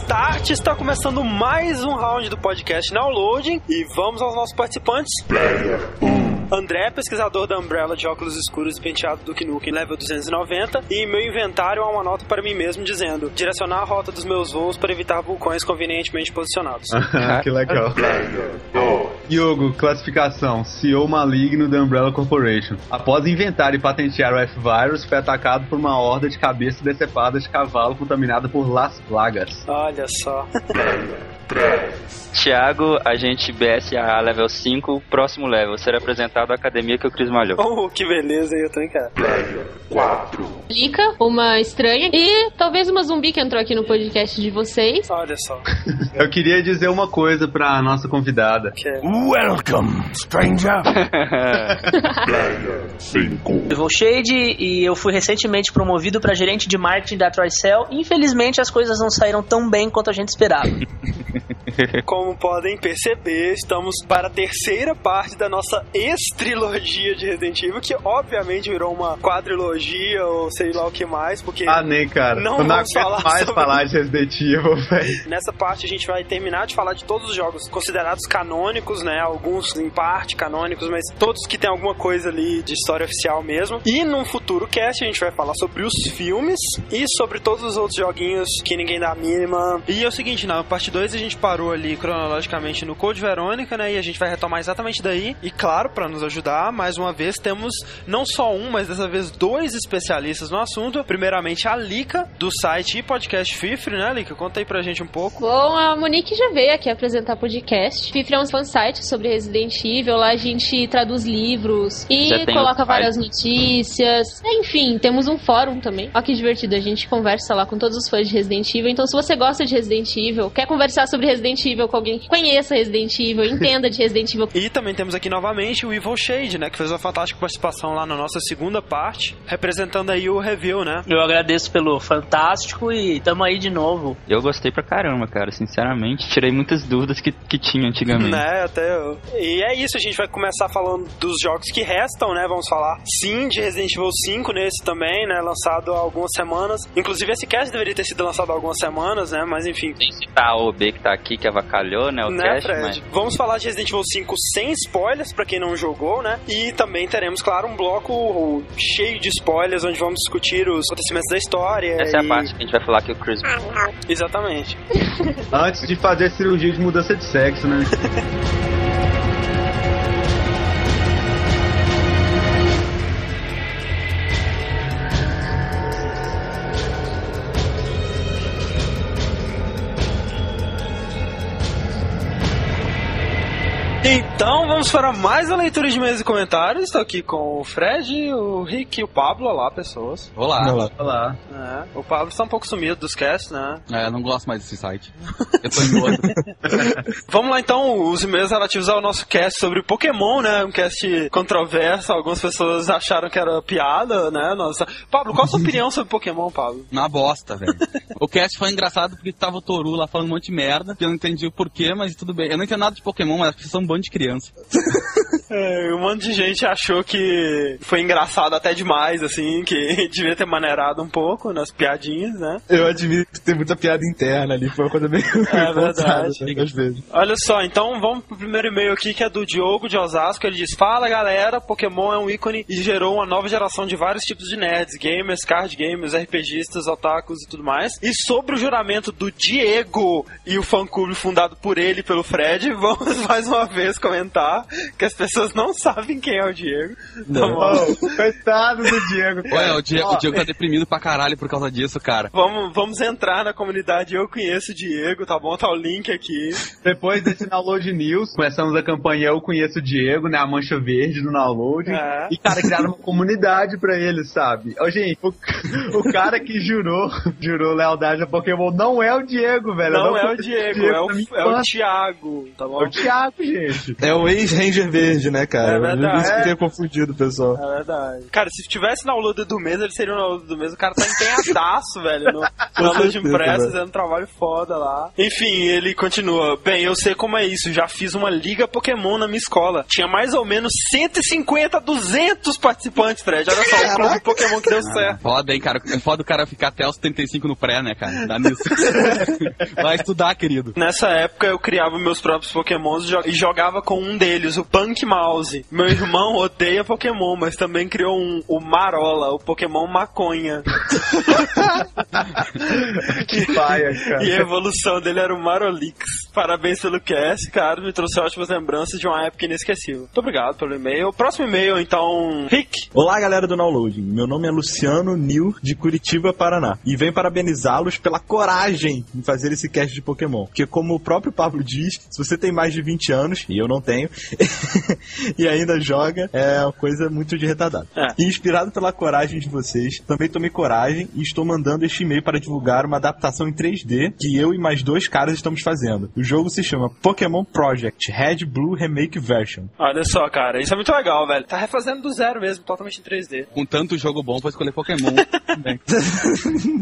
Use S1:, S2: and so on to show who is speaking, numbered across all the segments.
S1: Start, está começando mais um round do podcast Downloading e vamos aos nossos participantes. André, pesquisador da Umbrella de óculos escuros e penteado do Nukem, level 290, e meu inventário é uma nota para mim mesmo dizendo: direcionar a rota dos meus voos para evitar vulcões convenientemente posicionados.
S2: que legal. Yogo, classificação: CEO maligno da Umbrella Corporation. Após inventar e patentear o F-Virus, foi atacado por uma horda de cabeças decepadas de cavalo contaminada por Las Plagas.
S1: Olha só.
S3: Thiago, agente BSA level 5, próximo level. Ser apresentado à academia que o Cris malhou.
S1: Oh, que beleza, eu também quero.
S4: Lika, uma estranha, e talvez uma zumbi que entrou aqui no podcast de vocês.
S1: Olha só.
S2: Eu queria dizer uma coisa pra nossa convidada.
S1: Que é...
S5: Welcome, stranger.
S6: Eu vou Shade e eu fui recentemente promovido para gerente de marketing da Tricell. Infelizmente as coisas não saíram tão bem quanto a gente esperava.
S1: Como podem perceber, estamos para a terceira parte da nossa ex-trilogia de Resident Evil, que obviamente virou uma quadrilogia ou sei lá o que mais, porque
S2: Ah, nem, cara.
S1: Não
S2: Eu não
S1: vamos falar
S2: mais
S1: sobre
S2: falar de Resident Evil, velho.
S1: nessa parte a gente vai terminar de falar de todos os jogos considerados canônicos, né? Alguns em parte canônicos, mas todos que tem alguma coisa ali de história oficial mesmo. E num futuro cast a gente vai falar sobre os filmes e sobre todos os outros joguinhos que ninguém dá a mínima. E é o seguinte, na parte 2 a gente parou ali cronologicamente no Code Verônica, né? E a gente vai retomar exatamente daí. E claro, para nos ajudar, mais uma vez temos não só um, mas dessa vez dois especialistas no assunto. Primeiramente a Lika, do site e podcast Fifre, né, Lika? Conta aí pra gente um pouco.
S4: Bom, a Monique já veio aqui apresentar podcast. Fifre é um fansite sobre Resident Evil. Lá a gente traduz livros e coloca várias notícias. Enfim, temos um fórum também. Olha que divertido. A gente conversa lá com todos os fãs de Resident Evil. Então, se você gosta de Resident Evil, quer conversar sobre Resident Evil com alguém que conheça Resident Evil, entenda de Resident Evil,
S1: E também temos aqui novamente o Evil Shade, né? Que fez uma fantástica participação lá na nossa segunda parte, representando aí o review, né?
S6: Eu agradeço pelo fantástico e tamo aí de novo.
S3: Eu gostei pra caramba, cara, sinceramente. Tirei muitas dúvidas que, que tinha antigamente.
S1: Né, até eu. E é isso, a gente vai começar falando dos jogos que restam, né? Vamos falar sim de Resident Evil 5 nesse também, né? Lançado há algumas semanas. Inclusive esse cast deveria ter sido lançado há algumas semanas, né? Mas enfim.
S3: Sem citar a OB que tá aqui, que avacalhou, né, o
S1: Né,
S3: cast,
S1: Fred?
S3: mas...
S1: Vamos falar de Resident Evil 5 sem spoilers, pra quem não jogou, né? E também teremos, claro, um bloco cheio de spoilers, onde vamos discutir os acontecimentos da história.
S3: Essa é a
S1: e-
S3: parte que a gente vai falar que o Chris...
S1: Exatamente.
S2: Antes de fazer cirurgia de mudança de sexo, né?
S1: vamos para mais uma leitura de mesa e comentários. Estou aqui com o Fred, o Rick e o Pablo. Olá, pessoas.
S7: Olá.
S2: Olá.
S1: É, o Pablo está um pouco sumido dos casts, né?
S7: É, eu não gosto mais desse site. Eu tô em outro.
S1: Vamos lá então, os e-mails relativos ao nosso cast sobre Pokémon, né? Um cast controverso. Algumas pessoas acharam que era piada, né? Nossa. Pablo, qual a sua opinião sobre Pokémon, Pablo?
S7: Na bosta, velho. O cast foi engraçado porque tava o Toru lá falando um monte de merda, que eu não entendi o porquê, mas tudo bem. Eu não entendo nada de Pokémon, mas acho que são um bando de criança.
S1: É, um monte de gente achou que foi engraçado até demais, assim, que devia ter maneirado um pouco nas piadinhas, né?
S8: Eu admito que tem muita piada interna ali, foi uma coisa meio.
S1: É verdade.
S8: às vezes.
S1: Olha só, então vamos pro primeiro e-mail aqui que é do Diogo de Osasco. Ele diz: Fala galera, Pokémon é um ícone e gerou uma nova geração de vários tipos de nerds, gamers, card gamers, RPGistas, otakus e tudo mais. E sobre o juramento do Diego e o fã-clube fundado por ele e pelo Fred, vamos mais uma vez comentar que as pessoas não sabem quem é o Diego. Então, vamos,
S2: Oh, coitado do Diego.
S7: Olha, o Diego,
S2: Ó,
S7: o Diego tá deprimido pra caralho por causa disso, cara.
S1: vamos, vamos entrar na comunidade Eu Conheço o Diego, tá bom? Tá o link aqui.
S2: Depois desse download news, começamos a campanha Eu Conheço o Diego, né? A mancha verde no download.
S1: É.
S2: E, cara, criaram uma comunidade pra ele, sabe? Ô, gente, o, o cara que jurou, jurou lealdade a Pokémon não é o Diego, velho. Eu
S1: Não é o
S2: conheço
S1: Diego, é o,
S2: minha
S1: é o. Thiago, tá bom?
S2: É o Thiago, gente.
S8: É o ex-Ranger Ranger verde, né, cara?
S1: É verdade.
S8: Isso que tenha confundido o pessoal.
S1: É verdade. Cara, se tivesse na Luda do mês, ele seria o download do mês. O cara tá empenhadaço, velho, no, na loja
S8: certeza,
S1: impressa,
S8: velho.
S1: fazendo um trabalho foda lá. Enfim, ele continua. Bem, eu sei como é isso. Já fiz uma liga Pokémon na minha escola. Tinha mais ou menos 150, 200 participantes, Fred. Olha só, o clube Pokémon que deu certo.
S7: Foda, hein, cara. É foda o cara ficar até os 35 no pré, né, cara? Dá nisso. Vai estudar, querido.
S1: Nessa época eu criava meus próprios Pokémons e jogava com um deles, o Punk Mouse. Meu irmão odeia Pokémon, mas também criou um, o Marola, o Pokémon Maconha.
S2: Que paia, cara.
S1: E a evolução dele era o Marolix. Parabéns pelo cast, cara. Me trouxe ótimas lembranças de uma época inesquecível. Muito obrigado pelo e-mail. Próximo e-mail, então, Rick.
S8: Olá, galera do Downloading. Meu nome é Luciano Nil, de Curitiba, Paraná. E venho parabenizá-los pela coragem em fazer esse cast de Pokémon. Porque, como o próprio Pablo diz, se você tem mais de 20 anos, e eu não tenho, e ainda joga, é uma coisa muito de retardado.
S1: É.
S8: E inspirado pela coragem de vocês, também tomei coragem e estou mandando este e-mail para divulgar uma adaptação em 3D que eu e mais dois caras estamos fazendo. O jogo se chama Pokémon Project Red Blue Remake Version.
S1: Olha só, cara, isso é muito legal, velho. Tá refazendo do zero mesmo, totalmente em 3D.
S7: Com tanto jogo bom pra escolher Pokémon.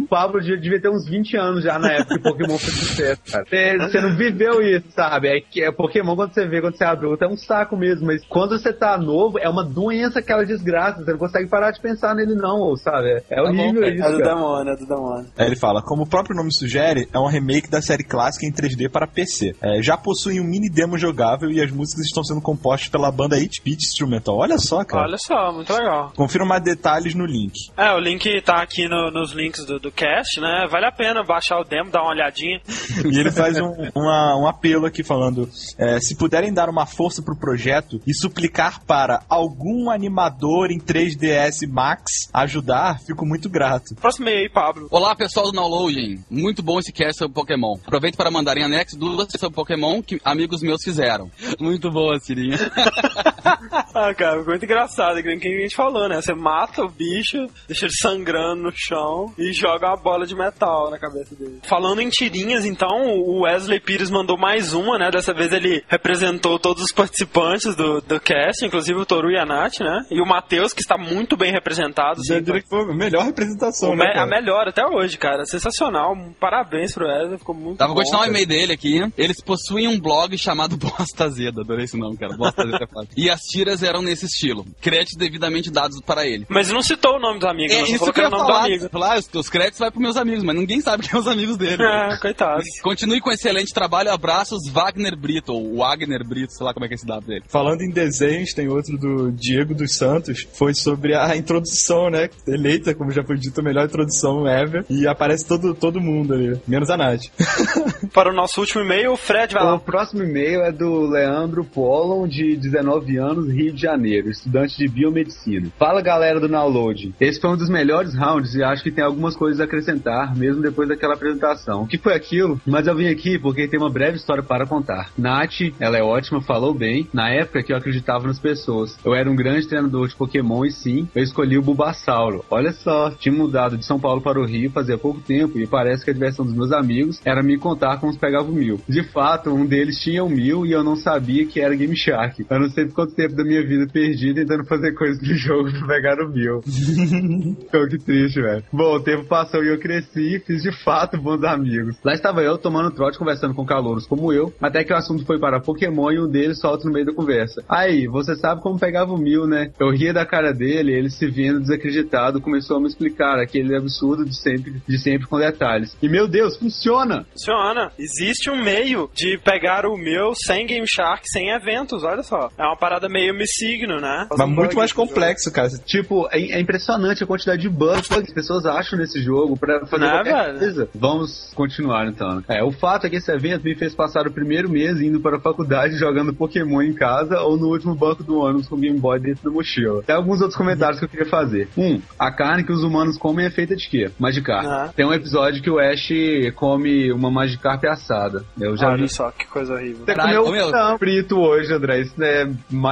S2: O Pablo devia, ter uns 20 anos já na época que Pokémon fez sucesso, cara. Você, você não viveu isso, sabe? É, que, é Pokémon quando você vê, quando você abre outro, é um saco mesmo. Mas quando você tá novo, é uma doença, aquela desgraça. Você não consegue parar de pensar nele, não, ou, sabe? É, é horrível
S1: É
S2: isso,
S1: do
S2: cara.
S1: demônio, é do demônio.
S8: Aí ele fala, como o próprio nome sugere, é um remake da série clássica em 3D para PC. É, já possui um mini demo jogável e as músicas estão sendo compostas pela banda 8-Bit Instrumental. Olha só, cara.
S1: Olha só, muito legal.
S8: Confira mais detalhes no link.
S1: É, o link tá aqui no- nos links do, do cast, né? Vale a pena baixar o demo, dar uma olhadinha.
S8: E ele faz um, uma- um apelo aqui falando: é, se puderem dar uma força pro projeto e suplicar para algum animador em 3DS Max ajudar, fico muito grato.
S1: Próximo e-mail aí, Pablo.
S7: Olá, pessoal do Downloading. Muito bom esse cast sobre Pokémon. Aproveito para mandarem anexo dúvidas sobre Pokémon que amigos meus fizeram. Muito boa, Sirinha.
S1: Ah, cara, ficou muito engraçado, que nem que a gente falou, né? Você mata o bicho, deixa ele sangrando no chão e joga uma bola de metal na cabeça dele. Falando em tirinhas, então, o Wesley Pires mandou mais uma, né? Dessa vez ele representou todos os participantes do, do cast, inclusive o Toru e a Nath, né? E o Matheus, que está muito bem representado. Sim,
S8: diria que foi a melhor representação,
S1: o
S8: né?
S1: me- a melhor até hoje, cara. Sensacional. Parabéns pro Wesley, ficou muito
S7: vou
S1: bom.
S7: continuar o e-mail dele aqui. Eles possuem um blog chamado Bosta Zeda. Adorei esse nome, cara. Bosta Zeda é. E as tiras eram nesse estilo. Créditos devidamente dados para ele.
S1: Mas não citou o nome dos amigos,
S7: É isso que eu ia
S1: o nome do
S7: falar.
S1: amigo.
S7: falar os, os créditos vai pros meus amigos, mas ninguém sabe quem é os amigos dele.
S1: É, coitado.
S7: Continue com excelente trabalho. Abraços, Wagner Brito, ou Wagner Brito, sei lá como é que é esse dado dele.
S8: Falando em desenhos, tem outro do Diego dos Santos, foi sobre a introdução, né? Eleita, como já foi dito, a melhor introdução ever. E aparece todo, todo mundo ali, menos a Nath.
S1: Para o nosso último e-mail, o Fred vai
S2: O
S1: lá.
S2: próximo e-mail é do Leandro Pollon, de 19 anos, Rio de Janeiro, estudante de biomedicina. Fala galera do Download. Esse foi um dos melhores rounds e acho que tem algumas coisas a acrescentar, mesmo depois daquela apresentação. O que foi aquilo? Mas eu vim aqui porque tem uma breve história para contar. Nath, ela é ótima, falou bem. Na época que eu acreditava nas pessoas. Eu era um grande treinador de Pokémon e sim, eu escolhi o Bulbasauro. Olha só, tinha mudado de São Paulo para o Rio fazia pouco tempo e parece que a diversão dos meus amigos era me contar como se pegava o mil. De fato, um deles tinha um mil e eu não sabia que era Game Shark. Eu não sei por quanto tempo da minha vida perdi tentando fazer coisas no jogo pra pegar o mil. Pô, que triste, velho. Bom, o tempo passou e eu cresci e fiz de fato bons amigos. Lá estava eu tomando trote conversando com calouros como eu, até que o assunto foi para Pokémon e um deles solta no meio da conversa. Aí, você sabe como pegava o mil, né? Eu ria da cara dele, ele se vendo desacreditado começou a me explicar aquele absurdo de sempre, de sempre com detalhes. E meu Deus, funciona!
S1: Funciona. Existe um meio de pegar o meu sem Game Shark, sem eventos, olha só. É uma parada meio me signo, né?
S8: Mas muito mais complexo, cara.
S2: Tipo, é, é impressionante a quantidade de bugs que as pessoas acham nesse jogo pra fazer
S1: Não é,
S2: qualquer
S1: velho?
S2: coisa. Vamos continuar então. É, o fato é que esse evento me fez passar o primeiro mês indo para a faculdade jogando Pokémon em casa ou no último banco do ônibus com o Game Boy dentro da mochila. Tem alguns outros comentários que eu queria fazer. Um, a carne que os humanos comem é feita de quê? Magikarp.
S1: Ah.
S2: Tem um episódio que o Ash come uma Magikarp assada. Eu já
S1: olha
S2: vi.
S1: só, que coisa horrível.
S2: Você
S7: Caralho,
S2: comeu
S7: meu.
S2: frito hoje, André. Isso é,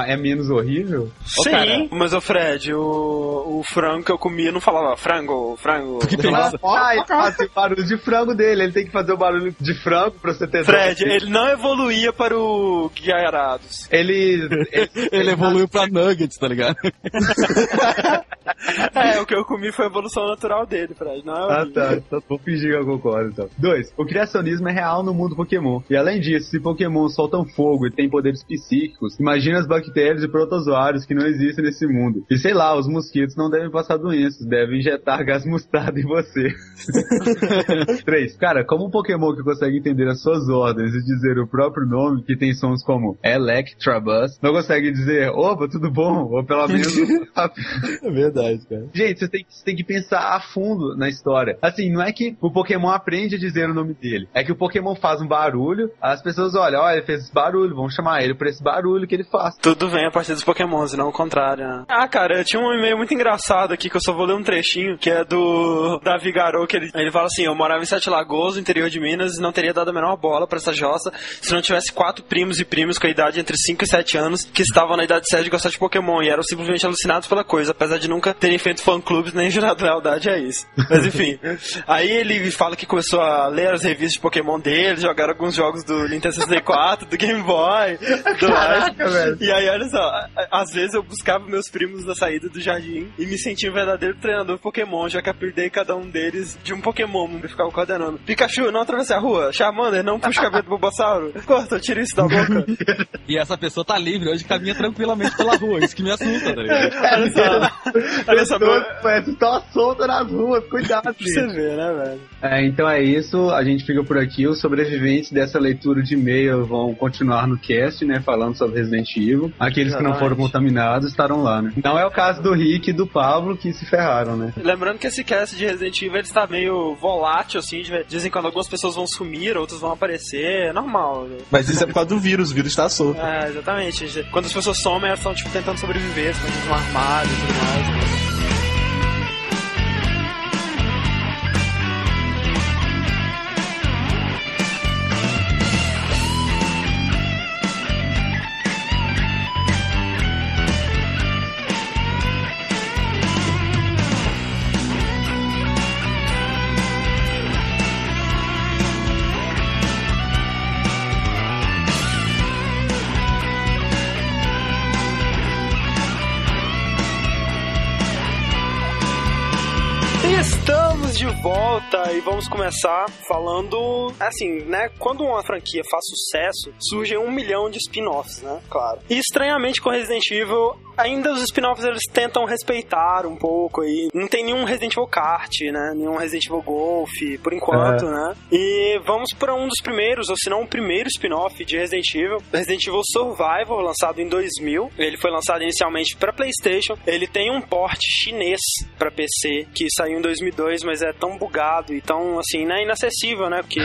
S2: é menos coisa horrível?
S1: Sim,
S7: cara.
S1: mas o Fred, o, o frango que eu comia não falava frango, frango.
S7: Nossa.
S2: Ah, ele fazia o barulho de frango dele. Ele tem que fazer o barulho de frango pra você ter
S1: Fred, ele não evoluía para o Guiarados.
S2: Ele, ele,
S7: Ele evoluiu pra Nuggets, tá ligado?
S1: É, o que eu comi foi a evolução natural dele, Fred. Não é
S2: Ah, tá. Então, vou fingir que eu concordo, então. Dois, o criacionismo é real no mundo Pokémon. E além disso, se Pokémon soltam fogo e têm poderes psíquicos, imagina as bactérias e protozoários que não existem nesse mundo. E sei lá, os mosquitos não devem passar doenças, devem injetar gás mostarda em você. Três, cara, como um Pokémon que consegue entender as suas ordens e dizer o próprio nome, que tem sons como Electrabuzz, não consegue dizer, opa, tudo bom? Ou pelo menos...
S8: É verdade, cara.
S2: Gente, você tem, você tem que pensar a fundo na história. Assim, não é que o Pokémon aprende a dizer o nome dele. É que o Pokémon faz um barulho, as pessoas olham, olha, ele fez esse barulho, vamos chamar ele por esse barulho que ele faz.
S1: Tudo vem a partir dos pokémons e não o contrário, né? Ah, cara, eu tinha um e-mail muito engraçado aqui que eu só vou ler um trechinho, que é do Davi Garou, que ele, ele fala assim, eu morava em Sete Lagoas, no interior de Minas, e não teria dado a menor bola pra essa jossa se não tivesse quatro primos e primas com a idade entre 5 e 7 anos que estavam na idade certa de gostar de Pokémon e eram simplesmente alucinados pela coisa, apesar de nunca terem feito fã-clubes nem jurado lealdade a isso. Mas enfim, aí ele fala que começou a ler as revistas de Pokémon dele, jogar alguns jogos do Nintendo 64, do Game Boy, do
S2: Caraca, velho.
S1: e aí, olha só, às vezes eu buscava meus primos na saída do jardim e me sentia um verdadeiro treinador Pokémon, já que apelidei cada um deles de um Pokémon, e ficava coordenando. Pikachu, não atravesse a rua. Charmander, não puxa o cabelo do Bulbasauro. Corta, tira isso da boca.
S7: E essa pessoa tá livre hoje, caminha tranquilamente pela rua. Isso que me assusta, tá ligado?
S1: Olha só. Olha só, meu...
S2: Parece que tá solta nas ruas, cuidado,
S1: Pra você ver, né, velho?
S2: É, então é isso, a gente fica por aqui. Os sobreviventes dessa leitura de e-mail vão continuar no cast, né, falando sobre Resident Evil. Aqueles que não foram contaminados estarão lá, né. Não é o caso do Rick e do Pablo que se ferraram, né.
S1: Lembrando que esse cast de Resident Evil ele está meio volátil, assim, de- dizem quando algumas pessoas vão sumir, outras vão aparecer, é normal. né?
S8: Mas isso é por causa do vírus, o vírus tá solto.
S1: É, exatamente. Quando as pessoas somem, elas estão, tipo, tentando sobreviver, escondidas no armário e tudo mais. Estamos vamos começar falando, assim, né? Quando uma franquia faz sucesso, surgem um milhão de spin-offs, né? Claro. E estranhamente com Resident Evil, ainda os spin-offs eles tentam respeitar um pouco aí. Não tem nenhum Resident Evil Kart, né? Nenhum Resident Evil Golf, por enquanto, né? E vamos para um dos primeiros, ou se não o primeiro spin-off de Resident Evil, Resident Evil Survival, lançado em 2000. Ele foi lançado inicialmente para PlayStation. Ele tem um porte chinês para PC que saiu em 2002, mas é tão bugado e tão assim, né, inacessível, né? Porque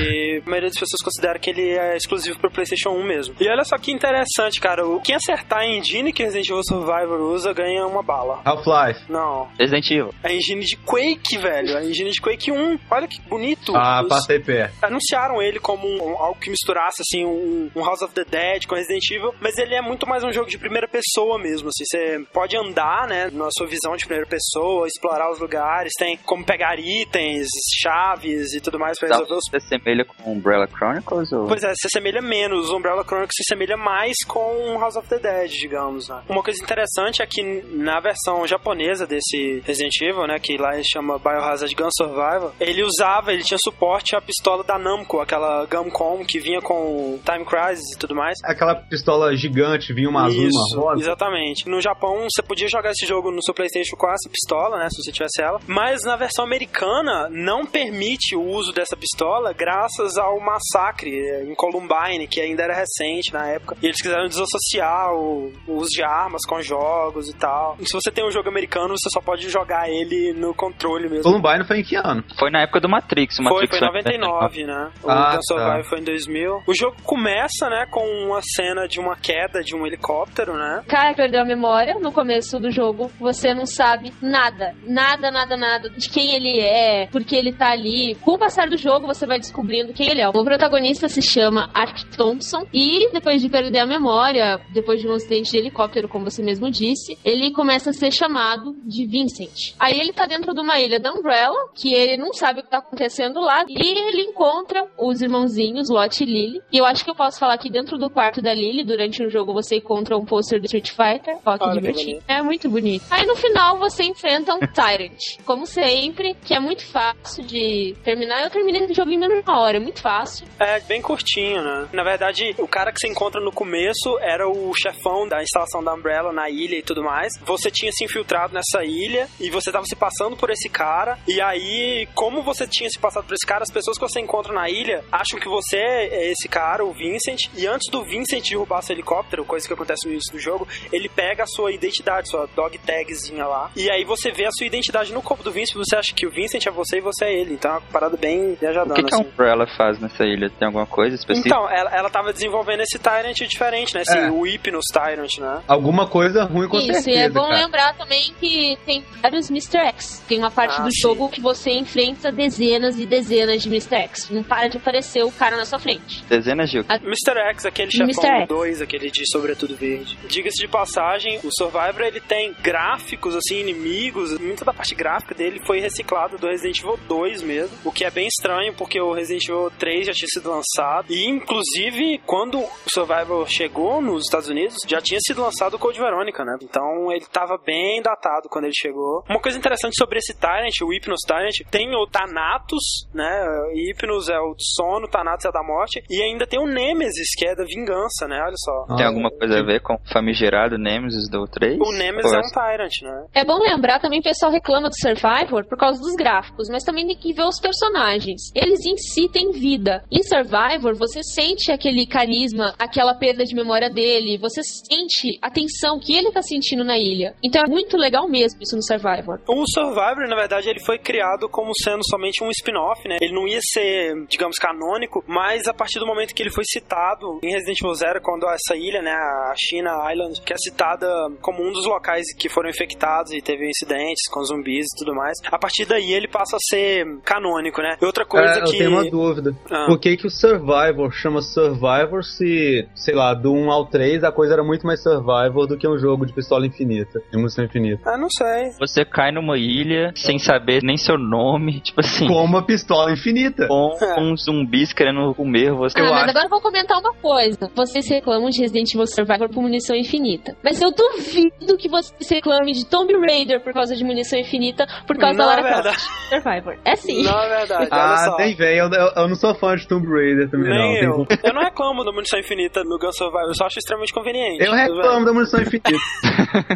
S1: a maioria das pessoas considera que ele é exclusivo para PlayStation 1 mesmo. E olha só que interessante, cara. o- Quem acertar a engine que Resident Evil Survivor usa ganha uma bala.
S2: Half-Life.
S1: Não,
S3: Resident Evil.
S1: a engine de Quake, velho. A engine de Quake 1. Olha que bonito.
S2: Ah,
S1: Os-
S2: passei pé.
S1: anunciaram ele como um- algo que misturasse assim um, um House of the Dead com Resident Evil, mas ele é muito mais um jogo de primeira pessoa mesmo, assim, você pode andar, né, na sua visão de primeira pessoa, explorar os lugares, tem como pegar itens, chaves e tudo mais pra resolver os
S3: você assemelha com Umbrella Chronicles ou...
S1: Pois é, se assemelha menos. O Umbrella Chronicles se assemelha mais com House of the Dead, digamos, né? Uma coisa interessante é que na versão japonesa desse Resident Evil, né, que lá ele chama Biohazard Gun Survival, ele usava, ele tinha suporte à pistola da Namco, aquela Gamcom que vinha com Time Crisis e tudo mais.
S2: Aquela pistola gigante, vinha uma azul e
S1: Isso,
S2: uma rosa.
S1: exatamente. No Japão, você podia jogar esse jogo no seu PlayStation com essa pistola, né? Se você tivesse ela. Mas na versão americana, não permite o uso dessa pistola graças ao massacre em Columbine, que ainda era recente na época. E eles quiseram desassociar o, o uso de armas com jogos e tal. E se você tem um jogo americano, você só pode jogar ele no controle mesmo.
S2: Columbine foi em que ano?
S3: Foi na época do Matrix. O
S1: Foi,
S3: Matrix
S1: foi em 99, né? O
S2: Ah,
S1: Gun Survive
S2: tá.
S1: foi em 2000. O jogo começa, né, com uma cena de uma queda de um helicóptero, né?
S4: cara perdeu a memória no começo do jogo. Você não sabe nada. Nada, nada, nada de quem ele é, é, porque ele tá ali. Com o passar do jogo, você vai descobrindo quem ele é. O protagonista se chama Art Thompson e depois de perder a memória, depois de um acidente de helicóptero, como você mesmo disse, ele começa a ser chamado de Vincent. Aí ele tá dentro de uma ilha da Umbrella, que ele não sabe o que tá acontecendo lá, e ele encontra os irmãozinhos, Lot e Lily. E eu acho que eu posso falar que dentro do quarto da Lily, durante um jogo, você encontra um pôster do Street Fighter. Ó, que
S1: Olha que
S4: divertido.
S1: bonito.
S4: É muito bonito. Aí no final você enfrenta um Tyrant. Como sempre, que é muito fácil de terminar. Eu terminei o jogo em menos de uma hora, é muito fácil.
S1: É, bem curtinho, né? Na verdade, o cara que você encontra no começo era o chefão da instalação da Umbrella na ilha e tudo mais. Você tinha se infiltrado nessa ilha e você tava se passando por esse cara. E aí, como você tinha se passado por esse cara, as pessoas que você encontra na ilha acham que você é esse cara, o Vincent. E antes do Vincent derrubar seu helicóptero, coisa que acontece no início do jogo, ele pega a sua identidade, sua dog tagzinha lá. E aí você vê a sua identidade no corpo do Vincent. Você acha que o Vincent é você e você é ele. Então é parada bem
S3: O
S1: viajadona.
S3: que, que a
S1: assim.
S3: Umbrella faz nessa ilha? Tem alguma coisa específica?
S1: Então, ela, ela tava desenvolvendo esse Tyrant diferente, né? Esse,
S2: É.
S1: O Hypnos Tyrant, né?
S2: Alguma coisa ruim com
S4: Isso,
S2: certeza,
S4: e é bom
S2: cara.
S4: lembrar também que tem vários Mr. X. Tem uma parte
S1: Ah,
S4: do
S1: sim.
S4: jogo que você enfrenta dezenas e dezenas de Mr. X. Não para de aparecer o cara na sua frente.
S3: Dezenas de...
S1: Mr. X, aquele chefão
S4: X.
S1: 2, aquele de sobretudo verde. Diga-se de passagem, o Survivor ele tem gráficos, assim, inimigos. Muita da parte gráfica dele foi reciclado do Resident Evil 2 mesmo. O que é bem estranho, porque o Resident Evil 3 já tinha sido lançado. E, inclusive, quando o Survivor chegou nos Estados Unidos, já tinha sido lançado o Code Veronica, né? Então ele tava bem datado quando ele chegou. Uma coisa interessante sobre esse Tyrant, o Hypnos Tyrant, tem o Thanatos, né? Hypnos é o sono, Thanatos é da morte. E ainda tem o Nemesis, que é da vingança, né? Olha só.
S3: Tem alguma coisa a ver com o famigerado Nemesis do 3?
S1: O Nemesis
S3: Ou
S1: é um Tyrant, né?
S4: É bom lembrar também, o pessoal reclama do Survivor por causa dos gráficos, mas também tem que ver os personagens. Eles em si têm vida. Em Survivor, você sente aquele carisma, aquela perda de memória dele, você sente a tensão que ele tá sentindo na ilha. Então é muito legal mesmo isso no Survivor.
S1: O Survivor, na verdade, ele foi criado como sendo somente um spin-off, né? Ele não ia ser, digamos, canônico, mas a partir do momento que ele foi citado em Resident Evil Zero, quando essa ilha, né, a China Island, que é citada como um dos locais que foram infectados e teve incidentes com zumbis e tudo mais, a partir daí ele passa a ser canônico, né? E outra coisa
S2: É, eu
S1: que...
S2: tenho uma dúvida.
S1: Ah.
S2: Por que, que o Survivor chama Survivor se, sei lá, do 1 ao 3 a coisa era muito mais Survivor do que um jogo de pistola infinita, de munição infinita?
S1: Ah, não sei.
S3: Você cai numa ilha sem saber nem seu nome, tipo assim,
S2: Com uma pistola infinita.
S3: com uns zumbis querendo comer você.
S4: ah,
S2: eu
S4: mas
S2: acho-
S4: agora eu vou comentar uma coisa. Vocês reclamam de Resident Evil Survivor por munição infinita. Mas eu duvido que vocês reclamem de Tomb Raider por causa de munição infinita, por causa
S1: Não
S4: da
S1: é
S4: Lara
S1: verdade.
S4: Croft. Survivor. É sim.
S1: Não é verdade,
S2: Ah, nem vem, eu, eu, eu não sou fã de Tomb Raider também,
S1: Nem
S2: não.
S1: eu.
S2: Tem-
S1: Eu não reclamo da munição infinita no Gun Survivor, eu só acho extremamente conveniente.
S2: Eu reclamo da munição infinita.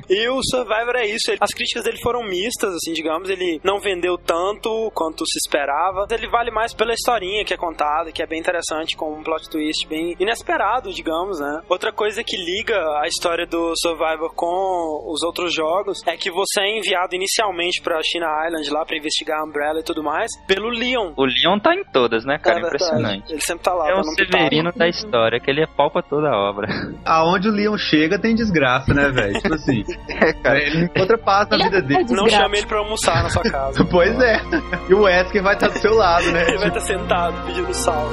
S1: E o Survivor é isso. ele- As críticas dele foram mistas, assim, digamos. Ele não vendeu tanto quanto se esperava. Ele vale mais pela historinha que é contada, que é bem interessante, com um plot twist bem inesperado, digamos, né? Outra coisa que liga a história do Survivor com os outros jogos é que você é enviado inicialmente pra China Island lá pra investigar a Umbrella e tudo mais, pelo Leon.
S3: O Leon tá em todas, né, cara?
S1: É.
S3: Impressionante.
S1: Ele sempre tá lá,
S3: É o
S1: pitaco.
S3: Severino da história, que ele é pau pra toda a obra.
S2: Aonde o Leon chega tem desgraça, né, velho? Tipo assim, ele encontra paz na
S4: Ele
S2: vida
S4: é
S2: dele.
S1: Não chame ele pra almoçar na sua casa.
S2: Pois é. E o Wesker vai estar do seu lado, né?
S1: Ele vai estar sentado pedindo sal.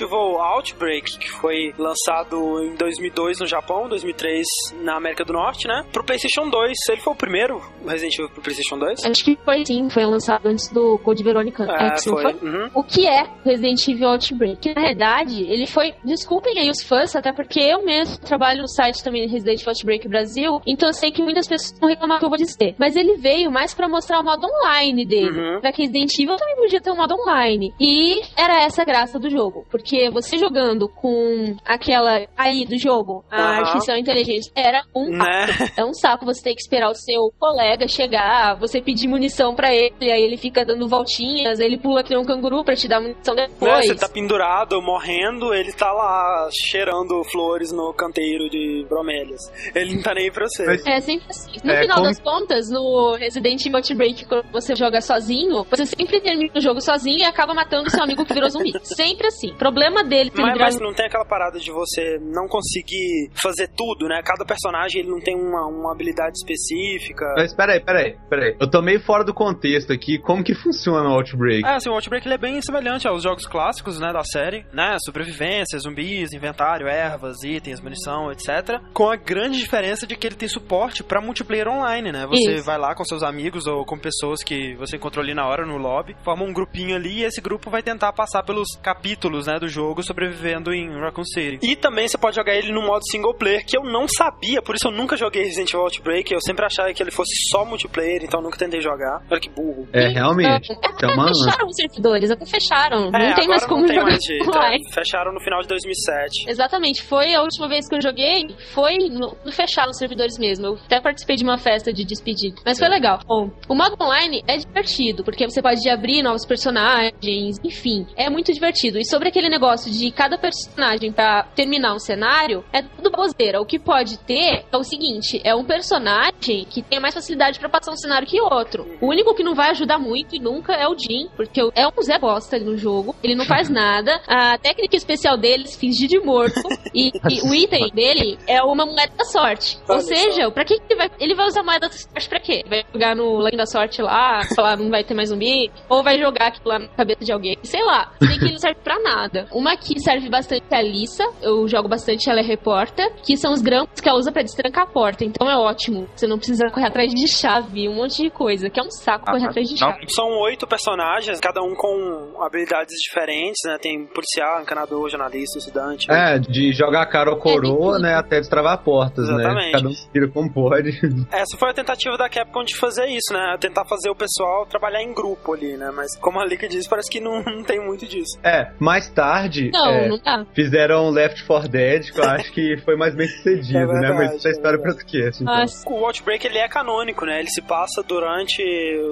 S1: Resident Evil Outbreak, que foi lançado em 2002 no Japão, 2003 na América do Norte, né? Pro PlayStation 2. Ele foi o primeiro Resident Evil pro PlayStation 2?
S4: Acho que foi sim, foi lançado antes do Code Verônica
S1: É,
S4: X, não
S1: foi.
S4: foi?
S1: Uhum.
S4: O que é Resident Evil Outbreak? Na verdade, ele foi. Desculpem aí os fãs, até porque eu mesmo trabalho no site também Resident Evil Outbreak Brasil, então eu sei que muitas pessoas vão reclamar que eu vou dizer. Mas ele veio mais pra mostrar o modo online dele.
S1: Uhum.
S4: Pra que Resident Evil também podia ter um modo online. E era essa a graça do jogo. porque você jogando com aquela aí do jogo, a
S1: Aham.
S4: artificial inteligente, era um
S1: Né?
S4: saco. É um saco você ter que esperar o seu colega chegar, você pedir munição pra ele, aí ele fica dando voltinhas, ele pula que nem um canguru pra te dar munição
S1: Né,
S4: depois.
S1: Você tá pendurado, morrendo, ele tá lá cheirando flores no canteiro de bromélias. Ele não tá nem aí pra você.
S2: Mas-
S4: É sempre assim. No
S2: É,
S4: final
S2: como-
S4: das contas, no Resident Evil Outbreak, quando você joga sozinho, você sempre termina o jogo sozinho e acaba matando seu amigo que virou zumbi. sempre assim. Problema dele ter
S1: Mas, mas não tem aquela parada de você não conseguir fazer tudo, né? Cada personagem ele não tem uma, uma habilidade específica.
S2: Mas peraí, peraí, peraí. Eu tô meio fora do contexto aqui. Como que funciona o Outbreak?
S1: É, assim, o Outbreak ele é bem semelhante aos jogos clássicos, né, da série, né, sobrevivência, zumbis, inventário, ervas, itens, munição, etc. Com a grande diferença de que ele tem suporte pra multiplayer online, né? Você
S4: Isso.
S1: vai lá com seus amigos ou com pessoas que você encontrou ali na hora no lobby, forma um grupinho ali e esse grupo vai tentar passar pelos capítulos, né, do jogo sobrevivendo em Raccoon City. E também você pode jogar ele no modo single player, que eu não sabia, por isso eu nunca joguei Resident Evil Outbreak, eu sempre achava que ele fosse só multiplayer, então eu nunca tentei jogar. Olha que burro.
S2: É, realmente.
S4: Até
S2: É uma
S4: fecharam os servidores, até fecharam.
S1: É,
S4: não tem
S1: agora
S4: mais como
S1: não tem
S4: jogar
S1: mais jeito. é. Fecharam no final de 2007.
S4: Exatamente, foi a última vez que eu joguei, foi no, no fechar os servidores mesmo. Eu até participei de uma festa de despedida, mas foi legal. Bom, o modo online é divertido, porque você pode abrir novos personagens, enfim, é muito divertido. E sobre aquele negócio de cada personagem pra terminar um cenário, é tudo bozeira. O que pode ter é o seguinte, é um personagem que tem mais facilidade pra passar um cenário que outro. O único que não vai ajudar muito e nunca é o Jim, porque é um Zé Bosta no jogo, ele não faz nada. A técnica especial dele é fingir de morto e, e o item dele é uma moeda da sorte. Ou seja, pra que que ele vai, ele vai usar moeda da sorte pra quê? Vai jogar no Lane da Sorte lá, falar não vai ter mais zumbi, ou vai jogar aquilo lá na cabeça de alguém, sei lá. Tem que ele não serve pra nada. Uma que serve bastante é a Lissa, eu jogo bastante, ela é repórter, que são os grampos que ela usa pra destrancar a porta, então é ótimo. Você não precisa correr atrás de chave, um monte de coisa, que é um saco correr atrás de
S3: não.
S4: chave.
S1: São oito personagens, cada um com habilidades diferentes, né? Tem policial, encanador, jornalista, estudante.
S2: É, de jogar cara ou coroa, né, até destravar portas,
S1: Exatamente.
S2: né? Cada um se vira como pode.
S1: Essa foi a tentativa da Capcom de fazer isso, né? Tentar fazer o pessoal trabalhar em grupo ali, né? Mas como a Lika disse, parece que não, não tem muito disso.
S2: É, mais tarde,
S4: Não,
S2: é,
S4: não
S2: fizeram Left 4 Dead, que eu acho que foi mais bem sucedido,
S1: É verdade,
S2: né? Mas isso é
S1: é
S2: história pra
S1: verdade.
S2: outro cast, então.
S1: O Outbreak ele é canônico, né? Ele se passa durante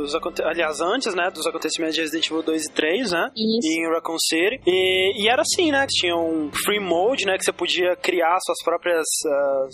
S1: os aliás antes, né, dos acontecimentos de Resident Evil 2 e 3, né?
S4: Isso.
S1: Em Raccoon City. E, e era assim, né? Que tinha um free mode, né? Que você podia criar suas próprias ah,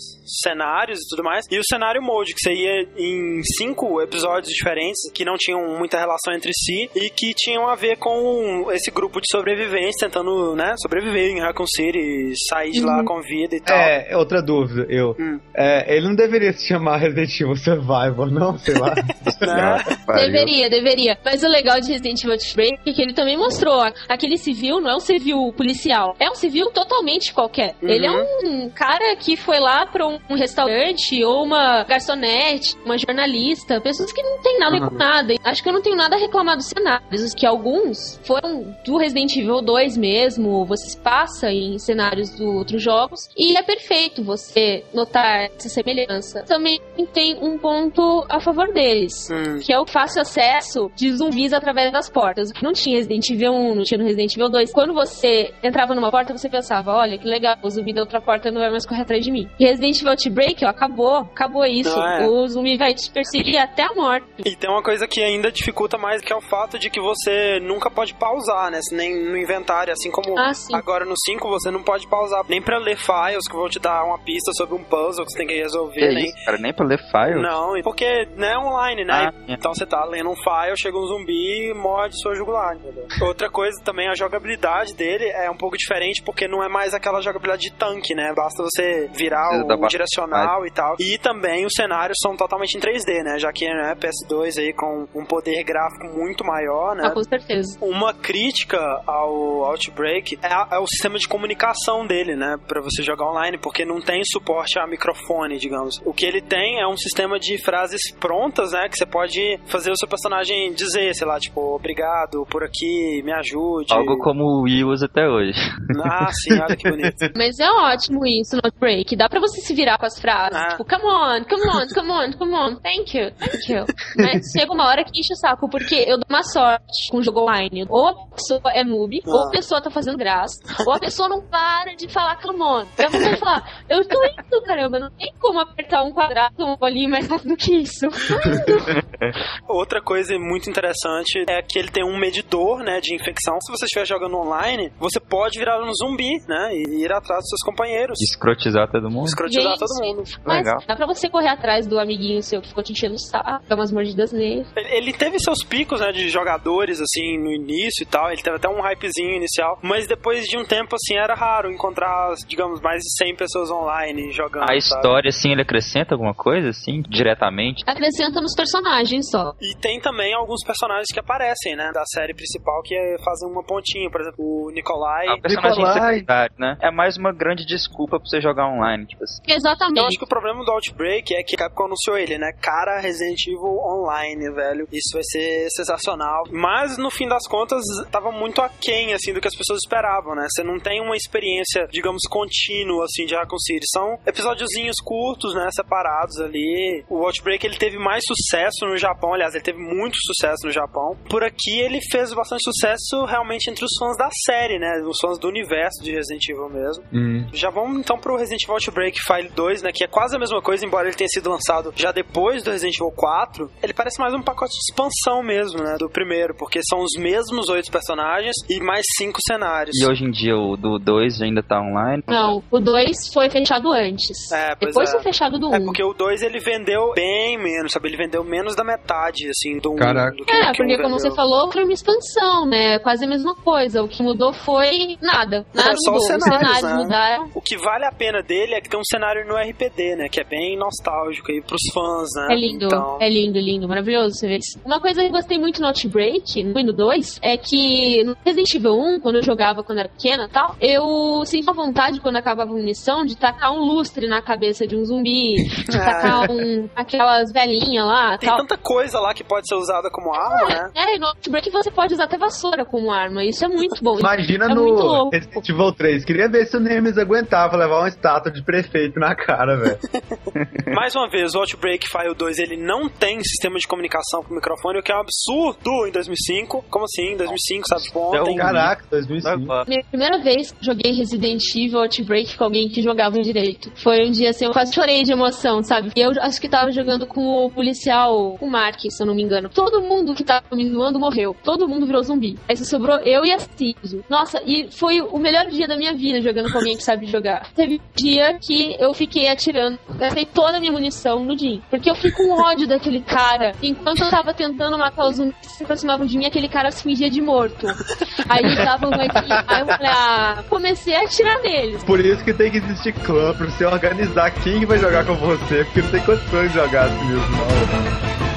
S1: cenários e tudo mais. E o cenário mode, que você ia em cinco episódios diferentes que não tinham muita relação entre si e que tinham a ver com esse grupo de sobreviventes tentando, né? Sobreviver em Raccoon City, sair de lá com vida e tal.
S2: É, é outra dúvida, eu.
S1: Hum.
S2: É, ele não deveria se chamar Resident Evil Survivor, não? Sei lá.
S1: Né?
S2: Pariu.
S4: Deveria, deveria. Mas o legal de Resident Evil Outbreak é que ele também mostrou aquele civil não é um civil policial, é um civil totalmente qualquer.
S1: Uhum.
S4: Ele é um cara que foi lá pra um restaurante ou uma garçonete, uma jornalista, pessoas que não tem nada ver com nada. Acho que eu não tenho nada a reclamar dos cenários, que alguns foram do Resident Evil 2 mesmo, você se passa em cenários dos outros jogos e é perfeito você notar essa semelhança. Também tem um ponto a favor deles
S1: Hum.
S4: que é o fácil acesso de zumbis através das portas. O que não tinha Resident Evil 1, não tinha no Resident Evil 2. Quando você entrava numa porta, você pensava, olha, que legal, o zumbi da outra porta não vai mais correr atrás de mim. E Resident Evil Outbreak, ó, acabou, acabou isso.
S1: Não é?
S4: O zumbi vai te perseguir até a morte.
S1: E tem uma coisa que ainda dificulta mais, que é o fato de que você nunca pode pausar, né? Nem no inventário, assim como
S4: Ah, sim.
S1: agora no 5 você não pode pausar nem pra ler files que vão te dar uma pista sobre um puzzle que você tem que resolver,
S3: Que
S1: nem.
S3: isso, cara? Nem pra ler file?
S1: Não, porque né, é online, né?
S3: Ah, é.
S1: Então você tá lendo um file, chega um zumbi e morde sua jugular, entendeu? Outra coisa também, a jogabilidade dele é um pouco diferente, porque não é mais aquela jogabilidade de tanque, né? Basta você virar
S3: Precisa
S1: o
S3: ba-
S1: direcional e tal. E também os cenários são totalmente em 3D, né? Já que né, PS2 aí com um poder gráfico muito maior, né?
S4: Ah, com certeza.
S1: Uma crítica ao Outbreak é, a- é o sistema de comunicação dele, né? Pra você jogar online, porque não tem suporte a microfone, digamos. O que ele tem é um sistema de frases prontas, né? Que você pode fazer o seu personagem dizer, sei lá, tipo, obrigado por aqui, me ajude.
S3: Algo como o Wii usa até hoje.
S1: Ah, sim, olha que bonito.
S4: Mas é ótimo isso no Outbreak. Dá pra você se virar com as frases.
S1: Ah.
S4: Tipo, come on, come on, come on, come on. Thank you, thank you. Mas chega uma hora que enche o saco, porque eu dou uma sorte com o jogo online. Ou a pessoa é noob, ou a pessoa pessoa tá fazendo graça, ou a pessoa não para de falar come on. Eu vou falar, eu tô indo, caramba, não tem como apertar um quadrado, um bolinho mais rápido que isso.
S1: Outra coisa muito interessante é que ele tem um medidor, né, de infecção. Se você estiver jogando online, você pode virar um zumbi, né, e ir atrás dos seus companheiros.
S3: Escrotizar todo mundo.
S1: Escrotizar
S4: Gente,
S1: todo mundo.
S4: Mas
S3: Legal.
S4: dá pra você correr atrás do amiguinho seu que ficou te enchendo o saco, dar umas mordidas nele.
S1: Ele teve seus picos, né, de jogadores, assim, no início e tal. Ele teve até um hypezinho inicial. Mas depois de um tempo, assim, era raro encontrar, digamos, mais de 100 pessoas online jogando.
S3: A
S1: sabe?
S3: história, assim, ele acrescenta alguma coisa, assim, diretamente?
S4: Acrescenta nos personagens só.
S1: E tem também alguns personagens que aparecem, né, da série principal que fazem uma pontinha. Por exemplo, o Nikolai.
S3: É um personagem
S2: Nikolai.
S3: secundário, né? É mais uma grande desculpa pra você jogar online, tipo assim.
S1: Eu
S4: Exatamente.
S1: acho que o problema do Outbreak é que a Capcom anunciou ele, né? Cara, Resident Evil Online, velho. Isso vai ser sensacional. Mas, no fim das contas, tava muito aquém, assim, do que as pessoas esperavam, né? Você não tem uma experiência, digamos, contínua, assim, de Raccoon City. São episódiozinhos curtos, né? Separados ali. O Outbreak, ele teve mais sucesso no Japão. Aliás, ele teve muito sucesso no Japão. Por aqui, ele fez bastante sucesso realmente entre os fãs da série, né? Os fãs do universo de Resident Evil mesmo.
S2: Hum.
S1: Já vamos então pro Resident Evil Outbreak File 2, né? Que é quase a mesma coisa, embora ele tenha sido lançado já depois do Resident Evil 4. Ele parece mais um pacote de expansão mesmo, né? Do primeiro, porque são os mesmos oito personagens e mais cinco cenários.
S3: E hoje em dia o do 2 ainda tá online.
S4: Não, o 2 foi fechado antes.
S1: É, pois
S4: Depois
S1: é.
S4: foi fechado do 1.
S1: É porque o 2 ele vendeu bem menos, sabe? Ele vendeu menos da metade, assim, do 1.
S2: Caraca.
S1: do que,
S4: É,
S1: que um
S4: porque como você falou, foi uma expansão, né? Quase a mesma coisa. O que mudou foi nada. Nada
S1: É, só
S4: mudou.
S1: os cenários, né?
S4: mudaram.
S1: O que vale a pena dele é que tem um cenário no RPD, né? Que é bem nostálgico aí pros fãs, né?
S4: É lindo,
S1: Então,
S4: é lindo, lindo, maravilhoso você vê isso. Uma coisa que eu gostei muito no Outbreak, no 1 no 2, é que no Resident Evil 1, quando eu jogava quando era pequena e tal, eu sentia vontade, quando acabava a munição, de tacar um lustre na cabeça de um zumbi, de tacar um, aquelas velhinhas lá
S1: tem
S4: tal.
S1: tanta coisa lá que pode ser usada como arma, né?
S4: É, e no Outbreak você pode usar até vassoura como arma, isso é muito bom.
S2: Imagina
S4: É
S2: no. Resident Evil 3. Queria ver se o Nemesis aguentava levar uma estátua de prefeito na cara, velho.
S1: Mais uma vez, o Outbreak File 2 ele não tem sistema de comunicação com microfone, o que é um absurdo em 2005. Como assim? Em 2005, sabe? Tipo, ontem.
S3: Então,
S2: Caraca, 2005.
S3: Agora.
S4: Minha primeira vez que joguei Resident Evil Outbreak com alguém que jogava direito. Foi um dia assim, eu quase chorei de emoção, sabe? E eu acho que tava jogando com o policial, o Mark, se eu não me engano. Todo mundo que tava me zoando morreu. Todo mundo virou zumbi. Aí só sobrou eu e a Ciso. Nossa, e foi o melhor dia da minha vida jogando com alguém que sabe jogar. Teve um dia que eu fiquei atirando, gastei toda a minha munição no Jim. Porque eu fiquei com ódio daquele cara. Enquanto eu tava tentando matar os zumbis que se aproximavam de mim, aquele cara se fingia de morto. Aí um Aí eu falei, ah, comecei a atirar neles.
S2: Por isso que tem que existir clã pra você organizar quem que vai jogar com você, porque não tem condições de jogar assim mesmo, não.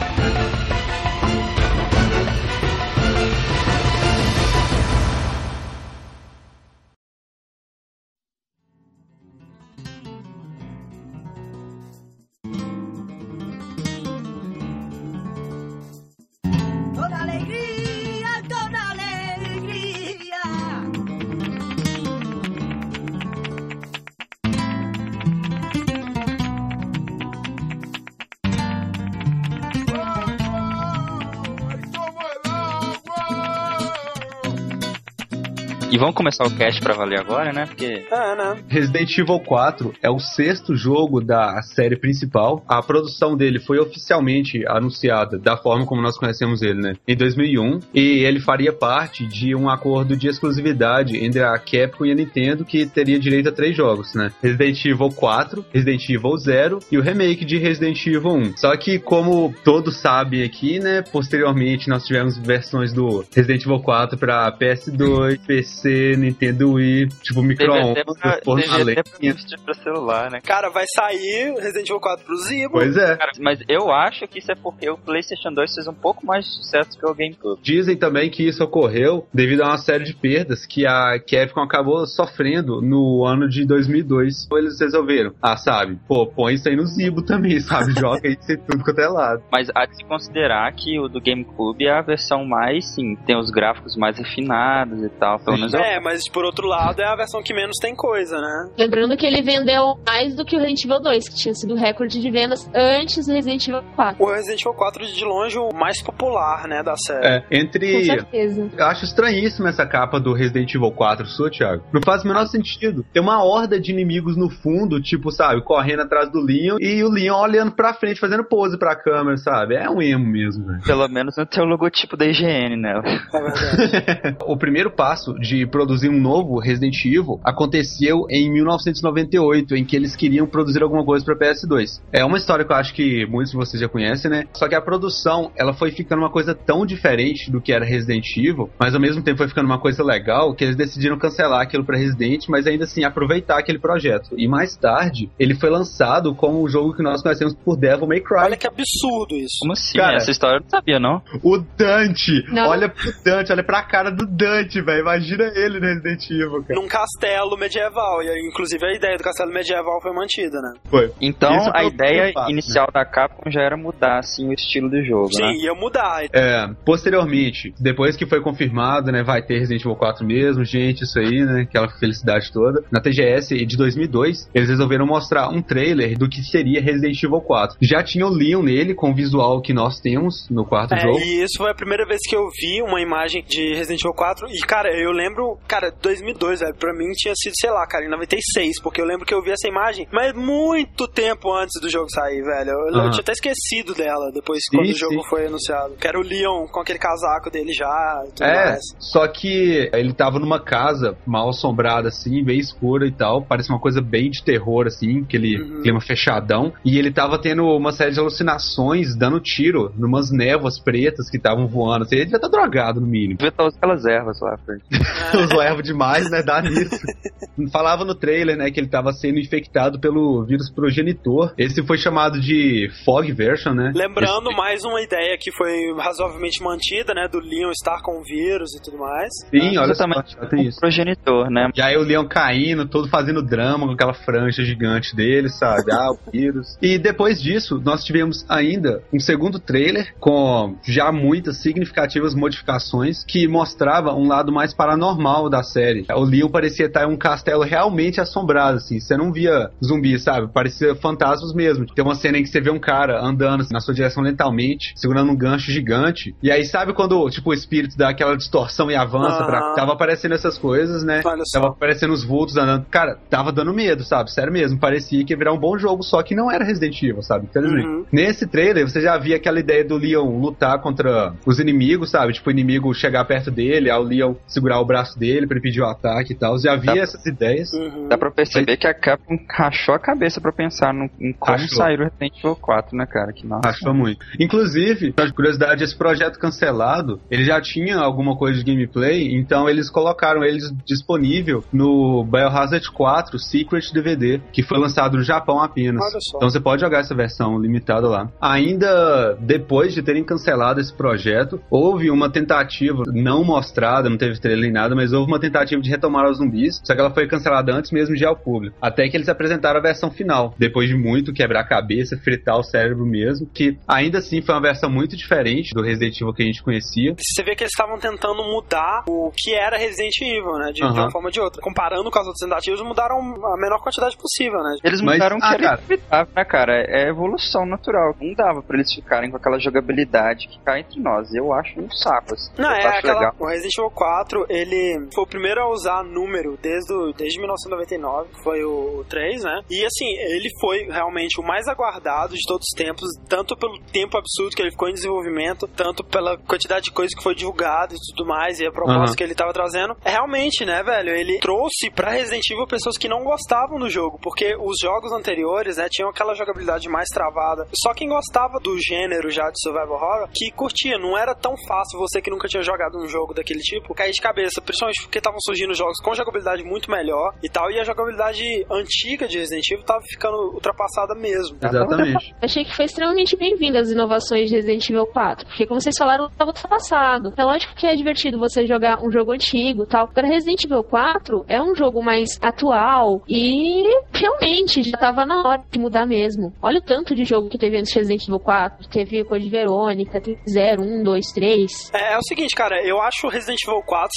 S3: E vamos começar o cast pra valer agora, né? Porque
S1: É, né?
S2: Resident Evil 4 é o sexto jogo da série principal. A produção dele foi oficialmente anunciada da forma como nós conhecemos ele, né? Em 2001. E ele faria parte de um acordo de exclusividade entre a Capcom e a Nintendo que teria direito a três jogos, né? Resident Evil 4, Resident Evil 0 e o remake de Resident Evil 1. Só que, como todos sabem aqui, né? Posteriormente nós tivemos versões do Resident Evil 4 para PS2, PC, Nintendo Wii, tipo micro-ondas,
S3: até pra,
S2: forno
S3: teve
S2: a
S3: até
S2: lenha.
S3: pra celular, né?
S1: Cara, vai sair Resident Evil 4 pro Zibo.
S2: Pois é.
S3: Cara, mas eu acho que isso é porque o PlayStation 2 fez um pouco mais de sucesso que o GameCube.
S2: Dizem também que isso ocorreu devido a uma série de perdas que a Capcom acabou sofrendo no ano de 2002. Eles resolveram, ah, sabe, pô, põe isso aí no Zibo também, sabe? Joga isso em tudo quanto é lado.
S3: Mas há de se considerar que o do GameCube é a versão mais, sim, tem os gráficos mais refinados e tal. Pelo menos entendeu?
S1: É, mas por outro lado é a versão que menos tem coisa, né?
S4: Lembrando que ele vendeu mais do que o Resident Evil 2, que tinha sido o recorde de vendas antes do Resident Evil 4.
S1: O Resident Evil 4 de longe o mais popular, né, da série.
S2: É,
S4: Com
S2: entre.
S4: certeza.
S2: Eu acho estranhíssima essa capa do Resident Evil 4 sua, Thiago. Não faz o menor sentido. Tem uma horda de inimigos no fundo, tipo, sabe, correndo atrás do Leon e o Leon olhando pra frente, fazendo pose pra câmera, sabe? É um emo mesmo, velho.
S3: Pelo menos não tem o logotipo da IGN nela.
S1: É verdade.
S2: o primeiro passo de produzir um novo Resident Evil aconteceu em 1998, em que eles queriam produzir alguma coisa para PS2. É uma história que eu acho que muitos de vocês já conhecem, né? Só que a produção, ela foi ficando uma coisa tão diferente do que era Resident Evil, mas ao mesmo tempo foi ficando uma coisa legal, que eles decidiram cancelar aquilo para Resident, mas ainda assim aproveitar aquele projeto. E mais tarde, ele foi lançado como o jogo que nós conhecemos por Devil May Cry.
S1: Olha que absurdo isso.
S3: Como assim?
S2: Cara-
S3: Essa história eu não sabia, não.
S2: O Dante!
S4: Não.
S2: Olha pro Dante, olha pra cara do Dante, velho. Imagina ele no Resident Evil, cara.
S1: Num castelo medieval. E inclusive a ideia do castelo medieval foi mantida, né?
S2: Foi.
S3: Então,
S2: Isso
S3: a ideia
S2: passo,
S3: inicial da Capcom já era mudar, assim, o estilo do jogo,
S1: Sim,
S3: né?
S1: ia mudar.
S2: É, posteriormente, depois que foi confirmado, né, vai ter Resident Evil 4 mesmo, gente, isso aí, né, aquela felicidade toda. Na TGS de 2002, eles resolveram mostrar um trailer do que seria Resident Evil 4. Já tinha o Leon nele, com o visual que nós temos no quarto
S1: É,
S2: jogo.
S1: e isso foi a primeira vez que eu vi uma imagem de Resident Evil 4. E, cara, eu lembro, cara, 2002, velho. Pra mim tinha sido, sei lá, cara, em 96. Porque eu lembro que eu vi essa imagem, mas muito tempo antes do jogo sair, velho. Eu, eu
S2: Aham.
S1: tinha até esquecido dela depois,
S2: Sim,
S1: quando o jogo
S2: sim.
S1: foi anunciado. Que era o Leon com aquele casaco dele já e tudo
S2: É,
S1: mais.
S2: só que ele tava numa casa mal assombrada, assim, bem escura e tal. Parece uma coisa bem de terror, assim, aquele
S1: Uhum.
S2: clima fechadão. E ele tava tendo uma série de alucinações, dando tiro numas névoas pretas que estavam voando. Assim, ele devia estar drogado, no mínimo.
S3: Devia estar usando aquelas ervas lá, Fred.
S2: Usou erva demais, né? Dá nisso. Falava no trailer, né, que ele tava sendo infectado pelo vírus progenitor. Esse foi chamado de Fog Version, né?
S1: Lembrando mais uma ideia que foi razoavelmente mantida, né? Do Leon estar com o vírus e tudo mais.
S2: Sim, olha só,
S3: Exatamente.
S2: tem isso.
S3: progenitor, né?
S2: E aí o leão caindo, todo fazendo drama com aquela franja gigante dele, sabe? Ah, o vírus. E depois disso, nós tivemos ainda um segundo trailer com já muitas significativas modificações que mostrava um lado mais paranormal da série. O Leon parecia estar em um castelo realmente assombrado, assim. Você não via zumbis, sabe? Parecia fantasmas mesmo. Tem uma cena em que você vê um cara andando assim, na sua direção lentamente, segurando um gancho gigante. E aí, sabe quando, tipo, o espírito dá aquela distorção e avança pra...
S1: Aham.
S2: Tava aparecendo essas coisas, né? Tava aparecendo os vultos andando. Cara, tava dando medo, sabe? Sério mesmo. Parecia que ia virar um bom jogo, só que não era Resident Evil, sabe? Infelizmente.
S1: Uhum.
S2: Nesse trailer, você já via aquela ideia do Leon lutar contra os inimigos, sabe? Tipo, o inimigo chegar perto dele, aí o Leon segurar o braço dele pra impedir o ataque e tal. Já via
S3: Tá.
S2: essas ideias.
S1: Uhum.
S3: Dá pra perceber que a Capcom rachou a cabeça pra pensar no, em como
S2: Rachou.
S3: sair o Resident Evil 4, né, cara? Que nossa.
S2: Achou muito. Inclusive, pra curiosidade, esse projeto cancelado, ele já tinha alguma coisa de gameplay, então eles colocaram eles disponível no Biohazard 4 Secret DVD, que foi lançado no Japão apenas.
S1: Olha só.
S2: Então você pode jogar essa versão limitada lá. Ainda depois de terem cancelado esse projeto, houve uma tentativa não mostrada, não teve trailer nem nada, mas houve uma tentativa de retomar os zumbis, só que ela foi cancelada antes mesmo de ir ao público. Até que eles apresentaram a versão final, depois de muito quebrar a cabeça, fritar o cérebro mesmo, que ainda assim foi uma versão muito diferente do Resident Evil que a gente conhecia.
S1: Você vê que eles estavam tentando mudar o que era Resident Evil, né? De, uma forma ou de outra. Comparando com as outras tentativas, mudaram a menor quantidade possível, né?
S3: Eles
S2: Mas-
S3: mudaram o que
S2: ah,
S3: era
S2: cara.
S3: inevitável, né, cara? É evolução natural. Não dava pra eles ficarem com aquela jogabilidade que cai entre nós. Eu acho um saco, assim.
S1: Não,
S3: Eu
S1: é aquela.
S3: legal.
S1: O Resident Evil 4, ele foi o primeiro a usar número desde, o- desde 1999, que foi o 3, né? E assim, ele foi realmente o mais aguardado de todos os tempos, tanto pelo tempo absurdo que ele ficou em desenvolvimento, tanto pela quantidade de coisa que foi divulgado e tudo mais, e a proposta
S2: Aham.
S1: que ele tava trazendo. É realmente, né, velho? Ele trouxe pra Resident Evil pessoas que não gostavam do jogo, porque os jogos anteriores, né, tinham aquela jogabilidade mais travada. Só quem gostava do gênero já de survival horror que curtia. Não era tão fácil você que nunca tinha jogado um jogo daquele tipo cair de cabeça, principalmente porque estavam surgindo jogos com jogabilidade muito melhor e tal, e a jogabilidade antiga de Resident Evil tava ficando ultrapassada mesmo.
S2: Exatamente.
S4: Achei que foi extremamente bem-vindo as inovações de Resident Evil 4, porque como vocês falaram, estava ultrapassado. É lógico que é divertido você jogar um jogo antigo e tal. Agora, Resident Evil 4 é um jogo mais atual e realmente já tava na hora de mudar mesmo. Olha o tanto de jogo que teve antes de Resident Evil 4. Teve Code Verônica, teve 0, 1, 2, 3.
S1: É, é o seguinte, cara, eu acho Resident Evil 4,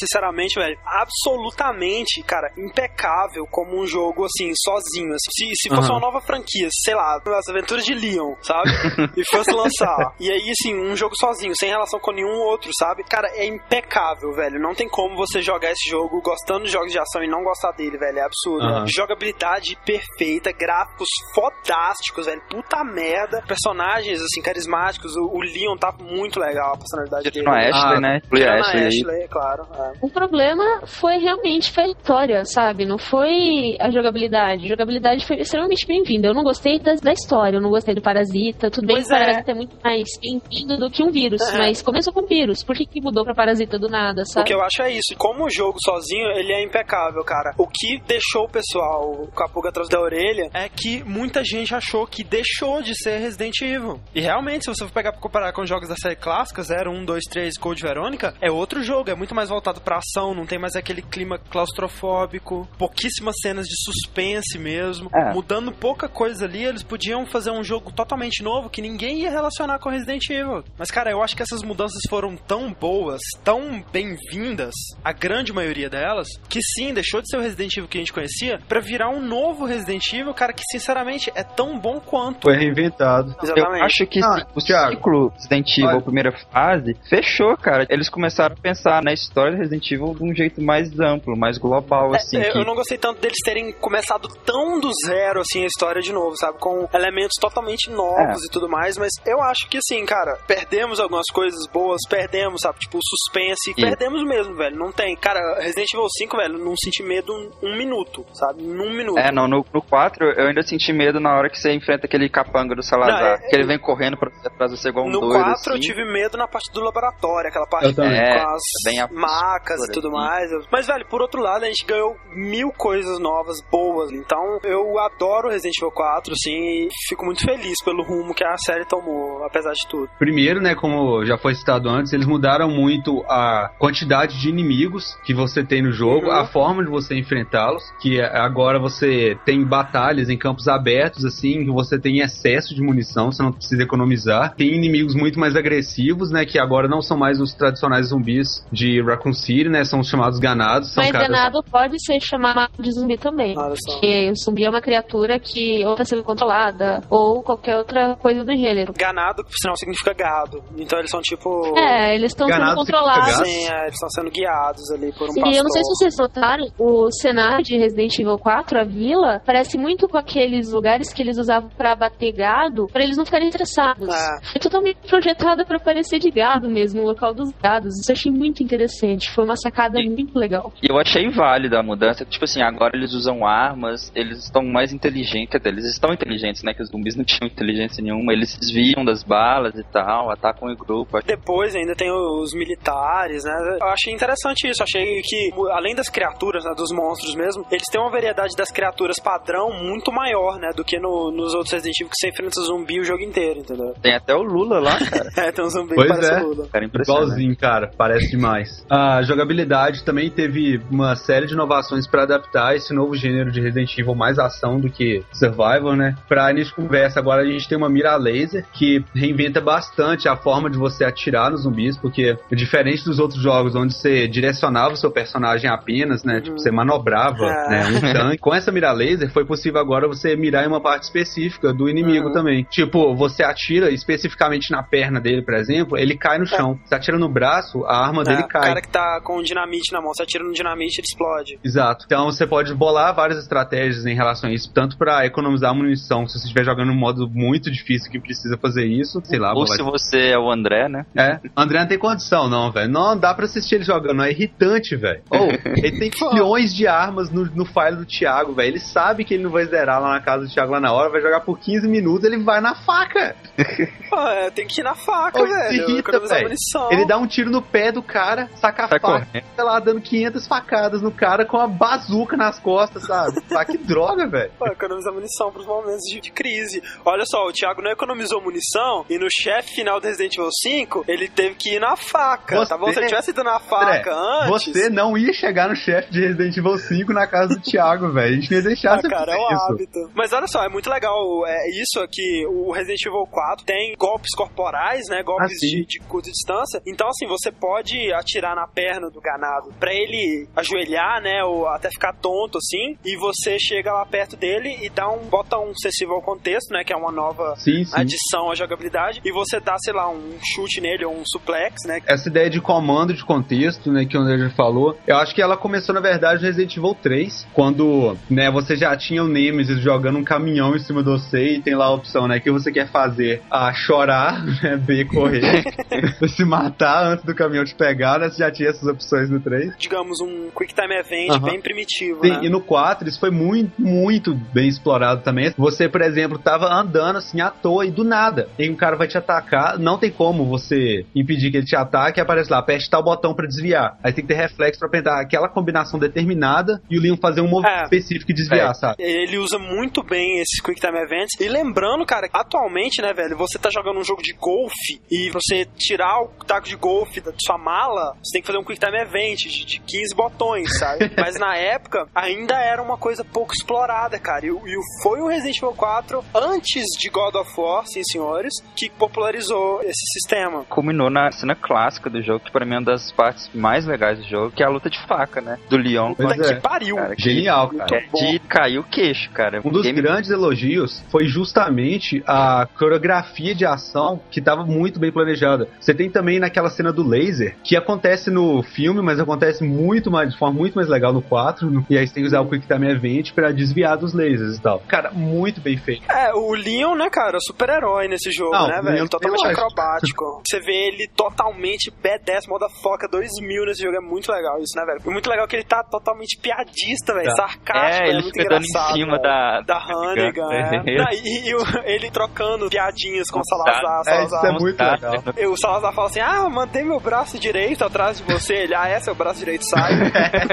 S1: velho, absolutamente, cara, impecável como um jogo, assim, sozinho. assim. Se, se fosse
S2: Aham.
S1: uma nova franquia, sei lá, as aventuras de Leon, sabe? e fosse lançar. E aí, assim, um jogo sozinho, sem relação com nenhum outro, sabe? Cara, é impecável, velho. Não tem como você jogar esse jogo gostando de jogos de ação e não gostar dele, velho. É absurdo.
S2: Aham.
S1: Jogabilidade perfeita, gráficos fodásticos, velho. Puta merda. Personagens, assim, carismáticos. O, o Leon tá muito legal, a personalidade dele.
S3: Tirando a Ashley,
S2: Ah,
S3: né? Ashley aí.
S1: Ashley, claro. é.
S4: O problema foi realmente foi a história, sabe? Não foi a jogabilidade. A jogabilidade foi extremamente bem-vinda. Eu não gostei da, da história, eu não gostei do Parasita. Tudo bem
S1: Pois
S4: que o
S1: é.
S4: Parasita é muito mais bem-vindo do que um vírus,
S1: É.
S4: mas começou com vírus. Por que, que mudou pra Parasita do nada,
S1: O
S4: sabe?
S1: que eu acho é isso. Como o jogo sozinho, ele é impecável, cara. O que deixou o pessoal com a pulga atrás da orelha é que muita gente achou que deixou de ser Resident Evil. E realmente, se você for pegar pra comparar com os jogos da série clássica, 0, 1, 2, 3, Code Verônica, é outro jogo. É muito mais voltado pra ação, não tem mais aquele clima claustrofóbico, pouquíssimas cenas de suspense mesmo.
S3: É.
S1: Mudando pouca coisa ali, eles podiam fazer um jogo totalmente novo que ninguém ia relacionar com Resident Evil. Mas, cara, eu acho que essas mudanças foram tão boas, tão bem-vindas, a grande maioria delas, que sim, deixou de ser o Resident Evil que a gente conhecia pra virar um novo Resident Evil, cara, que sinceramente é tão bom quanto.
S2: Foi reinventado.
S3: Eu
S1: Exatamente.
S3: acho que
S2: Não,
S3: sim, o
S2: Thiago,
S3: ciclo Resident Evil,
S2: olha.
S3: a primeira fase, fechou, cara. Eles começaram a pensar na história do Resident Evil de um jeito mais amplo, mais global, assim.
S1: É,
S3: que-
S1: Eu não gostei tanto deles terem começado tão do zero, assim, a história de novo, sabe? Com elementos totalmente novos
S3: É.
S1: e tudo mais, mas eu acho que, assim, cara, perdemos algumas coisas boas, perdemos, sabe? Tipo, o suspense,
S3: E-
S1: perdemos mesmo, velho. Não tem. Cara, Resident Evil 5, velho, não senti medo um, um minuto, sabe? Num minuto.
S3: É, não, no, no 4 eu ainda senti medo na hora que você enfrenta aquele capanga do Salazar.
S1: Não, é-
S3: que ele vem correndo pra de você igual um
S1: No
S3: doido.
S1: 4 eu
S3: assim.
S1: tive medo na parte do laboratório, aquela parte
S2: Eu também.
S3: É,
S1: com as macas e tudo
S3: assim.
S1: mais. Mas, velho, por outro lado, a gente ganhou mil coisas novas, boas. Então, eu adoro Resident Evil 4, assim, e fico muito feliz pelo rumo que a série tomou, apesar de tudo.
S2: Primeiro, né, como já foi citado antes, eles mudaram muito a quantidade de inimigos que você tem no jogo,
S1: Uhum.
S2: a forma de você enfrentá-los, que é- agora você tem batalhas em campos abertos, assim, que você tem excesso de munição, você não precisa economizar. Tem inimigos muito mais agressivos, né, que agora não são mais os tradicionais zumbis de Raccoon City, né, são os chamados ganados. São
S4: Mas
S2: caras-
S4: ganado pode ser chamado de zumbi também. Porque o zumbi é uma criatura que ou tá sendo controlada, ou qualquer outra coisa do gênero.
S1: Ganado, que por sinal significa gado. Então eles são tipo.
S4: É, eles estão sendo controlados.
S1: Sim, é, eles estão sendo guiados ali por um
S4: E
S1: pastor.
S4: eu não sei se vocês notaram, o cenário de Resident Evil 4, a vila, parece muito com aqueles lugares que eles usavam pra bater gado, pra eles não ficarem estressados.
S1: É.
S4: Foi totalmente projetada pra parecer de gado mesmo, o local dos gados. Isso eu achei muito interessante. Foi uma sacada muito legal.
S3: E eu achei válida a mudança. Tipo assim, agora eles usam armas, eles estão mais inteligentes. Eles estão inteligentes, né? Que os zumbis não tinham inteligência nenhuma. Eles desviam das balas e tal, atacam em grupo.
S1: Depois ainda tem os militares, né? Eu achei interessante isso. Achei que, além das criaturas, né, dos monstros mesmo, eles têm uma variedade das criaturas padrão muito maior, né? Do que no- nos outros Resident Evil que você enfrenta zumbi o jogo inteiro, entendeu?
S3: Tem até o Lula lá, cara.
S1: É, tem um zumbi
S2: Pois
S1: que parece
S2: é.
S1: o Lula.
S3: Cara, impressionante.
S2: Igualzinho, cara, parece demais. A jogabilidade também teve uma série de inovações pra adaptar esse novo gênero de Resident Evil mais ação do que survival, né? Pra início de conversa, agora a gente tem uma mira laser que reinventa bastante a forma de você atirar nos zumbis, porque diferente dos outros jogos onde você direcionava o seu personagem apenas, né? Tipo, você manobrava,
S1: É.
S2: né? Um tanque. Com essa mira laser foi possível agora você mirar em uma parte específica do inimigo
S1: Uhum.
S2: também. Tipo, você atira especificamente na perna dele, por exemplo, ele cai no chão. Você atira no braço, a arma dele
S1: o
S2: cai.
S1: cara que tá com um dinamite na mão, você atira no dinamite ele explode.
S2: Exato. Então você pode bolar várias estratégias em relação a isso, tanto pra economizar munição, se você estiver jogando um modo muito difícil que precisa fazer isso, sei lá,
S3: Ou se você é o André, né?
S2: É, André não tem condição, não, velho. Não dá pra assistir ele jogando, é irritante, velho. Ou, ele tem milhões de armas no, no file do Thiago, velho. Ele sabe que ele não vai zerar lá na casa do Thiago lá na hora, vai jogar por 15 minutos, ele vai na faca.
S1: Pô, é, tem que ir na faca,
S2: Ô,
S1: velho.
S2: irrita, velho. Ele dá um tiro no pé do cara, saca a faca, lá dando 500 facadas no cara com a bazuca nas costas, sabe? Ah, que droga, velho.
S1: Economizar munição pros momentos de, de crise. Olha só, o Thiago não economizou munição e no chefe final do Resident Evil 5, ele teve que ir na faca,
S2: Você-
S1: tá bom? Se ele tivesse ido na
S2: André,
S1: faca antes...
S2: Você não ia chegar no chefe de Resident Evil 5 na casa do Thiago, velho. A gente ia deixar
S1: Ah, cara, é o
S2: isso.
S1: hábito. Mas olha só, é muito legal. É isso aqui, o Resident Evil 4 tem golpes corporais, né? Golpes
S2: Ah, sim.
S1: de, de curta distância. Então, assim, você pode atirar na perna do ganado pra ele ajoelhar, né? Ou até ficar tonto, assim. E você chega lá perto dele e dá um. bota um sensível ao contexto, né? Que é uma nova
S2: Sim, sim.
S1: adição à jogabilidade. E você dá, sei lá, um chute nele ou um suplex, né?
S2: Essa ideia de comando de contexto, né, que o André já falou, eu acho que ela começou, na verdade, no Resident Evil 3, quando, né, você já tinha o Nemesis jogando um caminhão em cima de você e tem lá a opção, né, que você quer fazer a chorar, né, B, correr, se matar antes do caminhão te pegar, né, você já tinha essas opções no 3.
S1: Digamos, um Quick Time Event bem primitivo,
S2: Sim,
S1: né?
S2: e no 4 isso foi muito, muito bem explorado também. Você, por exemplo, tava andando assim à toa e do nada. E um cara vai te atacar, não tem como você impedir que ele te ataque e aparece lá, aperte tal botão pra desviar. Aí tem que ter reflexo pra apertar aquela combinação determinada e o Leon fazer um movimento
S1: É.
S2: específico e desviar,
S3: É.
S2: sabe?
S1: Ele usa muito bem esses Quick Time Events. E lembrando, cara, atualmente, né, velho, você tá jogando um jogo de golfe e você tirar o taco de golfe da sua mala, você tem que fazer um Quick Time Event de, de 15 botões, sabe? Mas na época, ainda era uma coisa pouco explorada, cara. E, e foi o Resident Evil 4, antes de God of War, sim senhores, que popularizou esse sistema.
S3: Culminou na cena clássica do jogo, que pra mim é uma das partes mais legais do jogo, que é a luta de faca, né? Do Leon.
S1: Puta
S2: é.
S1: que pariu!
S3: Cara, que
S2: Genial, cara.
S3: de cair o queixo, cara.
S2: Um dos
S3: Game-
S2: grandes elogios foi justamente a coreografia de ação que estava muito bem planejada. Você tem também naquela cena do laser, que acontece no filme, mas acontece muito mais, de forma muito mais legal no 4. no- e aí você tem que usar o Quick Time Event pra desviar dos lasers e tal. Cara, muito bem feito.
S1: É, o Leon, né, cara, super-herói nesse jogo,
S2: Não,
S1: né, velho? Totalmente
S2: tem lógica.
S1: acrobático. Você vê ele totalmente B10 Motherfucker 2000 nesse jogo, é muito legal isso, né, velho? E muito legal que ele tá totalmente piadista, velho,
S2: Tá.
S1: sarcástico,
S3: É,
S1: é,
S3: ele
S1: muito
S3: fica dando em
S1: engraçado.
S3: cima
S1: velho.
S3: da...
S1: Da Hannigan, é. Não, e, e o- ele trocando piadinhas com o Salazar.
S2: É, isso é
S1: Salazar.
S2: muito legal.
S1: E O Salazar fala assim: Ah, mandei meu braço direito atrás de você. Ele, ah, é, seu braço direito sai.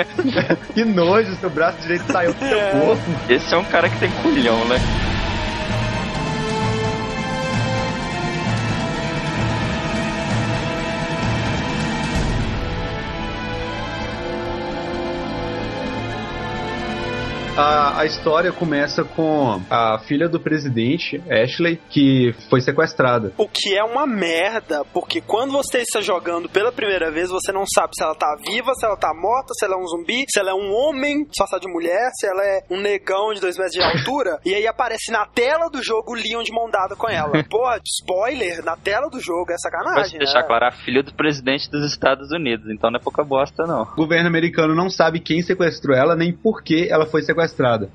S2: que nojo, seu braço direito saiu do seu
S1: É.
S2: corpo.
S3: Esse é um cara que tem culhão, né?
S2: A, a história começa com a filha do presidente, Ashley, que foi sequestrada.
S1: O que é uma merda, porque quando você está jogando pela primeira vez, você não sabe se ela tá viva, se ela tá morta, se ela é um zumbi, se ela é um homem disfarçado de mulher, se ela é um negão de dois metros de altura. e aí aparece na tela do jogo o Leon de mão dada com ela. Porra, spoiler, na tela do jogo, é
S3: Pode
S1: sacanagem,
S3: deixar
S1: né?
S3: claro, a filha do presidente dos Estados Unidos, então não é pouca bosta, não.
S2: O governo americano não sabe quem sequestrou ela, nem por que ela foi sequestrada.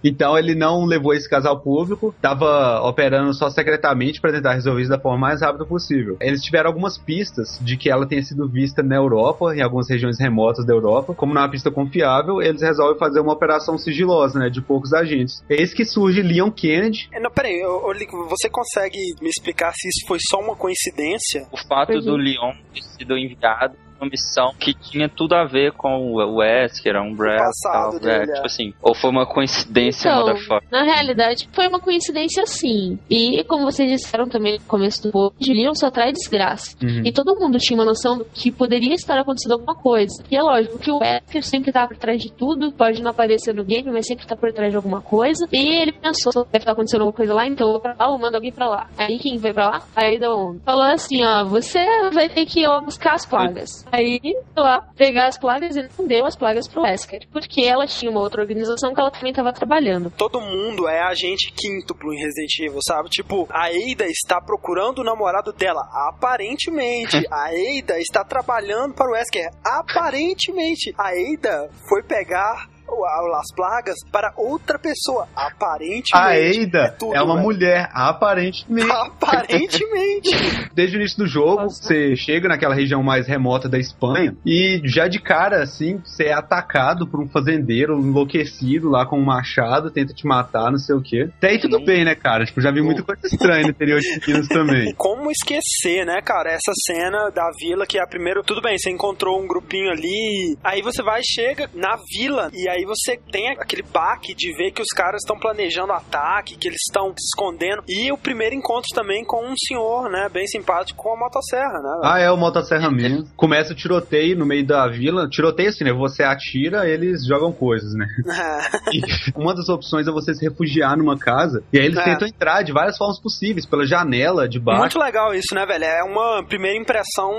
S2: Então ele não levou esse caso ao público, tava operando só secretamente para tentar resolver isso da forma mais rápida possível. Eles tiveram algumas pistas de que ela tenha sido vista na Europa, em algumas regiões remotas da Europa. Como não é uma pista confiável, eles resolvem fazer uma operação sigilosa, né, de poucos agentes. Eis que surge Leon Kennedy.
S1: É, Não, peraí, ô, Lico, você consegue me explicar se isso foi só uma coincidência?
S3: O fato
S4: Uhum.
S3: do Leon ter sido enviado uma missão que tinha tudo a ver com o Wesker, a Umbrella
S1: O
S3: tal, é,
S1: dele, é.
S3: tipo assim, ou foi uma coincidência,
S4: Então,
S3: motherfucker.
S4: na realidade, foi uma coincidência sim. E como vocês disseram também no começo do post, Leon só traz desgraça.
S2: Uhum.
S4: E todo mundo tinha uma noção do que poderia estar acontecendo alguma coisa. E é lógico que o Wesker sempre tá por trás de tudo, pode não aparecer no game, mas sempre tá por trás de alguma coisa. E ele pensou, deve estar acontecendo alguma coisa lá, então eu vou pra lá, ou mando alguém pra lá. Aí quem vai pra lá? Aí da ONU. Falou assim, ó, você vai ter que ir lá buscar as plagas. Aí, lá, pegar as plagas e não deu as plagas pro Wesker. Porque ela tinha uma outra organização que ela também tava trabalhando.
S1: todo mundo é agente quíntuplo em Resident Evil, sabe? Tipo, a Ada está procurando o namorado dela, aparentemente. A Ada está trabalhando para o Wesker, aparentemente. A Ada foi pegar as plagas para outra pessoa, aparentemente.
S2: A Eida é,
S1: tudo,
S2: uma
S1: velho.
S2: mulher, aparentemente.
S1: Aparentemente.
S2: Desde o início do jogo,
S4: Nossa.
S2: você chega naquela região mais remota da Espanha e já de cara, assim, você é atacado por um fazendeiro enlouquecido lá com um machado, tenta te matar, não sei o quê. Até aí tudo
S3: Não.
S2: bem, né, cara? Tipo, já vi muita coisa estranha no interior de Minas também.
S1: Como esquecer, né, cara? Essa cena da vila que é a primeira. Tudo bem, você encontrou um grupinho ali. Aí você vai, chega na vila. E aí você tem aquele baque de ver que os caras estão planejando ataque, que eles estão se escondendo. E o primeiro encontro também com um senhor, né, bem simpático com a motosserra, né?
S2: Ah, é o motosserra mesmo. Começa o tiroteio no meio da vila. Tiroteio assim, né? Você atira, eles jogam coisas, né? E uma das opções é você se refugiar numa casa. E aí eles
S1: É.
S2: tentam entrar de várias formas possíveis, pela janela, de baixo.
S1: Muito legal isso, né, velho? É uma primeira impressão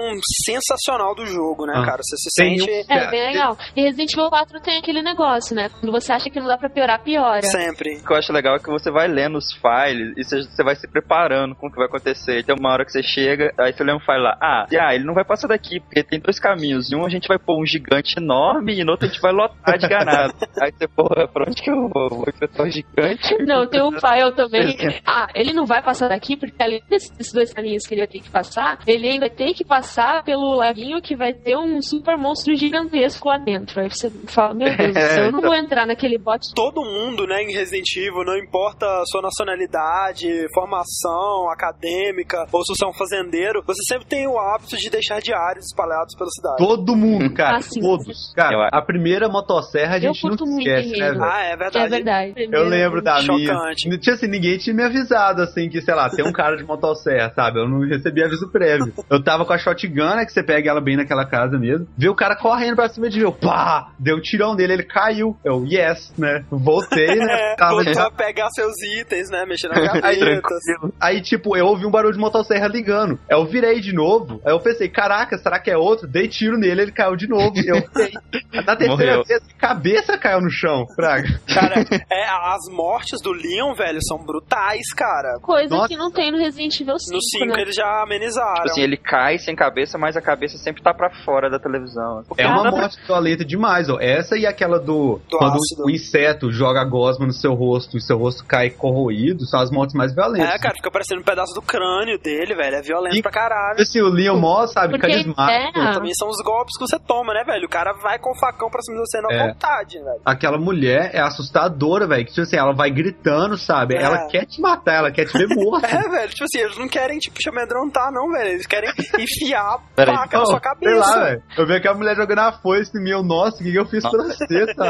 S1: sensacional do jogo, né,
S2: Ah.
S1: cara? Você se
S2: Tem
S1: sente
S4: É, bem legal. E Resident Evil 4 tem aquele negócio, né? Quando você acha que não dá pra piorar, piora.
S1: sempre.
S3: O que eu acho legal é que você vai lendo os files e você, vai se preparando com o que vai acontecer. Tem uma hora que você chega, aí você lê um file lá, ah, ah, ele não vai passar daqui, porque tem dois caminhos. Em um a gente vai pôr um gigante enorme e no outro a gente vai lotar de ganado. aí você, porra, pra onde que eu vou? Vou enfrentar o gigante?
S4: Não, tem um file também. Ah, ele não vai passar daqui, porque além desses dois caminhos que ele vai ter que passar, ele ainda tem que passar pelo laguinho que vai ter um super monstro gigantesco lá dentro. Aí você fala, meu Deus céu, eu não vou entrar naquele bote.
S1: Todo mundo, né, em Resident Evil, não importa a sua nacionalidade, formação acadêmica ou se você é um fazendeiro, você sempre tem o hábito de deixar diários espalhados pela cidade.
S2: Todo mundo, cara.
S4: Ah, sim.
S2: todos. Cara, a primeira motosserra a
S4: Eu
S2: gente não esquece, né, velho?
S1: Ah, é verdade.
S4: É verdade.
S2: Eu lembro da minha.
S1: Chocante.
S2: Não tinha assim, ninguém tinha me avisado, assim, que, sei lá, tem um cara de motosserra, sabe? Eu não recebi aviso prévio. Eu tava com a shotgun, né, que você pega ela bem naquela casa mesmo. Vi o cara correndo pra cima de mim, eu, pá! Deu um tirão dele, ele caiu. Eu, yes, né? Voltei, né?
S1: É,
S2: Tava
S1: voltou
S2: já-
S1: a pegar seus itens, né? Mexer na
S2: Aí,
S1: gaveta.
S2: aí, tipo, eu ouvi um barulho de motosserra ligando. Aí eu virei de novo. Aí eu pensei, caraca, será que é outro? Dei tiro nele, ele caiu de novo. Eu virei. Na terceira
S3: Morreu.
S2: vez, cabeça caiu no chão, Fraga.
S1: Cara, é, as mortes do Leon, velho, são brutais, cara.
S4: Coisa
S2: Nossa.
S4: que não tem no Resident Evil 5,
S1: No 5
S4: né?
S1: eles já amenizaram.
S3: Tipo assim, ele cai sem cabeça, mas a cabeça sempre tá pra fora da televisão.
S2: É uma morte violenta demais, ó. Essa e aquela do.
S1: Do
S2: quando
S1: ácido.
S2: o inseto joga gosma no seu rosto e seu rosto cai corroído, são as mortes mais violentas.
S1: É, cara, fica parecendo um pedaço do crânio dele, velho. É violento
S2: E-
S1: pra caralho.
S2: Assim, o Leon Moss, sabe,
S4: Porque
S2: carismático.
S4: é,
S1: Também são os golpes que você toma, né, velho? O cara vai com o facão pra cima de você na
S2: É.
S1: vontade, velho.
S2: Aquela mulher é assustadora, velho. Que, tipo assim, ela vai gritando, sabe?
S1: É.
S2: Ela quer te matar, ela quer te ver morto.
S1: É, velho, tipo assim, eles não querem, tipo, te amedrontar, não, velho. Eles querem enfiar a faca na sua
S2: Sei
S1: cabeça.
S2: lá, velho. Eu vi aquela mulher jogando a foice em mim, eu, nossa, o que que eu fiz pra você, sabe?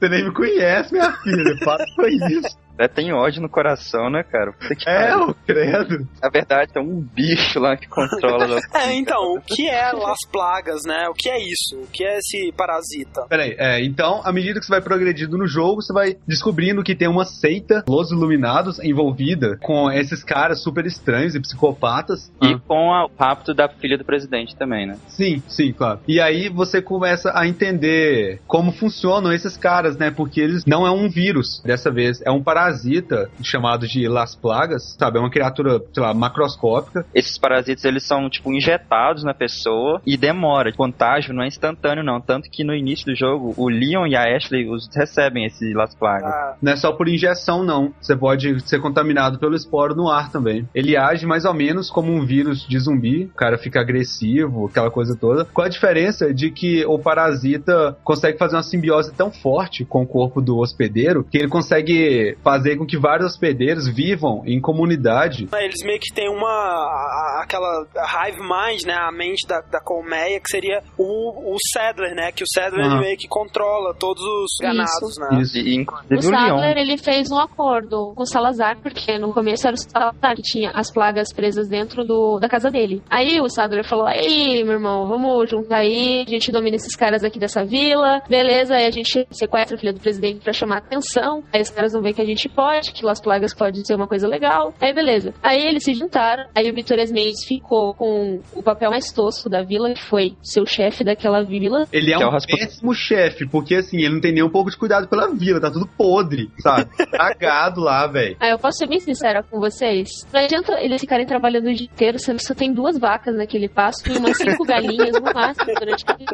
S2: Você nem me conhece, minha filha. Para com isso.
S3: É, tem ódio no coração, né, cara? Puta que
S2: É, ô, credo.
S3: Na verdade, tem um bicho lá que controla.
S1: É, então, o que é Las Plagas, né? O que é isso? O que é esse parasita?
S2: Peraí, é, então, à medida que você vai progredindo no jogo, você vai descobrindo que tem uma seita, Los Iluminados, envolvida com esses caras super estranhos e psicopatas.
S3: E com a- o rapto da filha do presidente também, né?
S2: Sim, sim, claro. E aí você começa a entender como funcionam esses caras, né? Porque eles não é um vírus, dessa vez, é um parasita chamado de Las Plagas, sabe? É uma criatura, sei lá, macroscópica.
S3: Esses parasitas, eles são, tipo, injetados na pessoa e demora. O contágio não é instantâneo, não. Tanto que no início do jogo, o Leon e a Ashley os recebem esse Las Plagas.
S1: Ah,
S2: Não é só por injeção, não. Você pode ser contaminado pelo esporo no ar também. Ele age mais ou menos como um vírus de zumbi. O cara fica agressivo, aquela coisa toda. Com a diferença de que o parasita consegue fazer uma simbiose tão forte com o corpo do hospedeiro que ele consegue fazer com que vários hospedeiros vivam em comunidade.
S1: eles meio que têm uma. aquela hive mind, né? A mente da, da colmeia, que seria o, o Sadler, né? Que o Sadler ele meio que controla todos os ganados, né?
S2: Isso.
S3: E,
S4: O
S3: inclusive o, Leon.
S4: Sadler, ele fez um acordo com o Salazar, porque no começo era o Salazar que tinha as plagas presas dentro do, da casa dele. Aí o Sadler falou, aí, meu irmão, vamos juntar aí, a gente domina esses caras aqui dessa vila, beleza, aí a gente sequestra a filha do presidente pra chamar atenção, aí os caras vão ver que a gente pode, que Las Plagas pode ser uma coisa legal, aí beleza. Aí eles se juntaram, aí o Vitor Mendes ficou com o papel mais tosco da vila, que foi ser o chefe daquela vila,
S2: Ele é
S3: é o
S2: um
S3: Rasputin.
S2: péssimo chefe, porque assim, ele não tem nem um pouco de cuidado pela vila, tá tudo podre, sabe? Cagado lá, velho.
S4: Ah, eu posso ser bem sincera com vocês. Não adianta eles ficarem trabalhando o dia inteiro, sendo que só tem duas vacas naquele pasto e umas cinco galinhas no máximo durante aquele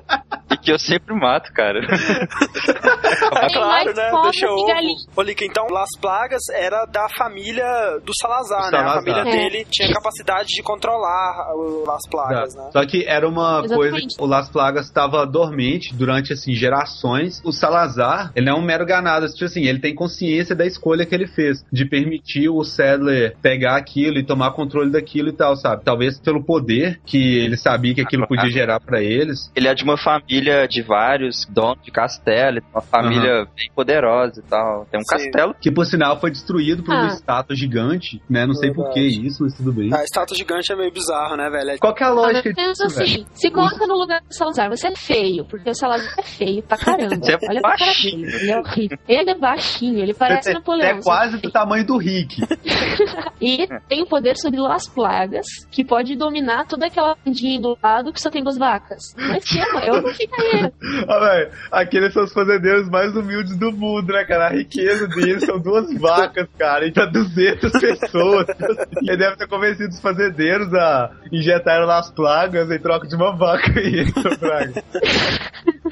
S3: E que eu sempre mato, cara.
S4: Tem
S1: claro,
S4: mais
S1: né? Deixa. Ô, Lica, então Las Plagas era da família do Salazar,
S2: Do
S1: né? A família
S4: É.
S1: dele tinha capacidade de controlar o Las Plagas, né?
S2: Só que era uma
S4: Exatamente.
S2: coisa que o Las Plagas estava dormente durante assim gerações. O Salazar, ele não é um mero ganado, tipo assim, ele tem consciência da escolha que ele fez de permitir o Sadler pegar aquilo e tomar controle daquilo e tal, sabe? Talvez pelo poder que ele sabia que aquilo podia gerar pra eles.
S3: Ele é de uma família família de vários donos de castelo, uma família bem poderosa e tal. Tem um
S1: Sim.
S3: castelo.
S2: Que por sinal foi destruído por uma
S4: Ah.
S2: estátua gigante, né? Não sei por que isso, mas tudo bem.
S1: A estátua gigante é meio bizarro, né, velho? É-
S2: Qual que é a
S4: Ah,
S2: lógica disso, velho?
S4: assim, se coloca no lugar do Salazar, você é feio, porque o Salazar é feio pra caramba.
S3: Você é
S4: Olha pra cara
S3: baixinho.
S4: dele, ele é horrível. Ele é baixinho, ele parece
S2: Você
S4: Napoleão.
S2: é quase do tamanho do Rick.
S4: E tem o poder sobre as plagas, que pode dominar toda aquela bandinha do lado que só tem duas vacas. Mas que é, eu não ficaria.
S2: Ah, velho, são os fazendeiros mais humildes do mundo, né, cara? A riqueza deles são duas vacas, cara, e pra 200 pessoas. Ele deve ter convencido os fazendeiros a injetar nas plagas em troca de uma vaca aí, seu Braga.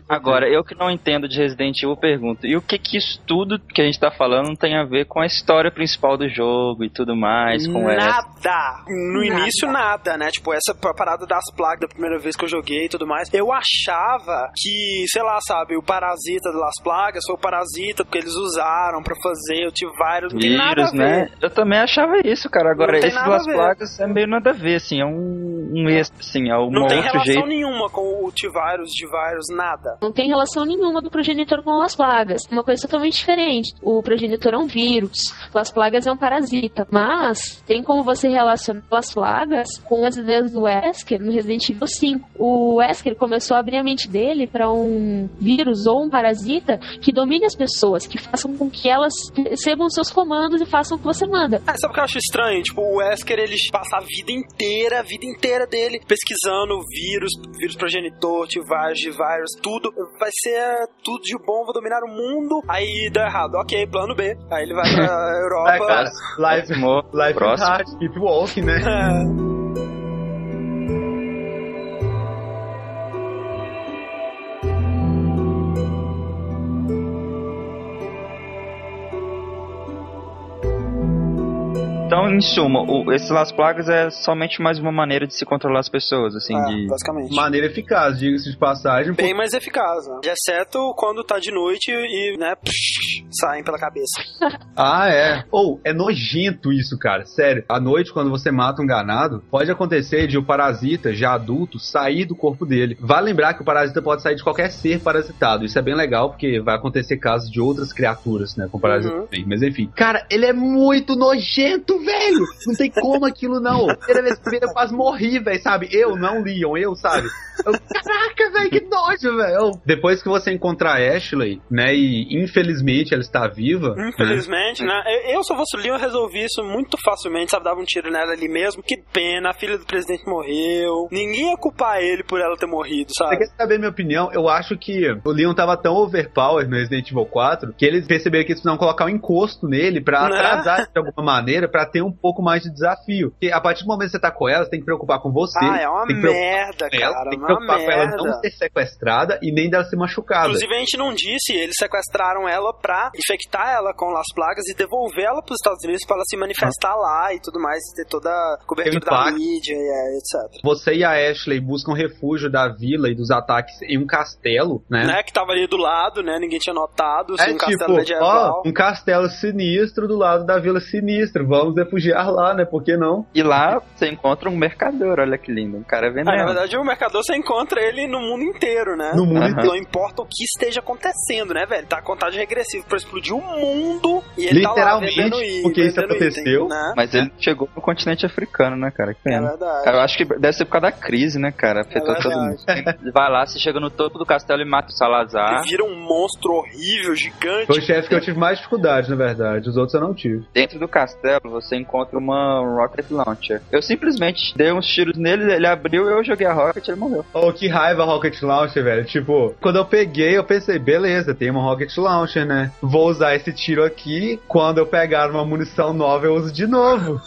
S3: Agora, eu que não entendo de Resident Evil, pergunto, e o que que isso tudo que a gente tá falando tem a ver com a história principal do jogo e tudo mais, com essa?
S1: Nada. No
S4: Nada.
S1: início, nada, né? Tipo, essa parada das plagas da primeira vez que eu joguei e tudo mais. Eu achava que, sei lá, sabe, o parasita das plagas foi o parasita que eles usaram pra fazer o T-Virus. Não tem nada a
S3: Vírus,
S1: ver.
S3: né? Eu também achava isso, cara. Agora, esse das plagas é meio nada a ver, assim, é um, um extra, assim, é um
S1: Não tem relação
S3: jeito.
S1: nenhuma com o T-Virus, G-Virus, nada.
S4: Não tem relação nenhuma do progenitor com as plagas. Uma coisa totalmente diferente. O progenitor é um vírus, as plagas é um parasita. Mas tem como você relacionar as plagas com as ideias do Wesker no Resident Evil 5. O Wesker começou a abrir a mente dele para um vírus ou um parasita que domine as pessoas, que façam com que elas recebam seus comandos e façam o que você manda.
S1: Ah, sabe o que eu acho estranho? Tipo, o Wesker, ele passa a vida inteira, a vida inteira dele, pesquisando vírus, vírus progenitor, T-Virus, G-Virus, tudo. Vai ser tudo de bom, vou dominar o mundo. Aí deu errado. Ok, plano B. Aí ele vai pra Europa.
S2: É, cara, life,
S3: Próximo.
S2: life hard, keep walking, né?
S1: É.
S3: Então, em suma, o, esse Las Plagas é somente mais uma maneira de se controlar as pessoas, assim,
S1: É,
S3: de...
S1: basicamente.
S2: Maneira eficaz, diga-se de passagem.
S1: Bem mais eficaz, né? Exceto quando tá de noite e, né, psh, saem pela cabeça.
S2: Ah, é. Ou, é nojento isso, cara. Sério. À noite, quando você mata um ganado, pode acontecer de o parasita, já adulto, sair do corpo dele. Vale lembrar que o parasita pode sair de qualquer ser parasitado. Isso é bem legal, porque vai acontecer casos de outras criaturas, né? Com parasita
S1: Uhum.
S2: também. Mas enfim. Cara, ele é muito nojento, velho! Não tem como aquilo, não. Primeira vez que eu quase morri, velho, sabe? Eu, não Leon, eu, sabe? Eu, Caraca, velho, que nojo, velho. Depois que você encontrar a Ashley, né? E infelizmente ela está viva. né?
S1: Infelizmente, né? Eu, eu, se eu fosse o Leon, eu resolvi isso muito facilmente, sabe? Dava um tiro nela ali mesmo. Que pena, a filha do presidente morreu. Ninguém ia culpar ele por ela ter morrido,
S2: Você
S1: sabe?
S2: quer saber minha opinião? Eu acho que o Leon tava tão overpowered no Resident Evil 4 que eles perceberam que eles precisavam colocar um encosto nele pra
S1: Né?
S2: atrasar de alguma maneira, pra ter um pouco mais de desafio. Porque a partir do momento que você tá com ela, você tem que preocupar com você.
S1: Ah, é uma merda,
S2: ela,
S1: cara.
S2: tem que preocupar com ela não
S1: merda.
S2: ser sequestrada e nem dela ser machucada.
S1: Inclusive, a gente não disse, eles sequestraram ela pra infectar ela com as plagas e devolver ela pros Estados Unidos pra ela se manifestar lá e tudo mais, e ter toda a cobertura da mídia e é, etc.
S2: Você e a Ashley buscam refúgio da vila e dos ataques em um castelo, né?
S1: Né? Que tava ali do lado, né? Ninguém tinha notado,
S2: É
S1: assim, um
S2: tipo,
S1: castelo medieval.
S2: ó, um castelo sinistro do lado da vila sinistra. Vamos refugiar lá, né? Por que não?
S3: E lá você encontra um mercador, olha que lindo, um cara
S1: Ah,
S3: vendendo.
S1: na verdade, o mercador você encontra ele no mundo inteiro, né?
S2: No mundo
S3: Aham.
S2: inteiro.
S1: Não importa o que esteja acontecendo, né, velho? Tá a contagem regressiva pra explodir o mundo e ele tá lá
S2: Literalmente,
S1: vendendo
S2: porque isso
S1: vendendo item,
S2: aconteceu.
S1: né?
S3: Mas ele chegou no continente africano, né, cara? Que
S1: É
S3: pena.
S1: verdade.
S3: Cara, eu acho que deve ser por causa da crise, né, cara? Afetou
S1: É
S3: todo mundo. Vai lá, você chega no topo do castelo e mata o Salazar.
S1: Ele vira um monstro horrível, gigante.
S2: Foi o chefe que eu tive mais dificuldade, na verdade. Os outros eu não tive.
S3: Dentro do castelo, você encontra uma Rocket Launcher. Eu simplesmente dei uns tiros nele, ele abriu, eu joguei a Rocket e ele morreu.
S2: Oh, que raiva Rocket Launcher, velho. Tipo, quando eu peguei, eu pensei, beleza, tem uma Rocket Launcher, né? Vou usar esse tiro aqui. Quando eu pegar uma munição nova, eu uso de novo.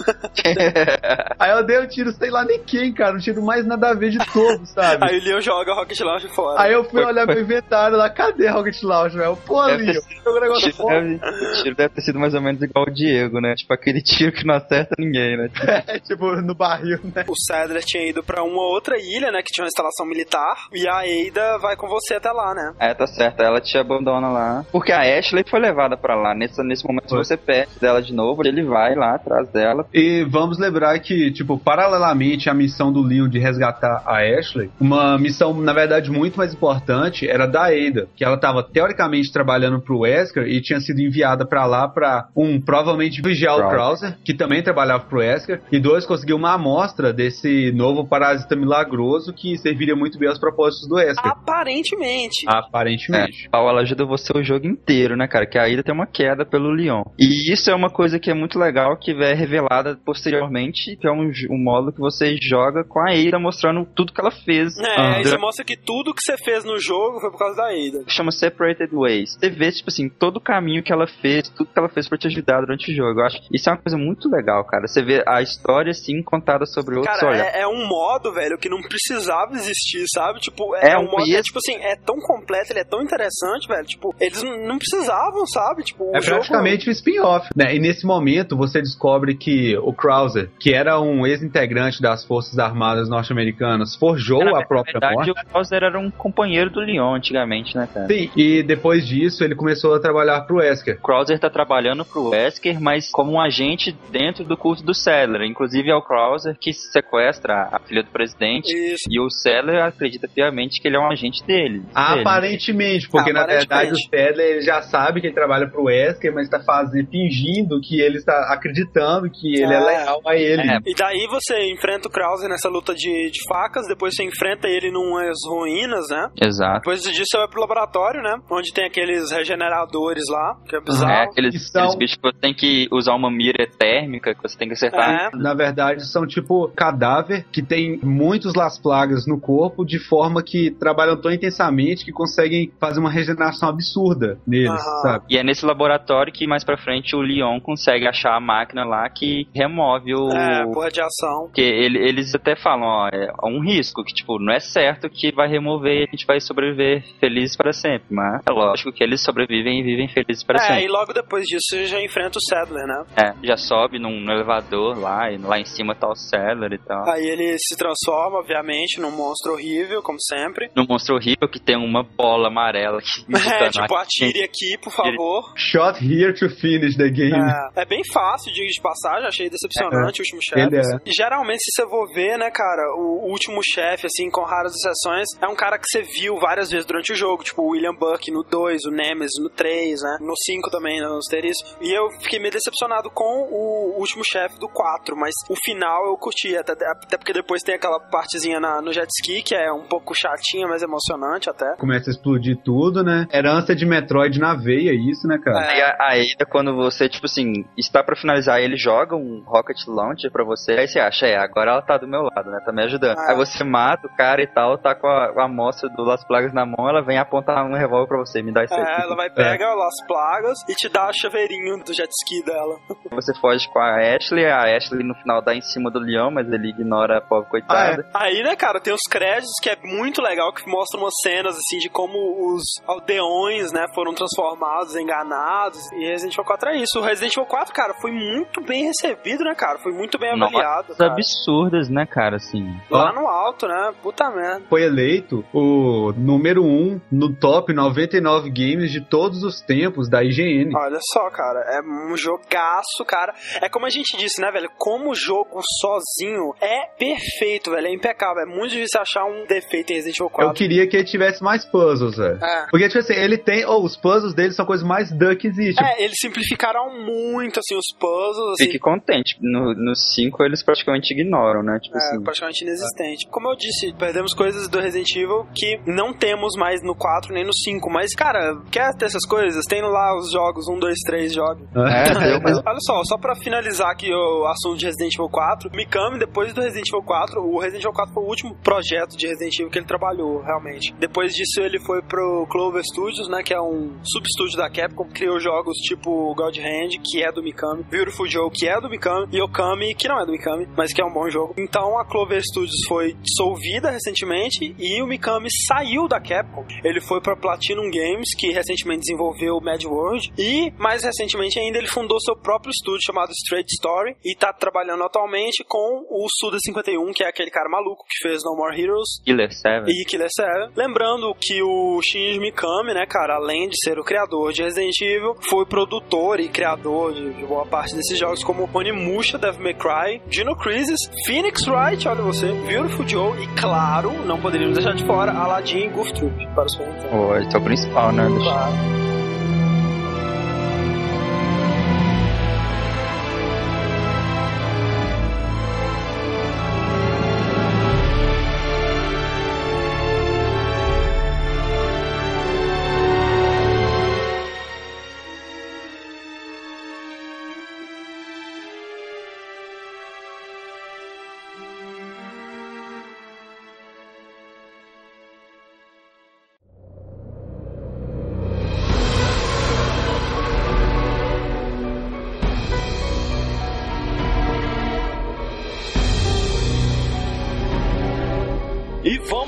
S2: Aí eu dei um tiro, sei lá nem quem, cara. Um tiro mais nada a ver de todo, sabe?
S1: Aí o Leon joga a Rocket Launcher fora.
S2: Aí eu fui olhar meu inventário lá, cadê a Rocket Launcher, velho? Pô, Leon,
S3: O
S2: negócio
S3: tiro,
S2: fora.
S3: deve, o tiro deve ter sido mais ou menos igual o Diego, né? Tipo aquele tiro que não acerta ninguém, né?
S2: É, tipo, no barril, né?
S1: O Sadler tinha ido pra uma outra ilha, né? Que tinha uma instalação militar e a Ada vai com você até lá, né?
S3: É, tá certo. Ela te abandona lá. Porque a Ashley foi levada pra lá. Nesse, nesse momento,
S2: Foi.
S3: você perde dela de novo, ele vai lá atrás dela.
S2: E vamos lembrar que, tipo, paralelamente à missão do Leon de resgatar a Ashley, uma missão, na verdade, muito mais importante era da Ada, que ela estava teoricamente trabalhando pro Wesker e tinha sido enviada pra lá pra, um, provavelmente vigiar o
S3: Krauser.
S2: Que também trabalhava pro Wesker, e dois, conseguir uma amostra desse novo parasita milagroso que serviria muito bem aos propósitos do Wesker.
S1: Aparentemente.
S2: Aparentemente.
S3: É, ela ajuda você o jogo inteiro, né, cara? Que a Ida tem uma queda pelo Leon. E isso é uma coisa que é muito legal, que é revelada posteriormente, que é um, um modo que você joga com a Ida mostrando tudo que ela fez.
S1: É, você mostra que tudo que você fez no jogo foi por causa da Ada.
S3: chama Separated Ways. Você vê, tipo assim, todo o caminho que ela fez, tudo que ela fez pra te ajudar durante o jogo. Eu acho que isso é uma coisa muito legal, cara. Você vê a história, assim, contada sobre outros
S1: Cara, é, é um modo, velho, que não precisava existir, sabe? Tipo, é,
S3: É
S1: um
S3: um
S1: modo,
S3: e
S1: é, tipo assim, é tão completo, ele é tão interessante, velho. Tipo, eles não precisavam, sabe? Tipo, o
S2: É
S1: jogo-
S2: praticamente um spin-off, né? E nesse momento você descobre que o Krauser, que era um ex-integrante das Forças Armadas norte-americanas, forjou
S3: Na
S2: a própria
S3: verdade,
S2: morte.
S3: o Krauser era um companheiro do Leon antigamente, né, cara?
S2: Sim, e depois disso ele começou a trabalhar pro Wesker.
S3: O Krauser tá trabalhando pro Wesker, mas como um agente dentro do culto do Sadler. Inclusive é o Krauser que sequestra a filha do presidente.
S1: Isso.
S3: E o Sadler acredita piamente que ele é um agente dele. dele.
S2: Aparentemente, porque na verdade o Stedler ele já sabe que ele trabalha pro Wesker, mas tá fazendo, fingindo que ele está acreditando que ele é,
S1: É.
S2: leal a ele.
S1: E daí você enfrenta o Krauser nessa luta de, de facas, depois você enfrenta ele numas ruínas, né?
S3: Exato.
S1: Depois disso você vai pro laboratório, né? Onde tem aqueles regeneradores lá, que é bizarro.
S3: É, aqueles, aqueles bichos que você tem que usar uma mira térmica, que você tem que acertar.
S1: É.
S2: Na verdade, são tipo cadáver que tem muitos Las Plagas no corpo, de forma que trabalham tão intensamente que conseguem fazer uma regeneração absurda neles, sabe?
S3: E é nesse laboratório que mais pra frente o Leon consegue achar a máquina lá que remove o.
S1: É, por radiação.
S3: Porque ele- eles até falam, ó, é um risco, que tipo, não é certo que vai remover e a gente vai sobreviver felizes para sempre, mas é lógico que eles sobrevivem e vivem felizes para
S1: É,
S3: sempre.
S1: e logo depois disso você já enfrenta o Sadler, né?
S3: É, já sobe num, no elevador lá, e lá em cima tá o Sadler e tal.
S1: Aí ele se transforma, obviamente, num monstro horrível, como sempre.
S3: No monstro horrível que tem uma bola amarela que
S1: É, tipo, atire aqui, por favor.
S2: Shot here to finish the game.
S1: É, é bem fácil, diga de passagem, achei decepcionante
S2: É.
S1: o último chefe.
S2: É.
S1: E Geralmente, se você for ver, né, cara, o último chefe, assim, com raras exceções, é um cara que você viu várias vezes durante o jogo, tipo o William Buck no 2, o Nemesis no 3, né, no 5 também, no Asterisco. E eu fiquei meio decepcionado com o último chefe do 4, mas o final eu curti, até, até porque depois tem aquela partezinha na- no jet ski, que é um pouco chatinha, mas emocionante até.
S2: Começa a explodir tudo, né? Herança de Metroid na veia, isso, né, cara?
S3: E a, a Ada, quando você, tipo assim, está pra finalizar, ele joga um Rocket Launcher pra você, aí você acha, é, agora ela tá do meu lado, né, tá me ajudando.
S1: Ah.
S3: Aí você mata o cara e tal, tá com a, a amostra do Las Plagas na mão, ela vem apontar um revólver pra você, me dá isso
S1: É,
S3: aqui.
S1: ela vai pegar as plagas e te dá o chaveirinho do jet ski dela.
S3: Você foge com a Ashley, a Ashley no final dá em cima do leão, mas ele ignora a pobre coitada.
S1: Aí, né, cara, tem os créditos que é muito legal, que mostram umas cenas, assim, de como os aldeões, né, foram transformados, enganados. E Resident Evil 4 é isso. O Resident Evil 4, cara, foi muito bem recebido, né, cara? Foi muito bem avaliado.
S3: Nossa,
S1: cara.
S3: absurdas, né, cara, assim.
S1: Lá no alto, né? Puta merda.
S2: Foi eleito o número 1 um no top 99 games de todos os tempos da IGN.
S1: Olha só, cara, é um jogaço, cara. É como a gente disse, né, velho? Como o jogo sozinho é perfeito, velho. É impecável. É muito difícil achar um defeito em Resident Evil 4.
S2: Eu queria que ele tivesse mais puzzles, velho.
S1: É.
S2: Porque, tipo assim, ele tem. Oh, os puzzles dele são coisas mais duck que existe.
S1: É, eles simplificaram muito, assim, os puzzles, assim.
S3: Fique contente, no 5 eles praticamente ignoram, né, tipo
S1: É,
S3: assim.
S1: praticamente inexistente. Como eu disse, perdemos coisas do Resident Evil que não temos mais no 4 nem no 5. Mas, cara, quer ter essas coisas? Tem lá os jogos 1, 2, 3 jogos.
S3: É, mas-
S1: Olha só, só pra finalizar aqui o assunto de Resident Evil 4, Mikami, depois do Resident Evil 4, o Resident Evil 4 foi o último projeto de Resident Evil que ele trabalhou, realmente. Depois disso, ele foi pro Clover Studios, né, que é um substúdio da Capcom, criou jogos tipo God Hand, que é do Mikami, Beautiful Joe, que é do Mikami, e Okami, que não é do Mikami, mas que é um bom jogo. Então, a Clover Studios foi dissolvida recentemente e o Mikami saiu da Capcom. Ele foi pra Platinum Games, que recentemente desenvolveu Mad World, e mais recentemente ainda ele fundou seu próprio estúdio chamado Straight Story e tá trabalhando atualmente com o Suda 51, que é aquele cara maluco que fez No More Heroes
S3: Killer 7.
S1: e Killer 7. Lembrando que o Shinji Mikami, né, cara, além de ser o criador de Resident Evil, foi produtor e criador de, de boa parte desses jogos como Onimusha, Devil May Cry, Dino Crisis, Phoenix Wright, olha você, Beautiful Joe e, claro, não poderíamos deixar de fora, Aladdin e Goof Troop para o Super Nintendo.
S3: Pô, esse é o principal, né?
S1: Claro.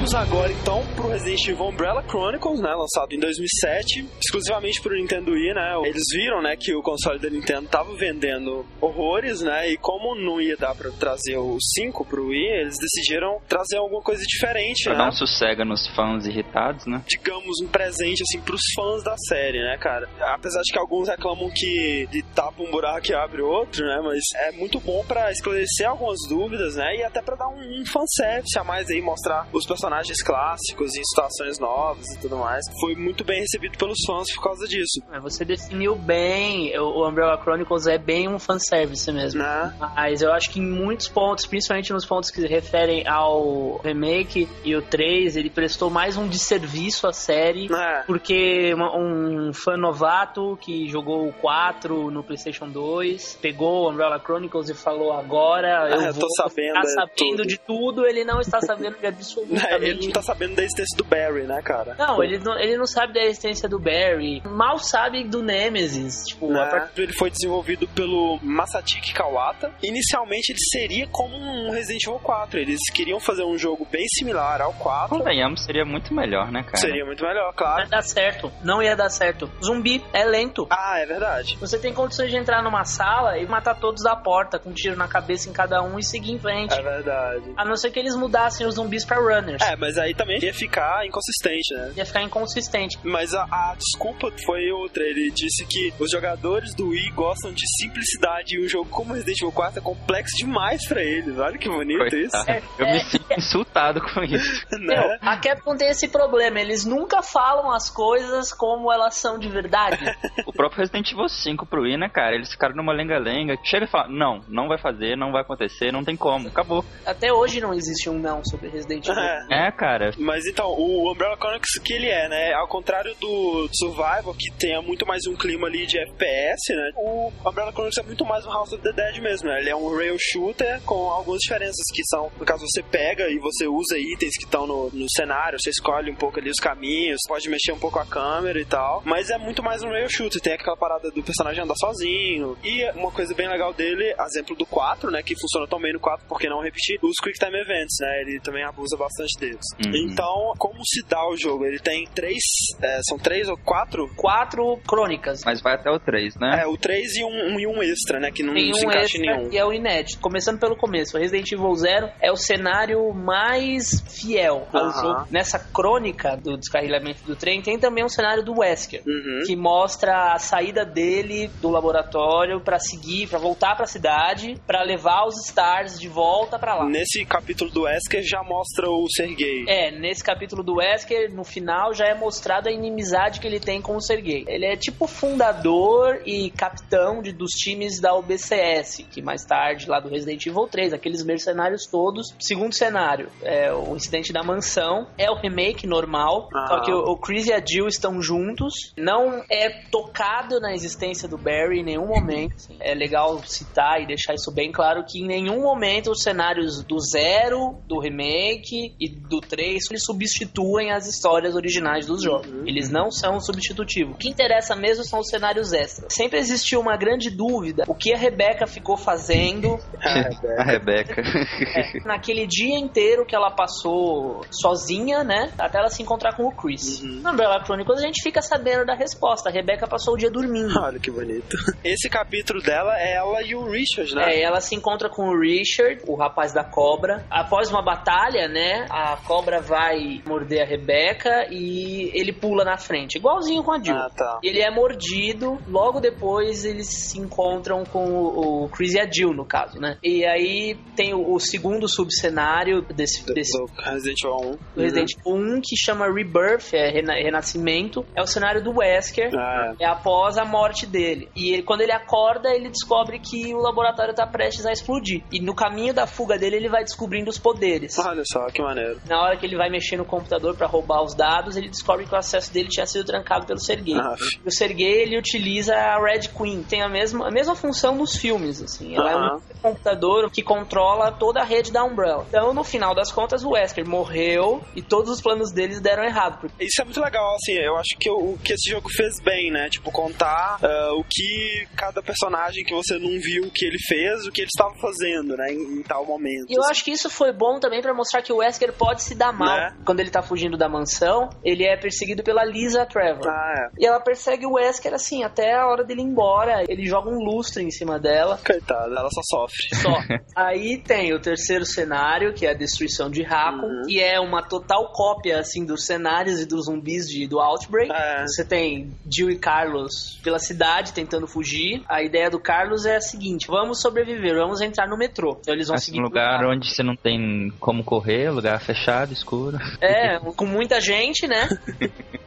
S1: Vamos agora então pro Resident Evil Umbrella Chronicles, né, lançado em 2007, exclusivamente pro Nintendo Wii, né? Eles viram, né, que o console da Nintendo tava vendendo horrores, né? E como não ia dar pra trazer o 5 pro Wii, eles decidiram trazer alguma coisa diferente,
S3: Pra
S1: né?
S3: dar um sossega nos fãs irritados, né?
S1: digamos, um presente, assim, pros fãs da série, né, cara? Apesar de que alguns reclamam que de tapa um buraco e abre outro, né? Mas é muito bom pra esclarecer algumas dúvidas, né? E até pra dar um, um fanservice a mais aí, mostrar os personagens clássicos em situações novas e tudo mais. Foi muito bem recebido pelos fãs por causa disso,
S6: É, Você definiu bem, o Umbrella Chronicles é bem um fanservice mesmo.
S1: né?
S6: Mas eu acho que em muitos pontos, principalmente nos pontos que se referem ao remake e o 3, ele prestou mais um desserviço à série.
S1: É.
S6: Porque um fã novato que jogou o 4 no PlayStation 2 pegou o Umbrella Chronicles e falou: Agora eu
S1: Ah, eu tô
S6: vou
S1: sabendo,
S6: ficar
S1: é,
S6: sabendo
S1: tudo."
S6: de tudo. Ele não está sabendo de absolutamente
S1: Ele não tá sabendo da existência do Barry, né, cara?
S6: Não, ele não, ele não sabe da existência do Barry. Mal sabe do Nemesis. Tipo, a
S1: Né?
S6: part-
S1: Ele foi desenvolvido pelo Masatiki Kawata. Inicialmente ele seria como um Resident Evil 4. Eles queriam fazer um jogo bem similar ao 4.
S3: Convenhamos, seria muito melhor, né, cara?
S1: Seria muito melhor,
S6: não
S1: claro.
S6: ia dar certo. Não ia dar certo. Zumbi é lento.
S1: Ah, é verdade.
S6: Você tem condições de entrar numa sala e matar todos da porta, com um tiro na cabeça em cada um e seguir em frente.
S1: É verdade.
S6: A não ser que eles mudassem os zumbis pra runners.
S1: É, mas aí também ia ficar inconsistente, né?
S6: Ia ficar inconsistente.
S1: Mas a, a desculpa foi outra. Ele disse que os jogadores do Wii gostam de simplicidade e um jogo como Resident Evil 4 é complexo demais pra eles. Olha que bonito isso.
S3: Coitado. Eu me sinto insultado com isso.
S6: Meu,
S1: Né?
S6: a Capcom tem esse problema, eles nunca falam as coisas como elas são de verdade.
S3: O próprio Resident Evil 5 pro Wii, né, cara? Eles ficaram numa lenga-lenga. Chega e fala, não, não vai fazer, não vai acontecer, não tem como. Acabou.
S6: Até hoje não existe um não sobre Resident Evil.
S1: É.
S3: É, cara.
S1: Mas então, o Umbrella Chronicles que ele é, né? Ao contrário do Survival, que tem muito mais um clima ali de FPS, né? O Umbrella Chronicles é muito mais um House of the Dead mesmo, né? Ele é um rail shooter com algumas diferenças que são, no caso, você pega e você usa itens que estão no, no cenário, você escolhe um pouco ali os caminhos, pode mexer um pouco a câmera e tal. Mas é muito mais um rail shooter, tem aquela parada do personagem andar sozinho. E uma coisa bem legal dele, exemplo do 4, né? Que funciona tão bem no 4, por que não repetir? Os Quick Time Events, né? Ele também abusa bastante deles.
S3: Uhum.
S1: Então, como se dá o jogo? Ele tem três. é, são três ou quatro?
S6: Quatro crônicas.
S3: Mas vai até o 3, né?
S1: É, o três e um, um- e um extra, né? Que não
S6: Tem
S1: se
S6: um
S1: encaixa em nenhum.
S6: e é o inédito. Começando pelo começo, Resident Evil Zero é o cenário mais fiel ao
S1: Aham.
S6: jogo. Nessa crônica do descarrilamento do trem, tem também um cenário do Wesker.
S1: Uhum.
S6: Que mostra a saída dele do laboratório pra seguir, pra voltar pra cidade, pra levar os Stars de volta pra lá.
S1: Nesse capítulo do Wesker já mostra o Sergei.
S6: É, nesse capítulo do Wesker, no final, já é mostrada a inimizade que ele tem com o Sergei. Ele é tipo fundador e capitão de, dos times da OBCS, que mais tarde, lá do Resident Evil 3, aqueles mercenários todos. Segundo cenário, é o incidente da mansão, é o remake normal,
S1: Ah.
S6: só que o, o Chris e a Jill estão juntos. Não é tocado na existência do Barry em nenhum momento. É legal citar e deixar isso bem claro que em nenhum momento os cenários do zero, do remake e do 3 eles substituem as histórias originais dos jogos. Eles não são substitutivos. O que interessa mesmo são os cenários extras. Sempre existiu uma grande dúvida o que a Rebecca ficou fazendo
S3: A Rebeca.
S6: é, naquele dia inteiro que ela passou sozinha, né? Até ela se encontrar com o Chris. No Umbrella Chronicles a gente fica sabendo da resposta. A Rebecca passou o dia dormindo.
S1: Olha que bonito. Esse capítulo dela é ela e o Richard, né?
S6: É, ela se encontra com o Richard, o rapaz da cobra. Após uma batalha, né? A a cobra vai morder a Rebeca e ele pula na frente, igualzinho com a Jill.
S1: Ah, tá.
S6: Ele é mordido, logo depois eles se encontram com o, o Chris e a Jill, no caso, né? E aí tem o, o segundo subcenário desse, desse
S1: Do Resident Evil 1.
S6: do Resident Evil 1 que chama Rebirth, é rena- renascimento. É o cenário do Wesker.
S1: Ah,
S6: É após a morte dele. E ele- quando ele acorda, ele descobre que o laboratório tá prestes a explodir. E no caminho da fuga dele, ele vai descobrindo os poderes.
S1: Olha só, que maneiro.
S6: Na hora que ele vai mexer no computador pra roubar os dados, ele descobre que o acesso dele tinha sido trancado pelo Sergei.
S1: Ah,
S6: E o Sergei, ele utiliza a Red Queen, tem a mesma, a mesma função dos filmes, assim. Ela é
S1: Aham.
S6: um computador que controla toda a rede da Umbrella. Então, no final das contas, o Wesker morreu e todos os planos deles deram errado. Porque
S1: Isso é muito legal, assim, eu acho que o que esse jogo fez bem, né? Tipo, contar ah, o que cada personagem que você não viu que ele fez, o que ele estava fazendo, né? Em, em tal momento.
S6: E eu
S1: assim.
S6: acho que isso foi bom também pra mostrar que o Wesker pode se dar mal.
S1: Né?
S6: Quando ele tá fugindo da mansão, ele é perseguido pela Lisa Trevor.
S1: Ah,
S6: E ela persegue o Wesker assim, até a hora dele ir embora. Ele joga um lustre em cima dela.
S1: é. Coitada, ela só sofre.
S6: Só. Aí tem o terceiro cenário, que é a destruição de Raccoon,
S1: Uhum.
S6: que é uma total cópia assim dos cenários e dos zumbis de, do Outbreak.
S1: É.
S6: Você tem Jill e Carlos pela cidade tentando fugir. A ideia do Carlos é a seguinte: vamos sobreviver, vamos entrar no metrô. Então eles vão
S3: Assim,
S6: seguir
S3: um lugar onde você não tem como correr, lugar fechado, escuro.
S6: É, com muita gente, né?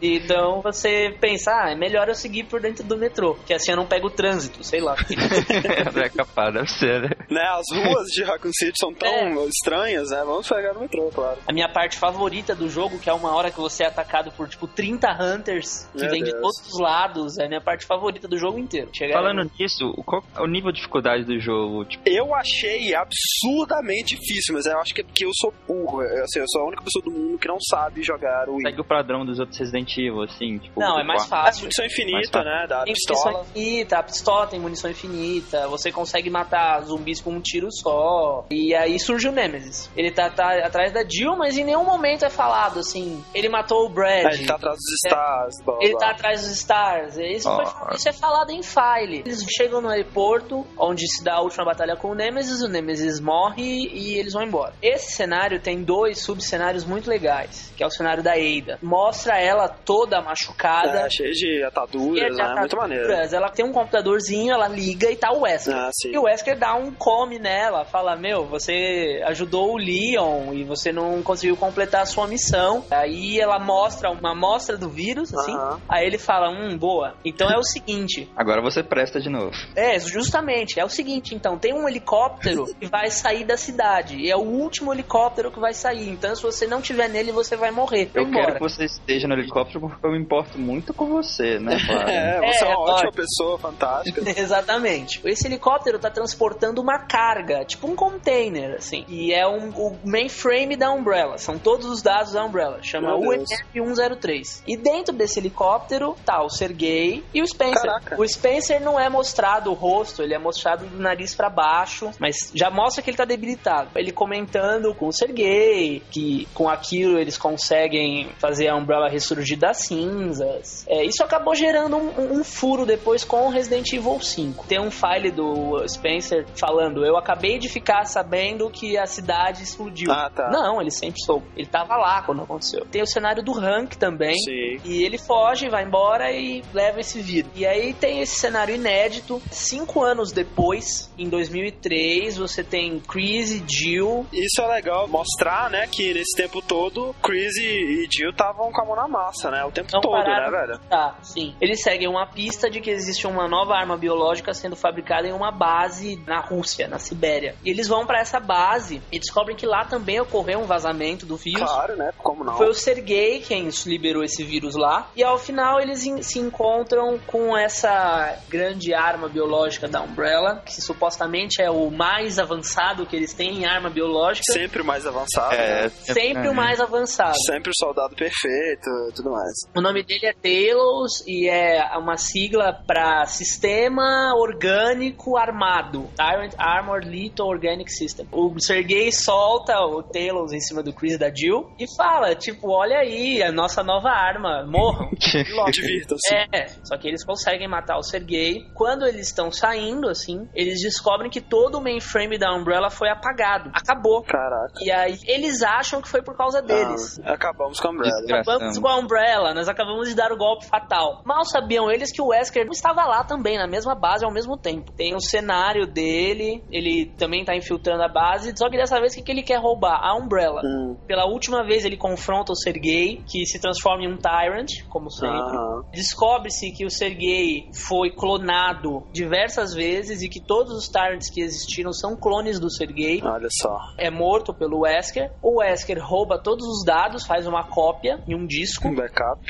S6: Então você pensa, ah, é melhor eu seguir por dentro do metrô, que assim eu não pego o trânsito, sei lá.
S3: é capaz, deve ser, né?
S1: Né, as ruas de Raccoon City são tão
S6: É.
S1: estranhas, né? Vamos pegar no metrô, claro.
S6: A minha parte favorita do jogo, que é uma hora que você é atacado por tipo 30 hunters que
S1: Meu
S6: vêm de todos os lados, é a minha parte favorita do jogo inteiro. Chegar
S3: Falando nisso, o- qual é o nível de dificuldade do jogo? Tipo,
S1: Eu achei absurdamente difícil, mas eu acho que é porque eu sou burro. Assim, eu sou a única pessoa do mundo que não sabe jogar o
S3: segue o padrão dos outros Resident Evil, assim, tipo...
S6: Não, é mais.
S1: É,
S6: fácil.
S1: munição infinita, né? Da
S6: Tem
S1: pistola.
S6: munição infinita, a pistola tem munição infinita, você consegue matar zumbis com um tiro só. E aí surge o Nemesis. Ele tá, tá atrás da Jill, mas em nenhum momento é falado assim, ele matou o Brad.
S1: É, ele tá atrás dos stars. blá, blá,
S6: Ele tá atrás dos Stars. Isso, foi-
S3: Ah.
S6: isso é falado em file. Eles chegam no aeroporto, onde se dá a última batalha com o Nemesis, o Nemesis morre e eles vão embora. Esse cenário tem dois subcenários muito legais, que é o cenário da Ada. Mostra ela toda machucada.
S1: É, cheio de
S6: cheia
S1: ataduras,
S6: de
S1: né? Muito maneiro.
S6: ataduras. Ela tem um computadorzinho, ela liga e tá o Wesker.
S1: Ah, sim.
S6: E o Wesker dá um come nela, fala: Meu, você ajudou o Leon e você não conseguiu completar a sua missão. Aí ela mostra uma amostra do vírus, assim. Aí ele fala: Hum, boa. Então é o seguinte.
S3: Agora você presta de novo.
S6: É, justamente. É o seguinte, então. Tem um helicóptero que vai sair da cidade. E é o último helicóptero que vai sair. Então, se você não tiver nele, você vai morrer. Vai
S3: Eu
S6: embora.
S3: quero que você esteja no helicóptero porque eu me importo muito com você, né, Clara?
S1: É, você é,
S6: É,
S1: uma ótima pessoa, fantástica.
S6: Exatamente. Esse helicóptero tá transportando uma carga, tipo um container, assim. E é um, o mainframe da Umbrella. São todos os dados da Umbrella. Chama
S1: Meu Deus.
S6: UNF-103. E dentro desse helicóptero tá o Sergei e o Spencer.
S1: Caraca.
S6: O Spencer não é mostrado o rosto, ele é mostrado do nariz pra baixo, mas já mostra que ele tá debilitado. Ele comentando com o Sergei, que com aquilo eles conseguem fazer a Umbrella ressurgir das cinzas. É, isso acabou gerando um, um- furo depois com o Resident Evil 5. Tem um file do Spencer falando: Eu acabei de ficar sabendo que a cidade explodiu.
S1: Ah, tá.
S6: Não, ele sempre soube. Ele tava lá quando aconteceu. Tem o cenário do Hank também.
S1: Sim.
S6: E ele foge, vai embora e leva esse vírus. E aí tem esse cenário inédito. Cinco anos depois, em 2003, você tem Chris e Jill.
S1: Isso é legal mostrar, né, que nesse tempo todo, Chris e e Jill estavam com a mão na massa, né? O tempo
S6: Não
S1: todo,
S6: pararam.
S1: né, velho?
S6: Tá, sim. Eles seguem uma pista de que existe uma nova arma biológica sendo fabricada em uma base na Rússia, na Sibéria. E eles vão pra essa base e descobrem que lá também ocorreu um vazamento do vírus.
S1: Claro, né? Como não?
S6: Foi o Sergei quem liberou esse vírus lá. E ao final eles se encontram com essa grande arma biológica da Umbrella, que supostamente é o mais avançado que eles têm em arma biológica.
S1: Sempre o mais avançado.
S3: É,
S1: né?
S6: Sempre o mais avançado.
S1: Sempre o soldado perfeito e tudo mais.
S6: O nome dele é Talos e é uma sigla para Sistema Orgânico Armado. Tyrant Armored Lethal Organic System. O Sergei solta o Talos em cima do Chris e da Jill e fala, tipo, olha aí, a nossa nova arma, morram.
S1: Divirtam-se.
S6: É, só que eles conseguem matar o Sergei. Quando eles estão saindo, assim, eles descobrem que todo o mainframe da Umbrella foi apagado. Acabou.
S1: Caraca.
S6: E aí eles acham que foi por causa deles.
S1: Ah, acabamos com a Umbrella.
S6: Acabamos com a Umbrella, nós acabamos de dar o golpe fatal. Mal sabiam eles que o Wesker não estava lá também, na mesma base ao mesmo tempo. Tem o cenário dele, ele também tá infiltrando a base, só que dessa vez o que, que ele quer roubar? A Umbrella.
S1: Hum.
S6: Pela última vez ele confronta o Sergei, que se transforma em um Tyrant, como sempre. Descobre-se que o Sergei foi clonado diversas vezes e que todos os Tyrants que existiram são clones do Sergei.
S1: Olha só.
S6: É morto pelo Wesker. O Wesker rouba todos os dados, faz uma cópia em um disco.
S1: Um backup.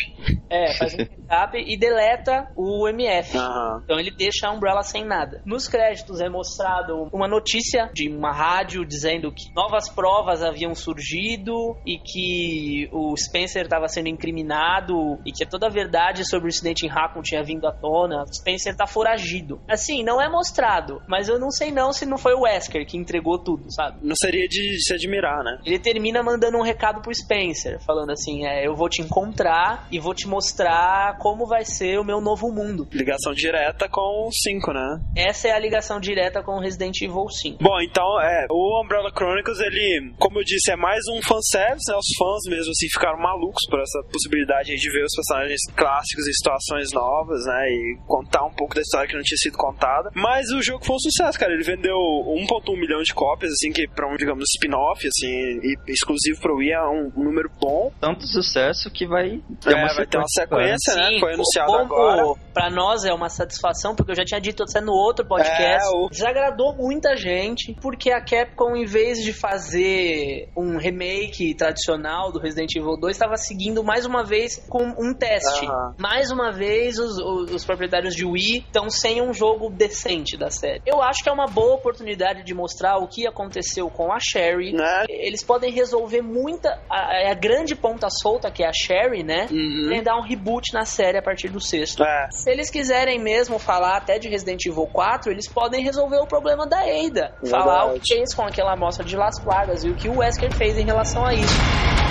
S6: É, faz um backup e deleta o MF.
S1: Aham.
S6: Então ele deixa a Umbrella sem nada. Nos créditos é mostrado uma notícia de uma rádio dizendo que novas provas haviam surgido e que o Spencer estava sendo incriminado e que toda a verdade sobre o incidente em Raccoon tinha vindo à tona. O Spencer tá foragido. Assim, não é mostrado, mas eu não sei não se não foi o Wesker que entregou tudo, sabe?
S1: Não seria de se admirar, né?
S6: Ele termina mandando um recado pro Spencer, falando assim: é, eu vou te encontrar e vou te mostrar como vai ser o meu novo mundo.
S1: Ligação direta com o 5, né?
S6: Essa é a ligação direta com Resident Evil 5.
S1: Bom, então, é, o Umbrella Chronicles, ele, como eu disse, é mais um fanservice, né? Os fãs mesmo, assim, ficaram malucos por essa possibilidade de ver os personagens clássicos em situações novas, né? E contar um pouco da história que não tinha sido contada. Mas o jogo foi um sucesso, cara. Ele vendeu 1.1 milhão de cópias, assim, que pra um, digamos, spin-off, assim, e exclusivo pro Wii é um, número bom.
S3: Tanto sucesso que vai ter
S1: É, vai ter uma sequência, né?
S6: Sim,
S1: Foi anunciado
S6: como
S1: agora.
S6: Pra nós é uma satisfação, porque eu já tinha dito até no outro podcast.
S1: É, o-
S6: Desagradou muita gente, porque a Capcom, em vez de fazer um remake tradicional do Resident Evil 2, estava seguindo mais uma vez com um teste.
S1: Aham.
S6: Mais uma vez, os, os- os proprietários de Wii estão sem um jogo decente da série. Eu acho que é uma boa oportunidade de mostrar o que aconteceu com a Sherry.
S1: Né?
S6: Eles podem resolver muita. A, a grande ponta solta, que é a Sherry, né?
S1: Uhum.
S6: Podem dar um reboot na série a partir do sexto.
S1: É.
S6: Se eles quiserem mesmo falar até de Resident Evil 4, eles podem resolver o problema da Ada. Falar o que fez com aquela amostra de Las Plagas e o que o Wesker fez em relação a isso.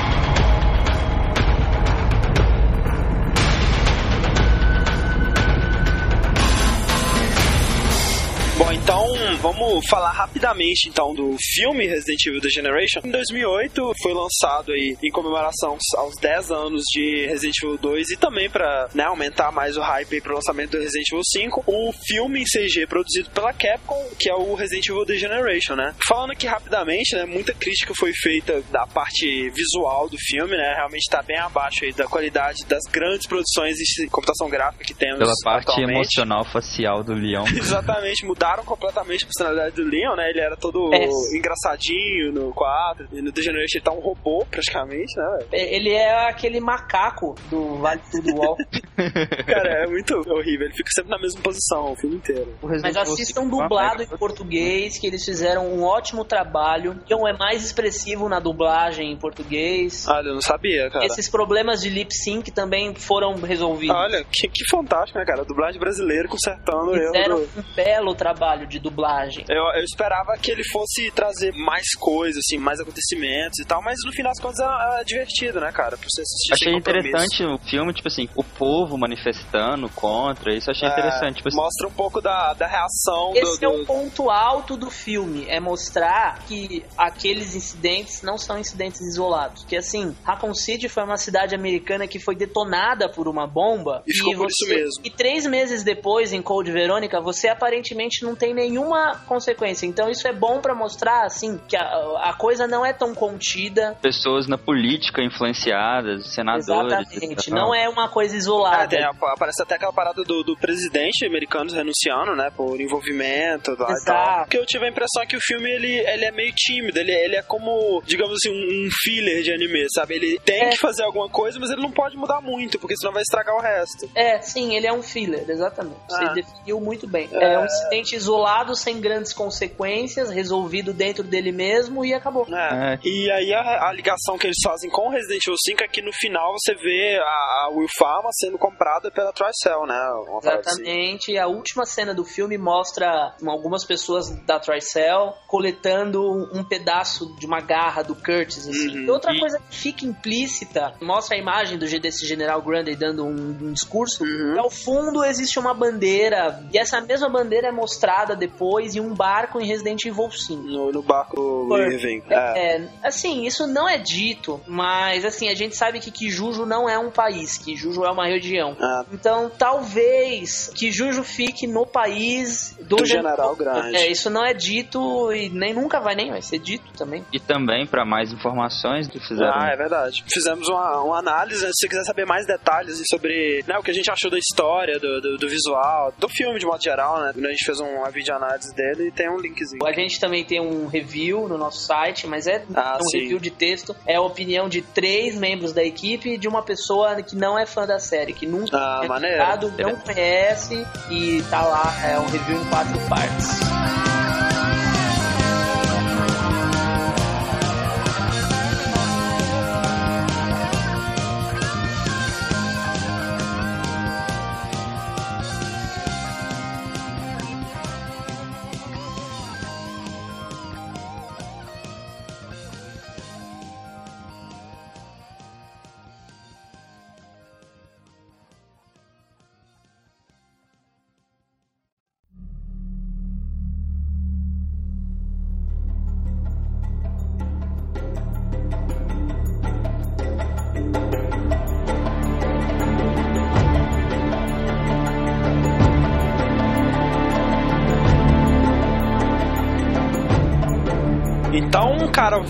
S1: Então vamos falar rapidamente então do filme Resident Evil The Generation. Em 2008 foi lançado aí em comemoração aos 10 anos de Resident Evil 2 e também para né, aumentar mais o hype aí pro lançamento do Resident Evil 5, o filme em CG produzido pela Capcom, que é o Resident Evil The Generation, né? Falando aqui rapidamente, né, muita crítica foi feita da parte visual do filme, né? Realmente tá bem abaixo aí da qualidade das grandes produções de computação gráfica que temos
S3: Pela parte
S1: atualmente.
S3: emocional facial do leão.
S1: Exatamente, mudaram completamente a personalidade do Leon, né? Ele era todo
S6: É.
S1: engraçadinho no 4, e no The Generation ele tá um robô praticamente, né? velho?
S6: Ele é aquele macaco do Vale Tudo Wall.
S1: Cara, é muito horrível, ele fica sempre na mesma posição o filme inteiro.
S3: O
S6: Mas assistam
S3: 5
S6: dublado em
S3: é
S6: português, que eles fizeram um ótimo trabalho. Então é mais expressivo na dublagem em português.
S1: Olha, eu não sabia, cara.
S6: Esses problemas de lip sync também foram resolvidos.
S1: Olha, que, que fantástico, né, cara? A dublagem brasileira consertando o erro
S6: Fizeram
S1: do-
S6: um belo trabalho de dublagem.
S1: Eu, eu esperava que ele fosse trazer mais coisas, assim, mais acontecimentos e tal, mas no final das contas é, é divertido, né, cara? Pra você assistir
S3: Achei interessante o filme, tipo assim, o povo manifestando contra, isso achei
S1: É,
S3: interessante. Tipo assim,
S1: Mostra um pouco da, da reação
S6: Esse
S1: do,
S6: é
S1: do-
S6: o ponto alto do filme, é mostrar que aqueles incidentes não são incidentes isolados. Que assim, Raccoon City foi uma cidade americana que foi detonada por uma bomba
S1: E ficou por isso mesmo.
S6: E três meses depois, em Cold Verônica, você aparentemente não tem nenhuma consequência. Então isso é bom pra mostrar assim que a, a coisa não é tão contida.
S3: pessoas na política influenciadas, senadores.
S6: Exatamente,
S3: e
S6: não é uma coisa isolada.
S1: tem, a- aparece até aquela parada do, do presidente americano renunciando, né, por envolvimento lá e
S6: Exato.
S1: tal. Porque eu tive a impressão que o filme, ele, ele é meio tímido, ele, ele é como, digamos assim, um, um filler de anime, sabe? Ele tem
S6: É.
S1: que fazer alguma coisa, mas ele não pode mudar muito, porque senão vai estragar o resto.
S6: É, sim, ele é um filler, exatamente. Você
S1: Ah.
S6: definiu muito bem. É... um incidente isolado, sem grandes consequências, resolvido dentro dele mesmo e acabou.
S1: É.
S3: É.
S1: E aí a, a ligação que eles fazem com o Resident Evil 5 é que no final você vê a, a Will Pharma sendo comprada pela Tricell, né? Uma assim.
S6: Exatamente. A última cena do filme mostra algumas pessoas da Tricell coletando um pedaço de uma garra do Curtis. Assim.
S1: Uhum.
S6: E outra coisa que fica implícita, mostra a imagem do desse General Grundy dando um, um discurso.
S1: Uhum.
S6: E ao fundo existe uma bandeira, e essa mesma bandeira é mostrada temporada depois em um barco em Resident Evil 5.
S1: No, no barco
S6: Por-
S1: Irving. É.
S6: É, assim, isso não é dito, mas assim, a gente sabe que Kijuju não é um país, Kijuju é uma região.
S1: Ah.
S6: Então, talvez Kijuju fique no país do,
S1: Do
S6: Gen-
S1: General Grande.
S6: É, isso não é dito e nem nunca vai nem vai ser dito também.
S3: E também, pra mais informações que fizeram.
S1: Ah, é verdade. Fizemos uma, uma análise. Se você quiser saber mais detalhes sobre né, o que a gente achou da história, do, do, do visual, do filme de modo geral, né? A gente fez uma videoanálise dele e tem um linkzinho.
S6: A gente também tem um review no nosso site, mas é
S1: Ah,
S6: um
S1: sim.
S6: review de texto. É a opinião de três membros da equipe e de uma pessoa que não é fã da série, que nunca
S1: Ah,
S6: tinha
S1: maneiro.
S6: jogado, não conhece e tá lá. É um review em quatro partes.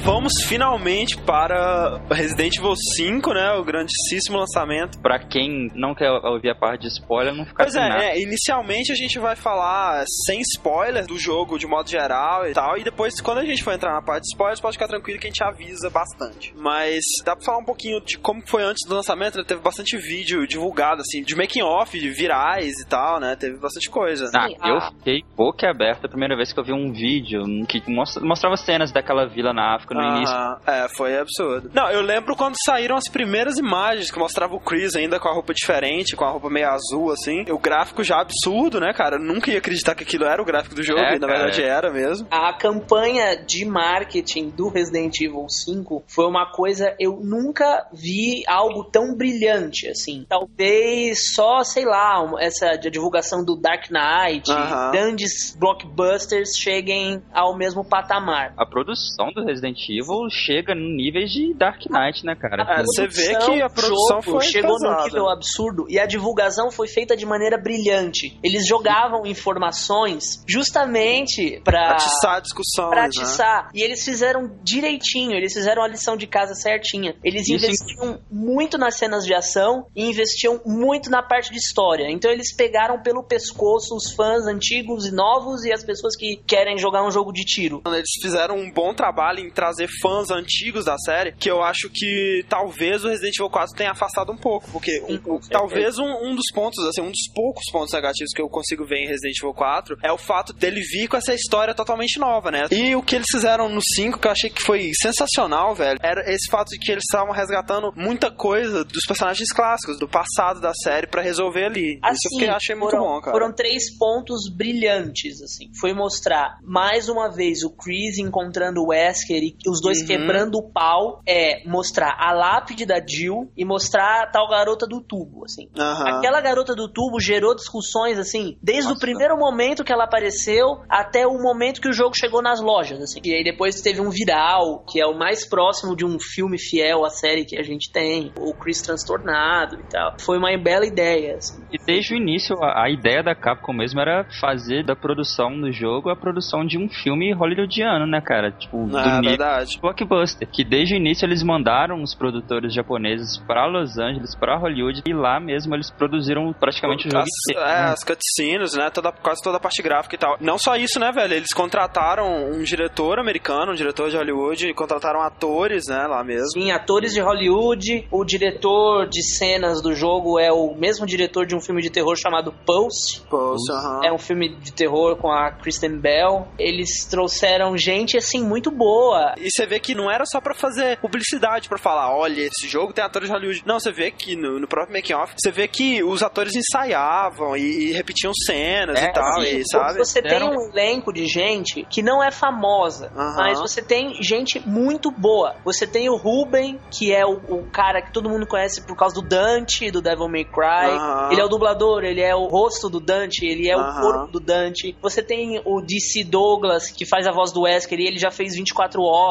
S1: Vamos finalmente para Resident Evil 5, né? O grandíssimo lançamento.
S3: Pra quem não quer ouvir a parte de spoiler, não ficar
S1: Pois
S3: nada.
S1: é, é, inicialmente a gente vai falar sem spoiler do jogo de modo geral e tal, e depois quando a gente for entrar na parte de spoilers, pode ficar tranquilo que a gente avisa bastante. Mas dá pra falar um pouquinho de como foi antes do lançamento, né? teve bastante vídeo divulgado, assim, de making off, de virais e tal, né? Teve bastante coisa.
S3: Ah,
S6: Sim,
S3: eu
S6: ah.
S3: fiquei boca aberta a primeira vez que eu vi um vídeo que mostra- mostrava cenas daquela vila na África no início.
S1: É, foi absurdo. Não, eu lembro quando saíram as primeiras imagens que mostravam o Chris ainda com a roupa diferente, com a roupa meio azul, assim. O gráfico já absurdo, né, cara? Eu nunca ia acreditar que aquilo era o gráfico do jogo,
S3: É,
S1: e na
S3: cara.
S1: verdade era mesmo.
S6: A campanha de marketing do Resident Evil 5 foi uma coisa eu nunca vi algo tão brilhante assim. Talvez só, sei lá, essa divulgação do Dark Knight,
S1: Aham.
S6: grandes blockbusters cheguem ao mesmo patamar.
S3: A produção do Resident Evil chega em níveis de Dark Knight, né, cara?
S1: É, você vê que a produção foi
S6: chegou num
S1: pesada.
S6: nível absurdo e a divulgação foi feita de maneira brilhante. Eles jogavam informações justamente pra
S1: Atiçar a discussão.
S6: pra
S1: né?
S6: atiçar. E eles fizeram direitinho, eles fizeram a lição de casa certinha. Eles
S3: Isso,
S6: investiam muito nas cenas de ação e investiam muito na parte de história. Então eles pegaram pelo pescoço os fãs antigos e novos e as pessoas que querem jogar um jogo de tiro.
S1: Eles fizeram um bom trabalho em trazer fãs antigos da série, que eu acho que talvez o Resident Evil 4 tenha afastado um pouco, porque um- um- talvez um, um dos pontos, assim, um dos poucos pontos negativos que eu consigo ver em Resident Evil 4 é o fato dele vir com essa história totalmente nova, né? E o que eles fizeram no 5, que eu achei que foi sensacional, velho, era esse fato de que eles estavam resgatando muita coisa dos personagens clássicos, do passado da série, pra resolver ali. Isso eu fiquei- achei muito
S6: Assim, foram,
S1: bom, cara.
S6: Foram três pontos brilhantes, assim. Foi mostrar, mais uma vez, o Chris encontrando o Wesker e os dois
S1: Uhum.
S6: quebrando o pau. É mostrar a lápide da Jill e mostrar a tal garota do tubo, assim.
S1: Aham.
S6: Aquela garota do tubo gerou discussões, assim, desde o
S3: Nossa.
S6: primeiro momento que ela apareceu até o momento que o jogo chegou nas lojas, assim. E aí depois teve um viral, que é o mais próximo de um filme fiel à série que a gente tem, o Chris transtornado e tal. Foi uma bela ideia, assim.
S3: E desde o início, a, a ideia da Capcom mesmo era fazer da produção do jogo a produção de um filme hollywoodiano, né, cara? Tipo, do
S1: É
S3: nível
S1: verdade.
S3: blockbuster. Que desde o início eles mandaram os produtores japoneses pra Los Angeles, pra Hollywood, e lá mesmo eles produziram praticamente o jogo
S1: as,
S3: inteiro.
S1: é,
S3: né?
S1: as cutscenes, né? Toda, quase toda a parte gráfica e tal. Não só isso, né, velho? Eles contrataram um diretor americano, um diretor de Hollywood, contrataram atores, né, lá mesmo.
S6: Sim, atores de Hollywood. O diretor de cenas do jogo é o mesmo diretor de um filme de terror chamado Pulse.
S1: Poxa, aham.
S6: É um filme de terror com a Kristen Bell. Eles trouxeram gente assim, muito boa.
S1: E você vê que não era só pra fazer publicidade, pra falar, olha, esse jogo tem atores de Hollywood. Não, você vê que no, no próprio making off, você vê que os atores ensaiavam e, e repetiam cenas
S3: É,
S1: e tal, e, sabe?
S6: Você tem um elenco de gente que não é famosa,
S1: Aham.
S6: mas você tem gente muito boa. Você tem o Ruben, que é o, o cara que todo mundo conhece por causa do Dante, do Devil May Cry.
S1: Aham.
S6: Ele é o dublador, ele é o rosto do Dante, ele é o
S1: Aham.
S6: corpo do Dante. Você tem o DC Douglas, que faz a voz do Wesker, e ele já fez 24 horas.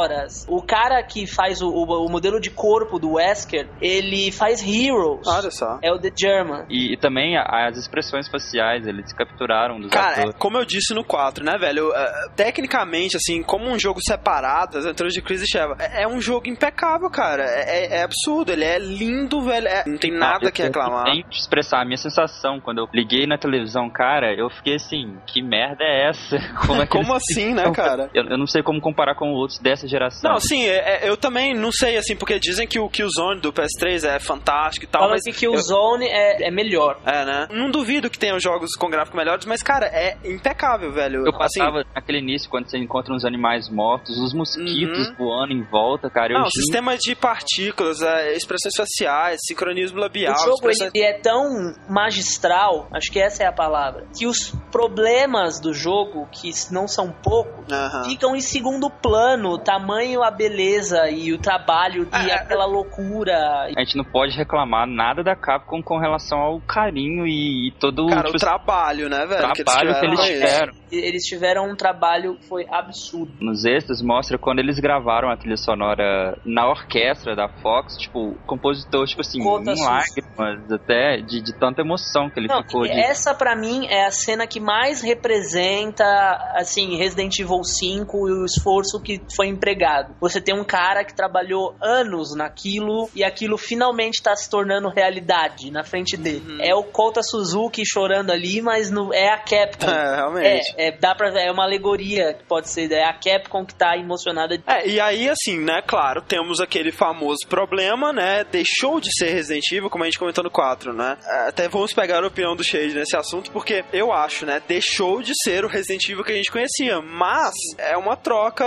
S6: O cara que faz o, o- o modelo de corpo do Wesker, ele faz Heroes.
S1: Olha só.
S6: É o The German.
S3: E, e também as expressões faciais, eles capturaram dos
S1: Cara, é,
S3: atores.
S1: como eu disse no 4, né, velho? é, tecnicamente, assim, como um jogo separado, as aventuras de Chris e Sheva, é, é um jogo impecável, cara. É, é- é absurdo, ele é lindo, velho. é- não tem nada
S3: eu-
S1: que
S3: eu
S1: reclamar.
S3: tenho que expressar a minha sensação quando eu liguei na televisão, cara, eu fiquei assim, que merda é essa? Como, é que
S1: Como assim, né, cara?
S3: Eu, eu não sei como comparar com outros dessa geração.
S1: Não, sim, é- é- eu também não sei, assim, porque dizem que o Killzone do PS3 é fantástico e tal,
S6: Falam
S1: mas...
S6: que Killzone é, é melhor.
S1: É, né? Não duvido que tenham jogos com gráficos melhores, mas, cara, é impecável, velho.
S3: Eu
S1: Assim,
S3: passava naquele início, quando você encontra uns animais mortos, os mosquitos
S1: Uhum.
S3: voando em volta, cara. Eu
S1: não,
S3: gente,
S1: sistema de partículas, é, expressões faciais, sincronismo labial,
S6: O jogo
S1: expressões...
S6: ele é tão magistral, acho que essa é a palavra, que os problemas do jogo, que não são poucos,
S1: Aham.
S6: ficam em segundo plano. O tamanho, a beleza e o trabalho e
S1: É,
S6: aquela loucura.
S3: A gente não pode reclamar nada da Capcom com relação ao carinho e, e todo
S1: Cara,
S3: tipo,
S1: o trabalho, né, velho?
S3: trabalho que eles tiveram.
S6: Eles tiveram um trabalho que foi absurdo.
S3: Nos extras mostra quando eles gravaram a trilha sonora na orquestra da Fox, tipo, o compositor, tipo assim,
S6: Conta
S3: em lágrimas até, de, de tanta emoção que ele
S6: Não,
S3: ficou de...
S6: essa pra mim é a cena que mais representa, assim, Resident Evil 5 e o esforço que foi empregado. Você tem um cara que trabalhou anos naquilo e aquilo finalmente tá se tornando realidade na frente dele.
S1: Uhum.
S6: É o Kota Suzuki chorando ali, mas no, é a Capcom.
S1: É, realmente.
S6: É, é, dá pra, é uma alegoria que pode ser, é a Capcom que tá emocionada.
S1: É, e aí, assim, né, claro, temos aquele famoso problema, né, deixou de ser Resident Evil, como a gente comentou no 4, né, É, até vamos pegar a opinião do Shade nesse assunto, porque eu acho, né, deixou de ser o Resident Evil que a gente conhecia, mas é uma troca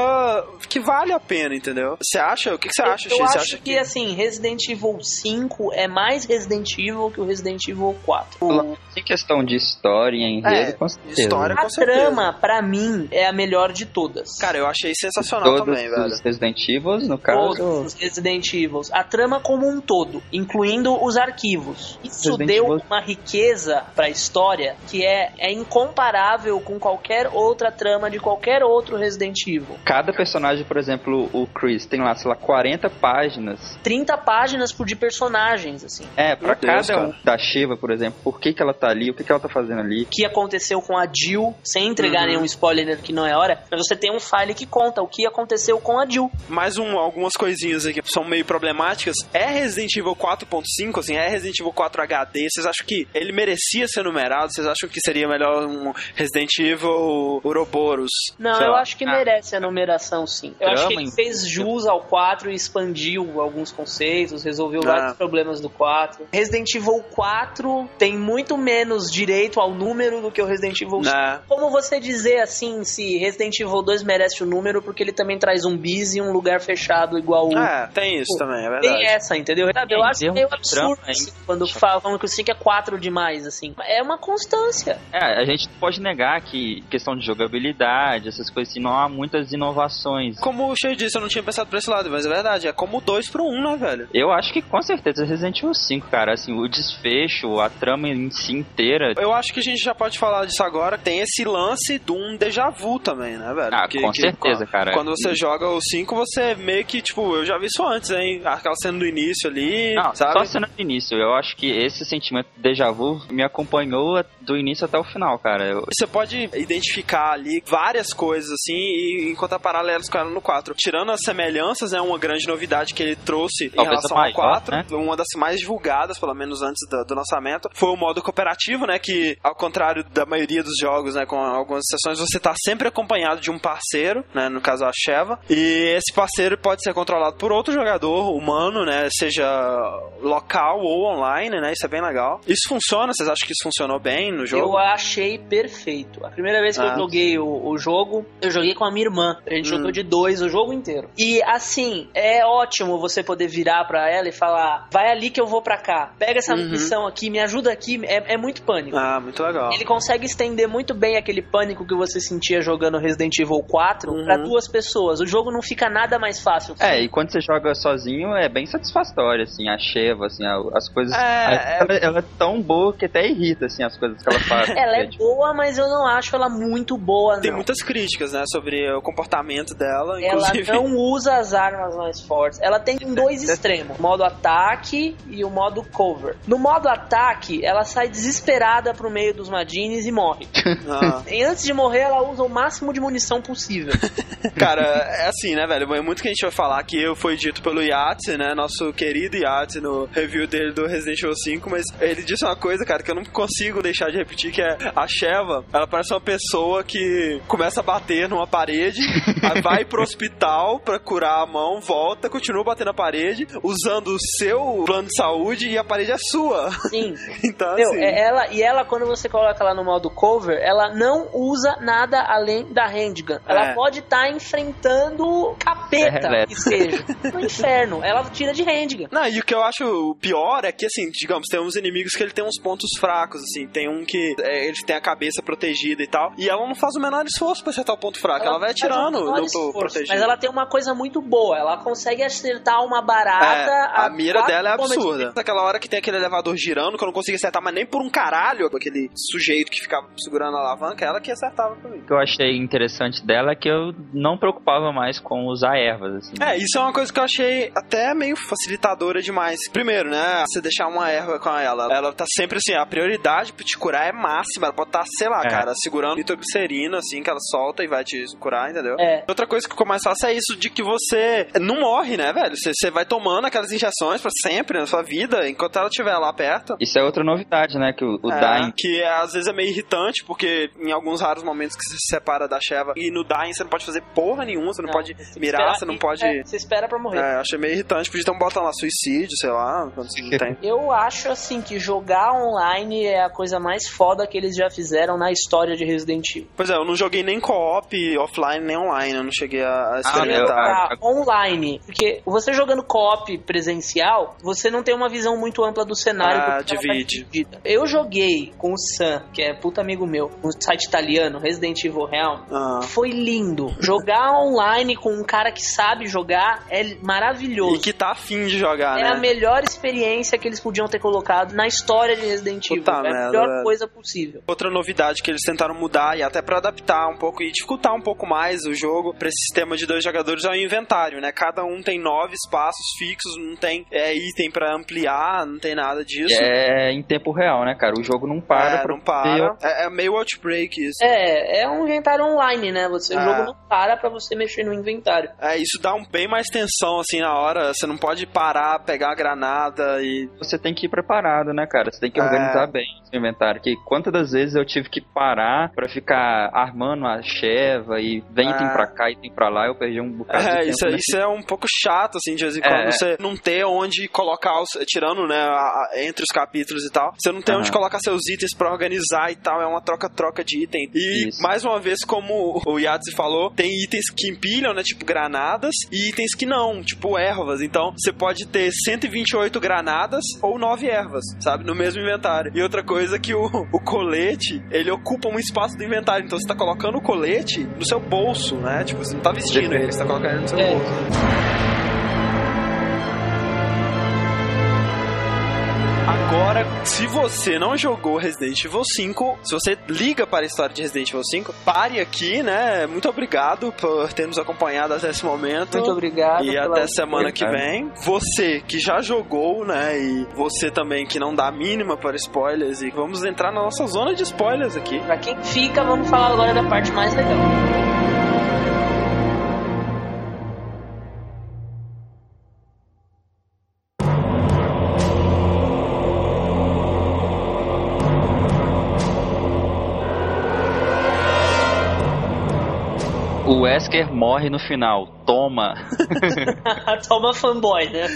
S1: que vale a pena, entendeu? Você acha? O que, que você acha,
S6: eu
S1: Shade? Você
S6: acho
S1: acha
S6: que, assim, Resident Evil 5 é mais Resident Evil que o Resident Evil 4. O-
S3: Em questão de história, enredo,
S1: É,
S3: com certeza.
S1: história- com certeza.
S6: Trama, pra mim, é a melhor de todas.
S1: Cara, eu achei sensacional
S3: Todos
S1: também, velho.
S3: os Resident Evil, no caso...
S6: Todos os Resident Evil. A trama como um todo, incluindo os arquivos. Isso
S3: Resident
S6: deu
S3: Evil-
S6: uma riqueza pra história que é, é incomparável com qualquer outra trama de qualquer outro Resident Evil.
S3: Cada personagem, por exemplo, o Chris, tem lá, sei lá, 40 páginas.
S6: 30 páginas por de personagens, assim.
S3: É, pra
S1: Meu Deus,
S3: cada
S1: cara.
S3: um da Shiva, por exemplo, por que, que ela tá ali, o que, que ela tá fazendo ali.
S6: O que aconteceu com a Jill, sem entregar
S1: Uhum.
S6: nenhum spoiler que não é hora, mas você tem um file que conta o que aconteceu com a Jill.
S1: mais um, algumas coisinhas aqui que são meio problemáticas. É Resident Evil 4.5, assim, é Resident Evil 4 HD. Vocês acham que ele merecia ser numerado? Vocês acham que seria melhor um Resident Evil Ouroboros?
S6: Não,
S1: Sei
S6: eu
S1: lá.
S6: acho que
S3: Ah.
S6: merece a numeração, sim. Eu
S3: Trama,
S6: acho que ele fez jus ao 4 e expandiu alguns conceitos, resolveu
S1: Ah.
S6: vários problemas do 4. Resident Evil 4 tem muito menos direito ao número do que o Resident Evil 5.
S1: Né?
S6: Como você dizer assim, se Resident Evil 2 merece o número porque ele também traz zumbis e um lugar fechado igual o.
S1: É, tem isso também, é
S6: Tem
S1: verdade.
S6: essa, entendeu? Sabe, eu acho meio absurdo
S3: trama,
S6: assim, quando falam que o 5 é 4 demais, assim. É uma constância.
S3: É, a gente pode negar que questão de jogabilidade, essas coisas assim, não há muitas inovações.
S1: Como o Cheio disse, eu não tinha pensado por esse lado, mas é verdade. É como 2 pro 1, um, né, velho?
S3: Eu acho que com certeza Resident Evil 5, cara, assim, o desfecho, a trama em si inteira.
S1: Eu acho que a gente já pode falar disso agora. Tem esse lance de um déjà vu também, né, velho?
S3: Ah,
S1: Que-
S3: com
S1: que-
S3: certeza, cara.
S1: Quando você joga o 5, você meio que, tipo, eu já vi isso antes, hein? Aquela cena do início ali,
S3: Não,
S1: sabe?
S3: só cena do início. Eu acho que esse sentimento de déjà vu me acompanhou do início até o final, cara. Eu-
S1: Você pode identificar ali várias coisas, assim, e encontrar paralelos com ela no 4. Tirando as semelhanças, é uma grande novidade que ele trouxe em
S3: Talvez
S1: relação
S3: a
S1: ao
S3: maior,
S1: 4.
S3: né?
S1: Uma das mais divulgadas, pelo menos antes do, do lançamento, foi o modo cooperativo, né? Que, ao contrário da maioria dos jogos, né, com algumas sessões você tá sempre acompanhado de um parceiro, né? No caso a Sheva. E esse parceiro pode ser controlado por outro jogador humano, né? Seja local ou online, né? Isso é bem legal. Isso funciona? Vocês acham que isso funcionou bem no jogo?
S6: Eu achei perfeito. A primeira vez que
S1: Ah.
S6: eu joguei o, o jogo, eu joguei com a minha irmã. A gente
S1: Hum.
S6: jogou de dois o jogo inteiro. E assim, é ótimo você poder virar pra ela e falar: vai ali que eu vou pra cá. Pega essa
S1: Uhum.
S6: missão aqui, me ajuda aqui. É, é muito pânico.
S1: Ah, muito legal.
S6: Ele consegue estender muito bem aquele pânico que você sentia jogando Resident Evil 4
S1: Uhum.
S6: pra duas pessoas. O jogo não fica nada mais fácil.
S3: É, e quando você joga sozinho é bem satisfatório, assim, a Sheva, assim, a- as coisas.
S1: É, é-
S3: ela, ela é tão boa que até irrita, assim, as coisas que ela faz.
S6: Ela é
S3: tipo,
S6: boa, mas eu não acho ela muito boa,
S1: Tem
S6: não.
S1: muitas críticas, né, sobre o comportamento dela,
S6: Ela
S1: inclusive.
S6: não usa as armas mais fortes. Ela tem dois extremos: o modo ataque e o modo cover. No modo ataque, ela sai desesperada pro meio dos Madines e morre.
S1: Ah.
S6: E antes de morrer, ela usa o máximo de munição possível.
S1: Cara, é assim, né, velho? É muito que a gente vai falar que foi dito pelo Yatsi, né? Nosso querido Yatsi no review dele do Resident Evil 5, mas ele disse uma coisa, cara, que eu não consigo deixar de repetir, que é a Sheva, ela parece uma pessoa que começa a bater numa parede, vai pro hospital pra curar a mão, volta, continua batendo na parede, usando o seu plano de saúde e a parede é sua.
S6: Sim.
S1: Então,
S6: Meu,
S1: assim...
S6: é- ela, e ela, quando você coloca ela no modo cover, ela não usa nada além da handgun. Ela
S1: É.
S6: pode estar enfrentando capeta,
S3: Serra
S6: que seja. No inferno. Ela tira de handgun.
S1: Não, e o que eu acho pior é que, assim, digamos, tem uns inimigos que ele tem uns pontos fracos, assim. Tem um que é, ele tem a cabeça protegida e tal. E ela não faz o menor esforço pra acertar o ponto fraco. Ela, vai
S6: faz o
S1: atirando no
S6: esforço,
S1: protegido.
S6: Mas ela tem uma coisa muito boa. Ela consegue acertar uma barata.
S1: É, a mira
S6: quatro
S1: dela é absurda. Naquela hora que tem aquele elevador girando, que eu não conseguia acertar, mas nem por um caralho, aquele sujeito que ficava segurando a alavanca, ela que acertava pra mim.
S3: O que eu achei interessante dela é que eu não preocupava mais com usar ervas, assim.
S1: É, isso é uma coisa que eu achei até meio facilitadora demais. Primeiro, né? Você deixar uma erva com ela. Ela tá sempre assim, a prioridade pra te curar é máxima. Ela pode estar, sei lá,
S3: É.
S1: cara, segurando nitroglicerina, assim, que ela solta e vai te curar, entendeu?
S6: É.
S1: Outra coisa que ficou mais fácil é isso de que você não morre, né, velho? Você, você vai tomando aquelas injeções pra sempre na sua vida, enquanto ela estiver lá perto.
S3: Isso é outra novidade, né? Que o, o
S1: É,
S3: Dying.
S1: Que às vezes é meio irritante, porque em alguns raros momentos que você se separa da Sheva e no Dying você não pode fazer porra nenhuma, você não, pode
S6: você
S1: mirar,
S6: esperar-
S1: você não pode.
S6: é, você espera pra morrer.
S1: É, achei meio irritante. Podia ter um botão lá, suicídio, sei lá, quando você não tem.
S6: Eu acho assim que jogar online é a coisa mais foda que eles já fizeram na história de Resident Evil.
S1: Pois é, eu não joguei nem co-op, offline, nem online. Eu não cheguei a
S3: Ah,
S1: experimentar.
S6: Jogar online, porque você jogando co-op presencial, você não tem uma visão muito ampla do cenário.
S1: Ah,
S6: tá
S1: divide.
S6: dividida. Eu joguei com o Sam, que é puta amigo meu, um site italiano, Resident Evil Realm.
S1: Ah.
S6: Foi lindo. Jogar online com um cara que sabe jogar é maravilhoso.
S1: E que tá afim de jogar,
S6: É
S1: né?
S6: a melhor experiência que eles podiam ter colocado na história de Resident Evil.
S1: Puta
S6: é a
S1: merda,
S6: melhor
S1: velho.
S6: coisa possível.
S1: Outra novidade que eles tentaram mudar e até pra adaptar um pouco e dificultar um pouco mais o jogo pra esse sistema de dois jogadores é o inventário, né? Cada um tem nove espaços fixos, não tem é, item pra ampliar, não tem nada disso.
S3: É em tempo real, né, cara? O jogo não para
S1: É, não para. É, é meio Outbreak isso.
S6: É, é um inventário online, né? Você, O
S1: É.
S6: jogo não para pra você mexer no inventário.
S1: É, isso dá um bem mais tensão assim na hora. Você não pode parar, pegar a granada e.
S3: Você tem que ir preparado, né, cara? Você tem que
S1: É.
S3: organizar bem o seu inventário. Que quantas das vezes eu tive que parar pra ficar armando a cheva e vem
S1: É.
S3: item pra cá, item pra lá, eu perdi um bocado de
S1: É,
S3: tempo.
S1: isso, é- isso é um pouco chato, assim, de vez em
S3: É.
S1: quando. Você não ter onde colocar, os, tirando, né, a- a- entre os capítulos e tal, você não tem
S3: Aham.
S1: onde colocar seus itens pra organizar e tal. É uma troca-troca de item. E,
S3: Isso.
S1: mais uma vez, como o Yatsi falou, tem itens que empilham, né, tipo granadas, e itens que não, tipo ervas. Então, você pode ter 128 granadas ou 9 ervas, sabe, no mesmo inventário. E outra coisa que o, o colete, ele ocupa um espaço do inventário. Então, você tá colocando o colete no seu bolso, né? Tipo, você não tá vestindo ele, você tá colocando ele no seu
S6: É.
S1: bolso. Agora, se você não jogou Resident Evil 5, se você liga para a história de Resident Evil 5, pare aqui, né? Muito obrigado por ter nos acompanhado até esse momento.
S6: Muito obrigado.
S1: E até semana que vem. Você que já jogou, né? E você também que não dá a mínima para spoilers. E vamos entrar na nossa zona de spoilers aqui.
S6: Pra quem fica, vamos falar agora da parte mais legal.
S3: Wesker morre no final. Toma.
S6: Toma fanboy, né?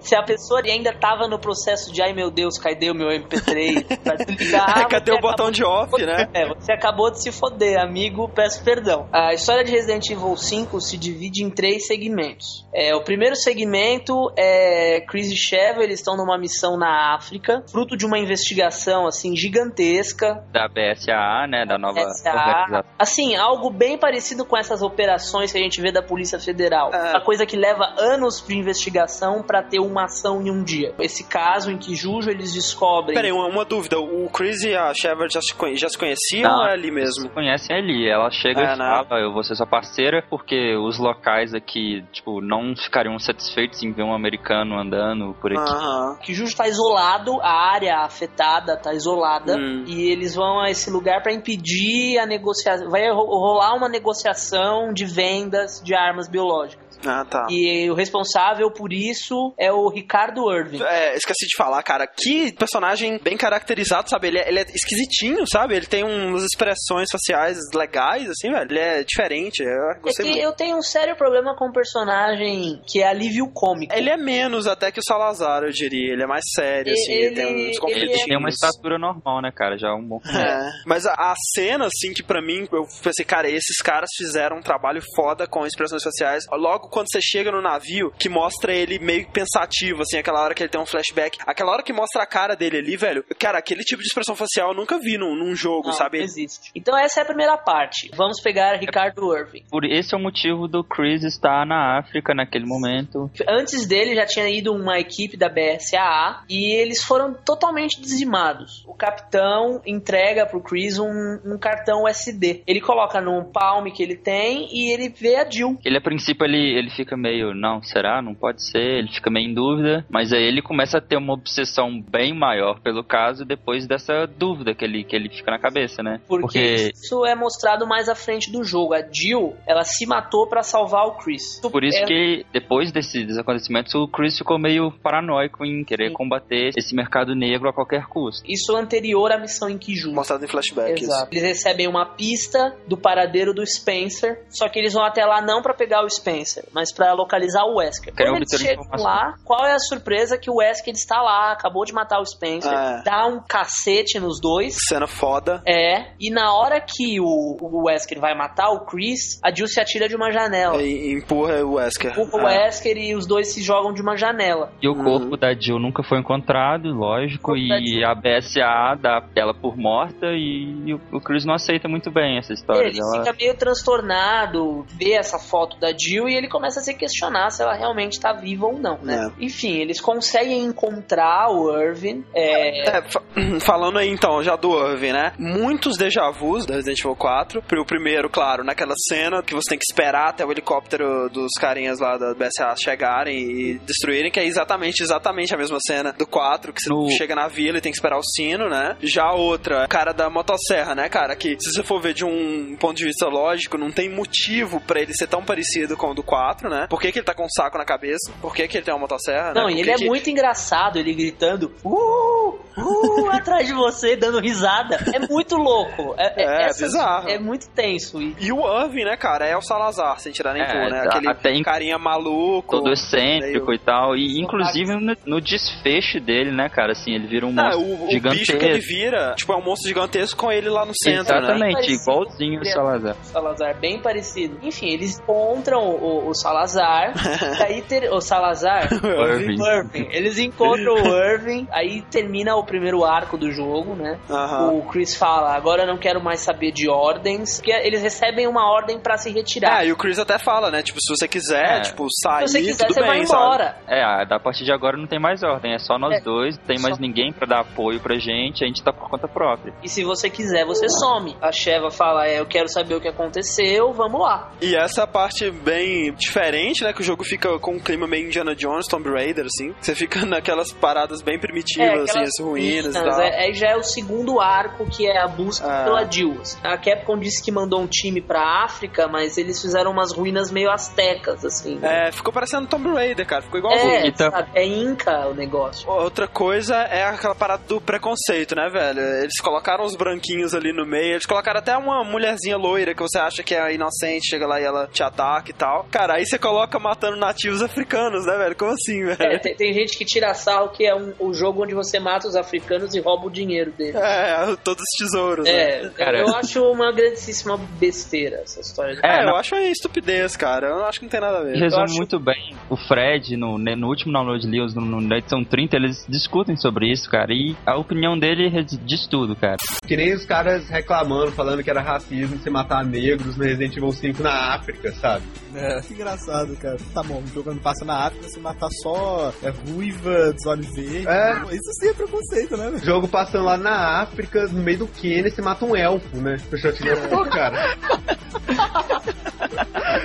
S6: Se a pessoa ainda tava no processo de ai meu Deus, cadê o meu MP3? Pra desligar,
S1: Cadê o botão de off, né?
S6: É, você acabou de se foder, amigo, peço perdão. A história de Resident Evil 5 se divide em três segmentos. É, o primeiro segmento é Chris e Sheva, eles estão numa missão na África, fruto de uma investigação assim gigantesca.
S3: Da BSAA, né? Da nova
S6: SA.
S3: organização.
S6: Assim, algo bem parecido com essas operações que a gente vê da Polícia Federal.
S1: É.
S6: Uma coisa que leva anos de investigação pra ter uma ação em um dia. Esse caso em que Jujo eles descobrem.
S1: Peraí, uma, uma dúvida. O Chris e a Shepard já se, já se conheciam
S3: Não,
S1: ou é ali mesmo?
S3: conhecem ali. Ela chega
S1: É,
S3: e
S1: né?
S3: fala, eu vou ser sua parceira, porque os locais aqui, tipo, não ficariam satisfeitos em ver um americano andando por aqui.
S1: Aham.
S6: que Jujo tá isolado, a área afetada tá isolada
S1: Hum.
S6: e eles vão a esse lugar pra impedir a negociação. Vai ro- rolar uma negociação de vendas de armas biológicas.
S1: Ah, tá.
S6: E o responsável por isso é o Ricardo Irving.
S1: É, esqueci de falar, cara. Que personagem bem caracterizado, sabe? Ele é, ele é esquisitinho, sabe? Ele tem umas expressões faciais legais, assim, velho. Ele é diferente. Eu
S6: É
S1: gostei
S6: que
S1: muito.
S6: eu tenho um sério problema com o personagem que é alívio cômico.
S1: Ele é menos até que o Salazar, eu diria. Ele é mais sério, assim. Ele,
S6: Ele-
S1: tem uns
S6: ele
S1: conflitos.
S3: Ele tem uma estatura normal, né, cara? Já é um bom
S1: É. Mas a, a cena, assim, que pra mim, eu pensei, cara, esses caras fizeram um trabalho foda com expressões faciais. Logo quando você chega no navio, que mostra ele meio pensativo, assim, aquela hora que ele tem um flashback. Aquela hora que mostra a cara dele ali, velho. Cara, aquele tipo de expressão facial eu nunca vi num, num jogo,
S6: Não,
S1: sabe?
S6: não existe. Então essa é a primeira parte. Vamos pegar Ricardo Irving.
S3: Por esse é o motivo do Chris estar na África naquele momento.
S6: Antes dele já tinha ido uma equipe da BSAA e eles foram totalmente dizimados. O capitão entrega pro Chris um, um cartão SD. Ele coloca num palme que ele tem e ele vê a Jill.
S3: Ele a princípio ele, ele fica meio, não, será? Não pode ser, ele fica meio em dúvida, mas aí ele começa a ter uma obsessão bem maior pelo caso depois dessa dúvida que ele, que ele fica na cabeça, né?
S6: Porque, isso é mostrado mais à frente do jogo. A Jill, ela se matou pra salvar o Chris.
S3: Por isso
S6: É-
S3: que depois desse, desses acontecimentos o Chris ficou meio paranoico em querer
S6: Sim.
S3: combater esse mercado negro a qualquer custo.
S6: Isso anterior à missão em Kiju.
S1: Mostrado em flashback. isso.
S6: Exato. Eles recebem uma pista do paradeiro do Spencer, só que eles vão até lá não pra pegar o Spencer, mas pra localizar o Wesker.
S3: Querem
S6: Quando eles chegam lá, qual é a surpresa que o Wesker está lá, acabou de matar o Spencer,
S1: É.
S6: dá um cacete nos dois.
S1: Cena foda.
S6: É, e na hora que o, o Wesker vai matar o Chris, a Jill se atira de uma janela.
S1: E empurra o Wesker.
S6: O
S1: É.
S6: Wesker e os dois se jogam de uma janela.
S3: E o
S1: Uhum.
S3: corpo da Jill nunca foi encontrado, lógico, e a BSA dá ela por morta e o, o Chris não aceita muito bem essa história.
S6: Ele
S3: Ela-
S6: fica meio transtornado, vê essa foto da Jill e ele começa a se questionar se ela realmente tá viva ou não, né? Enfim, eles conseguem encontrar o Irving. É,
S1: É, fa- falando aí então, já do Irving, né? Muitos déjà vus da Resident Evil 4. O primeiro, claro, naquela cena que você tem que esperar até o helicóptero dos carinhas lá da BSA chegarem e destruírem, que é exatamente, exatamente a mesma cena do 4, que você
S3: No-
S1: chega na vila e tem que esperar o sino, né? Já a outra, cara da motosserra, né, cara? Que se você for ver de um ponto de vista lógico, não tem motivo pra ele ser tão parecido com o do 4, né? Por que, que ele tá com um saco na cabeça? Por que, que ele tem uma motosserra?
S6: Não,
S1: né?
S6: e ele
S1: que
S6: é
S1: que-
S6: muito engraçado, ele gritando, uh, uh, atrás de você, dando risada. É muito louco. É,
S1: É,
S6: essas-
S1: bizarro.
S6: É muito tenso. E
S1: E o Irving, né, cara, é o Salazar, sem tirar nem
S3: É,
S1: pôr, né?
S3: tá-
S1: Aquele
S3: até
S1: carinha maluco.
S3: todo excêntrico
S1: meio-
S3: e tal. E inclusive no, no desfecho dele, né, cara, assim, ele vira um
S1: Ah,
S3: monstro
S1: o, o
S3: gigantesco.
S1: bicho que ele vira, tipo, é um monstro gigantesco com ele lá no centro, né?
S3: Exatamente,
S6: Parecido.
S3: igualzinho o Salazar.
S6: Salazar, bem parecido. Enfim, eles encontram o, o Salazar. e aí ter, o Salazar.
S3: Irving.
S6: Irving. Eles encontram o Irving, aí termina o primeiro arco do jogo, né?
S1: Aham.
S6: O Chris fala: agora eu não quero mais saber de ordens, porque eles recebem uma ordem pra se retirar.
S1: É, e o Chris até fala, né? Tipo, se você quiser,
S3: É.
S1: tipo, sair,
S6: Se você quiser,
S1: tudo
S6: você
S1: bem,
S6: vai
S1: sabe?
S6: embora.
S3: É, a da partir de agora não tem mais ordem, é só nós
S6: É.
S3: dois, não tem mais
S6: Só-
S3: ninguém pra dar apoio pra gente, a gente tá por conta própria.
S6: E se você quiser, você some. A Sheva fala: é, eu quero saber o que aconteceu, vamos lá.
S1: E essa é parte bem diferente, né? Que o jogo fica com um clima meio Indiana Jones, Tomb Raider, assim. Você fica naquelas paradas bem primitivas,
S6: É,
S1: assim, as ruínas. e tal.
S6: É, aí já é o segundo arco que é a busca
S1: Ah.
S6: pela Jill. A Capcom disse que mandou um time pra África, mas eles fizeram umas ruínas meio astecas, assim.
S1: É, ficou parecendo Tomb Raider, cara. Ficou igual
S6: É,
S3: Bonita.
S6: sabe? é Inca o negócio.
S1: Outra coisa é aquela parada do preconceito, né, velho? Eles colocaram os branquinhos ali no meio, eles colocaram até uma mulherzinha loira que você acha que é inocente, chega lá e ela te ataca e tal. Cara, aí você coloca matando nativos africanos, né, velho? Como assim, velho?
S6: É, tem, tem gente que tira sarro que é um, o jogo onde você mata os africanos e rouba o dinheiro deles.
S1: É, todos os tesouros, né?
S6: É,
S3: Cara.
S6: eu acho uma grandíssima besteira essa história. de-
S1: É,
S3: É,
S1: eu
S3: não-
S1: acho aí estupidez, cara. Eu acho que não tem nada a ver.
S3: Resume
S6: acho-
S3: muito bem. O Fred, no, né, no último download News, no, no, na edição 30, eles discutem sobre isso, cara. E a opinião dele diz tudo, cara.
S2: Que nem os caras reclamando, falando que era racismo você matar negros no Resident Evil 5 na África, sabe?
S8: É, que engraçado, cara. Tá bom, o jogo quando passa na África, você matar só é, ruiva dos olhos verdes.
S2: É.
S8: Isso sim é preconceito, né, velho?
S2: Jogo passando lá na África, no meio do Quênia, você mata um elfo, né? Fechou Pô, cara.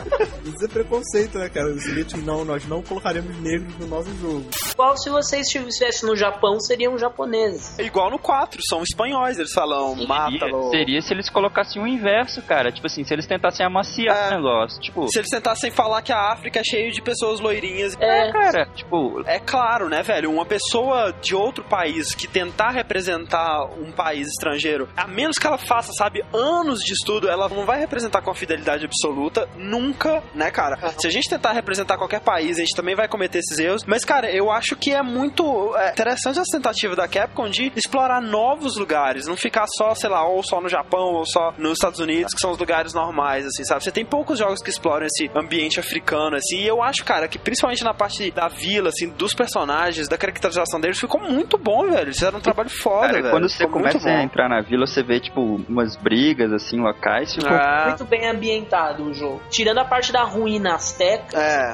S8: Isso é preconceito, né, cara? Seria tipo, não, nós não colocaremos negros no nosso jogo.
S6: Igual se vocês estivessem no Japão, seriam japoneses.
S1: Igual no 4, são espanhóis, eles falam mata
S3: Seria, seria se eles colocassem o inverso, cara. Tipo assim, se eles tentassem amaciar
S1: É.
S3: o negócio. Tipo,
S1: Se eles tentassem falar que a África é cheia de pessoas loirinhas.
S6: É,
S3: cara, tipo,
S1: É claro, né, velho? Uma pessoa de outro país que tentar representar um país estrangeiro, a menos que ela faça, sabe, anos de estudo, ela não vai representar com a fidelidade absoluta, nunca, né, cara? Se a gente tentar representar qualquer país, a gente também vai cometer esses erros. Mas, cara, eu acho que é muito é, interessante essa tentativa da Capcom de explorar novos lugares, não ficar só, sei lá, ou só no Japão, ou só nos Estados Unidos, que são os lugares normais, assim, sabe? Você tem poucos jogos que exploram esse ambiente africano, assim, e eu acho, cara, que principalmente na parte da vila, assim, dos personagens, da caracterização deles, ficou muito bom, velho. Eles fizeram um trabalho foda,
S3: cara,
S1: velho.
S3: quando você
S1: Ficou muito
S3: começa a entrar na vila, você vê, tipo, umas brigas, assim, locais. Tipo,
S1: Ah,
S6: muito bem ambientado o jogo. Tirando a parte da ruína asteca,
S1: é.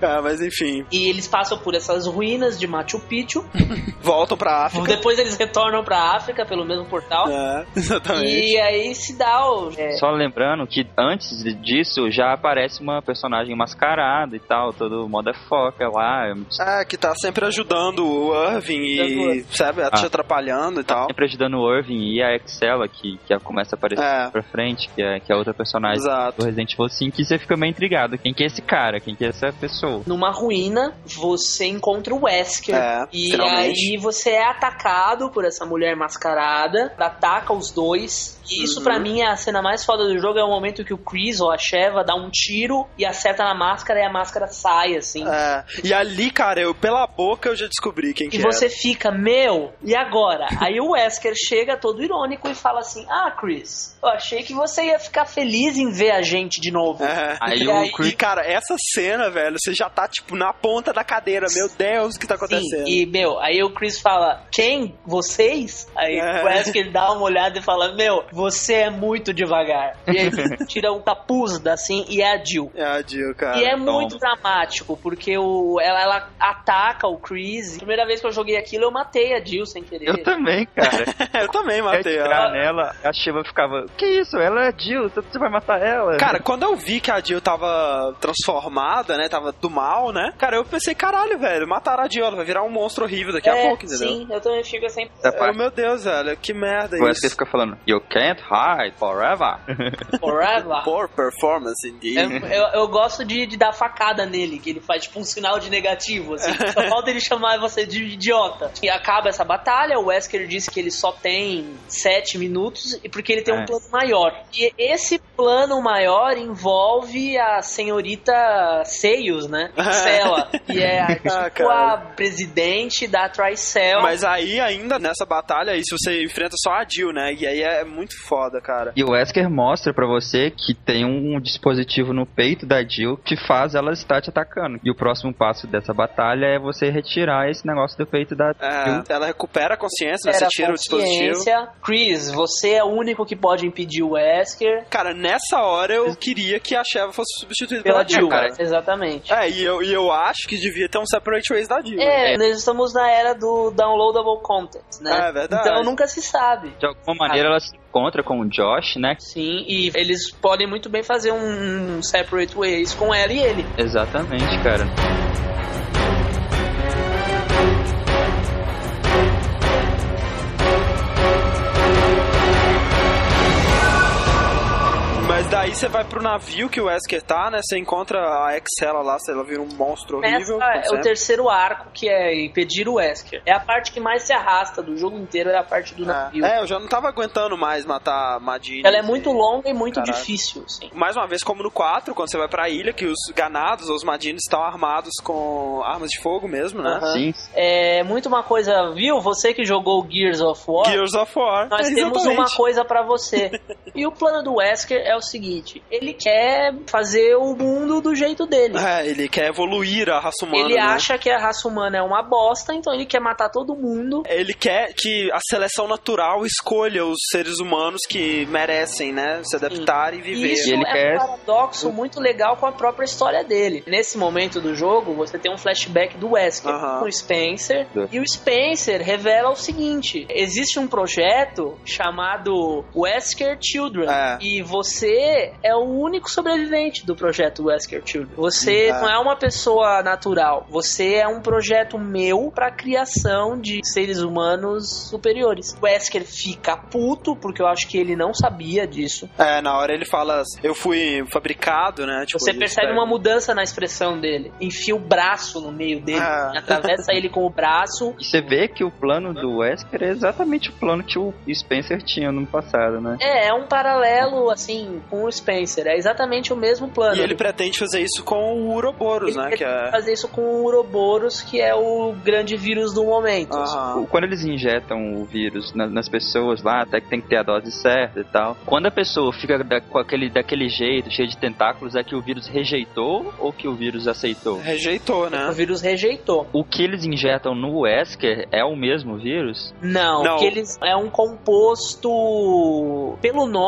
S1: é, mas enfim,
S6: e eles passam por essas ruínas de Machu Picchu.
S1: voltam pra África.
S6: Depois eles retornam pra África pelo mesmo portal.
S1: É, exatamente.
S6: E aí se dá o. é,
S3: Só lembrando que antes disso já aparece uma personagem mascarada e tal, todo motherfucker lá,
S1: É, que tá sempre ajudando o Irving e, sabe, te
S3: Ah.
S1: atrapalhando e tal.
S3: sempre ajudando o Irving e a Excella, que, que começa a aparecer
S1: É.
S3: pra frente, que é, que é outra personagem
S1: Exato.
S3: do Resident Evil 5, e você fica meio intrigado. Quem que é esse cara? Quem que é essa pessoa?
S6: Numa ruína, você encontra o Wesker.
S1: É,
S6: e
S1: finalmente.
S6: aí você é atacado por essa mulher mascarada, ataca os dois. E isso
S1: Uhum.
S6: pra mim é a cena mais foda do jogo, é o momento que o Chris ou a Sheva dá um tiro e acerta na máscara e a máscara sai, assim.
S1: É. E ali, cara, eu pela boca eu já descobri quem que
S6: E
S1: era.
S6: você fica, meu, e agora? Aí o Wesker chega todo irônico e fala assim: Ah, Chris, eu achei que você ia ficar feliz em ver a gente de novo.
S1: É.
S3: Aí
S1: e,
S3: o
S1: aí,
S3: Chris-
S1: e, cara, essa cena, velho, você já tá, tipo, na ponta da cadeira. Meu Deus, o que tá acontecendo?
S6: Sim, e, meu, aí o Chris fala, quem? Vocês? Aí
S1: É.
S6: o Wesker dá uma olhada e fala, meu, você é muito devagar. E aí ele tira o capuz da assim e é a Jill.
S1: É a Jill, cara.
S6: E é
S3: toma.
S6: muito dramático, porque o, ela, ela ataca o Chris. Primeira vez que eu joguei aquilo, eu matei a Jill sem querer.
S3: Eu também, cara.
S1: eu também matei ela.
S3: atirar nela, a Shiva ficava, que isso? Ela é Jill, você vai matar ela?
S1: Cara, quando eu vi que a Jill tava transformada, né? Tava do mal, né? Cara, eu pensei, caralho, velho, mataram a Jill, ela vai virar um monstro horrível daqui a
S6: É,
S1: pouco, entendeu?
S6: sim, eu também fico assim.
S1: Oh, meu Deus, velho, que merda
S3: o Wesker
S1: isso.
S3: fica falando, you can't hide forever.
S6: Forever.
S1: Poor performance, indeed.
S6: É, eu, eu gosto de, de dar facada nele, que ele faz tipo um sinal de negativo, assim. Só falta ele chamar você de idiota. E acaba essa batalha, o Wesker disse que ele só tem sete minutos, e porque ele tem um
S3: É.
S6: plano maior. E esse plano maior envolve a senhorita Seios, né? Cela, que é a, tipo
S1: Ah,
S6: a presidente da Tricell.
S1: Mas aí, ainda nessa batalha, aí, se você enfrenta só a Jill, né? E aí é muito foda, cara.
S3: E o Wesker mostra pra você que tem um dispositivo no peito da Jill que faz ela estar te atacando. E o próximo passo dessa batalha é você retirar esse negócio do peito da
S1: É,
S3: Jill.
S1: ela recupera a consciência, né? Você tira o dispositivo.
S6: consciência. Chris, você é o único que pode impedir o Wesker
S1: Cara, nessa hora eu queria que a Sheva fosse substituída
S6: pela
S1: pela,
S6: Jill.
S1: cara.
S6: Exatamente.
S1: É, e eu, e eu acho que devia ter um Separate Ways da Jill.
S6: É, nós estamos na era do downloadable content, né?
S1: É verdade.
S6: Então nunca se sabe.
S3: De alguma maneira ela se encontra com o Josh, né?
S6: Sim, e eles podem muito bem fazer um, um separate ways com ela e ele.
S3: Exatamente, cara.
S1: Mas daí você vai pro navio que o Wesker tá, né? Você encontra a Excella lá, ela vira um monstro horrível.
S6: Essa é o
S1: sempre.
S6: terceiro arco, que é impedir o Wesker. É a parte que mais se arrasta do jogo inteiro, é a parte do navio.
S1: É, eu já não tava aguentando mais matar Madine.
S6: Ela é muito longa e muito
S1: Caralho.
S6: difícil, assim.
S1: Mais uma vez, como no 4, quando você vai pra ilha, que os ganados, os Madines, estão armados com armas de fogo mesmo, né?
S6: Aham.
S3: Sim.
S6: É muito uma coisa, viu? Você que jogou Gears of War,
S1: Gears of War.
S6: nós temos
S1: Exatamente.
S6: uma coisa pra você. e o plano do Wesker é o seguinte: ele quer fazer o mundo do jeito dele.
S1: É, ele quer evoluir a raça humana.
S6: Ele
S1: né?
S6: acha que a raça humana é uma bosta, então ele quer matar todo mundo.
S1: Ele quer que a seleção natural escolha os seres humanos que merecem, né? Se adaptar e
S6: E
S1: viver.
S6: isso
S3: E ele
S6: é
S3: quer-
S6: um paradoxo muito legal com a própria história dele. Nesse momento do jogo, você tem um flashback do Wesker com o Spencer. E o Spencer revela o seguinte: existe um projeto chamado Wesker Children.
S1: É.
S6: E você é o único sobrevivente do projeto Wesker Children. Você
S1: É.
S6: não é uma pessoa natural. Você é um projeto meu pra criação de seres humanos superiores. O Wesker fica puto, porque eu acho que ele não sabia disso.
S1: É, na hora ele fala, eu fui fabricado, né? Tipo,
S6: Você percebe
S1: espera-
S6: uma mudança na expressão dele. Enfia o braço no meio dele,
S1: Ah.
S6: atravessa ele com o braço.
S3: E você vê que o plano do Wesker é exatamente o plano que o Spencer tinha no passado, né?
S6: É, é um paralelo, assim, com o Spencer. É exatamente o mesmo plano.
S1: E ele pretende fazer isso com o Uroboros,
S6: Ele
S1: né? Que é...
S6: fazer isso com o Uroboros, que é o grande vírus do momento.
S1: Aham.
S3: Quando eles injetam o vírus na- nas pessoas lá, até que tem que ter a dose certa e tal. Quando a pessoa fica da- com aquele, daquele jeito, cheio de tentáculos, é que o vírus rejeitou ou que o vírus aceitou?
S1: Rejeitou,
S6: O
S1: né?
S6: vírus rejeitou.
S3: O que eles injetam no Wesker é o mesmo vírus?
S6: Não,
S1: Não.
S6: que eles é um composto pelo nome,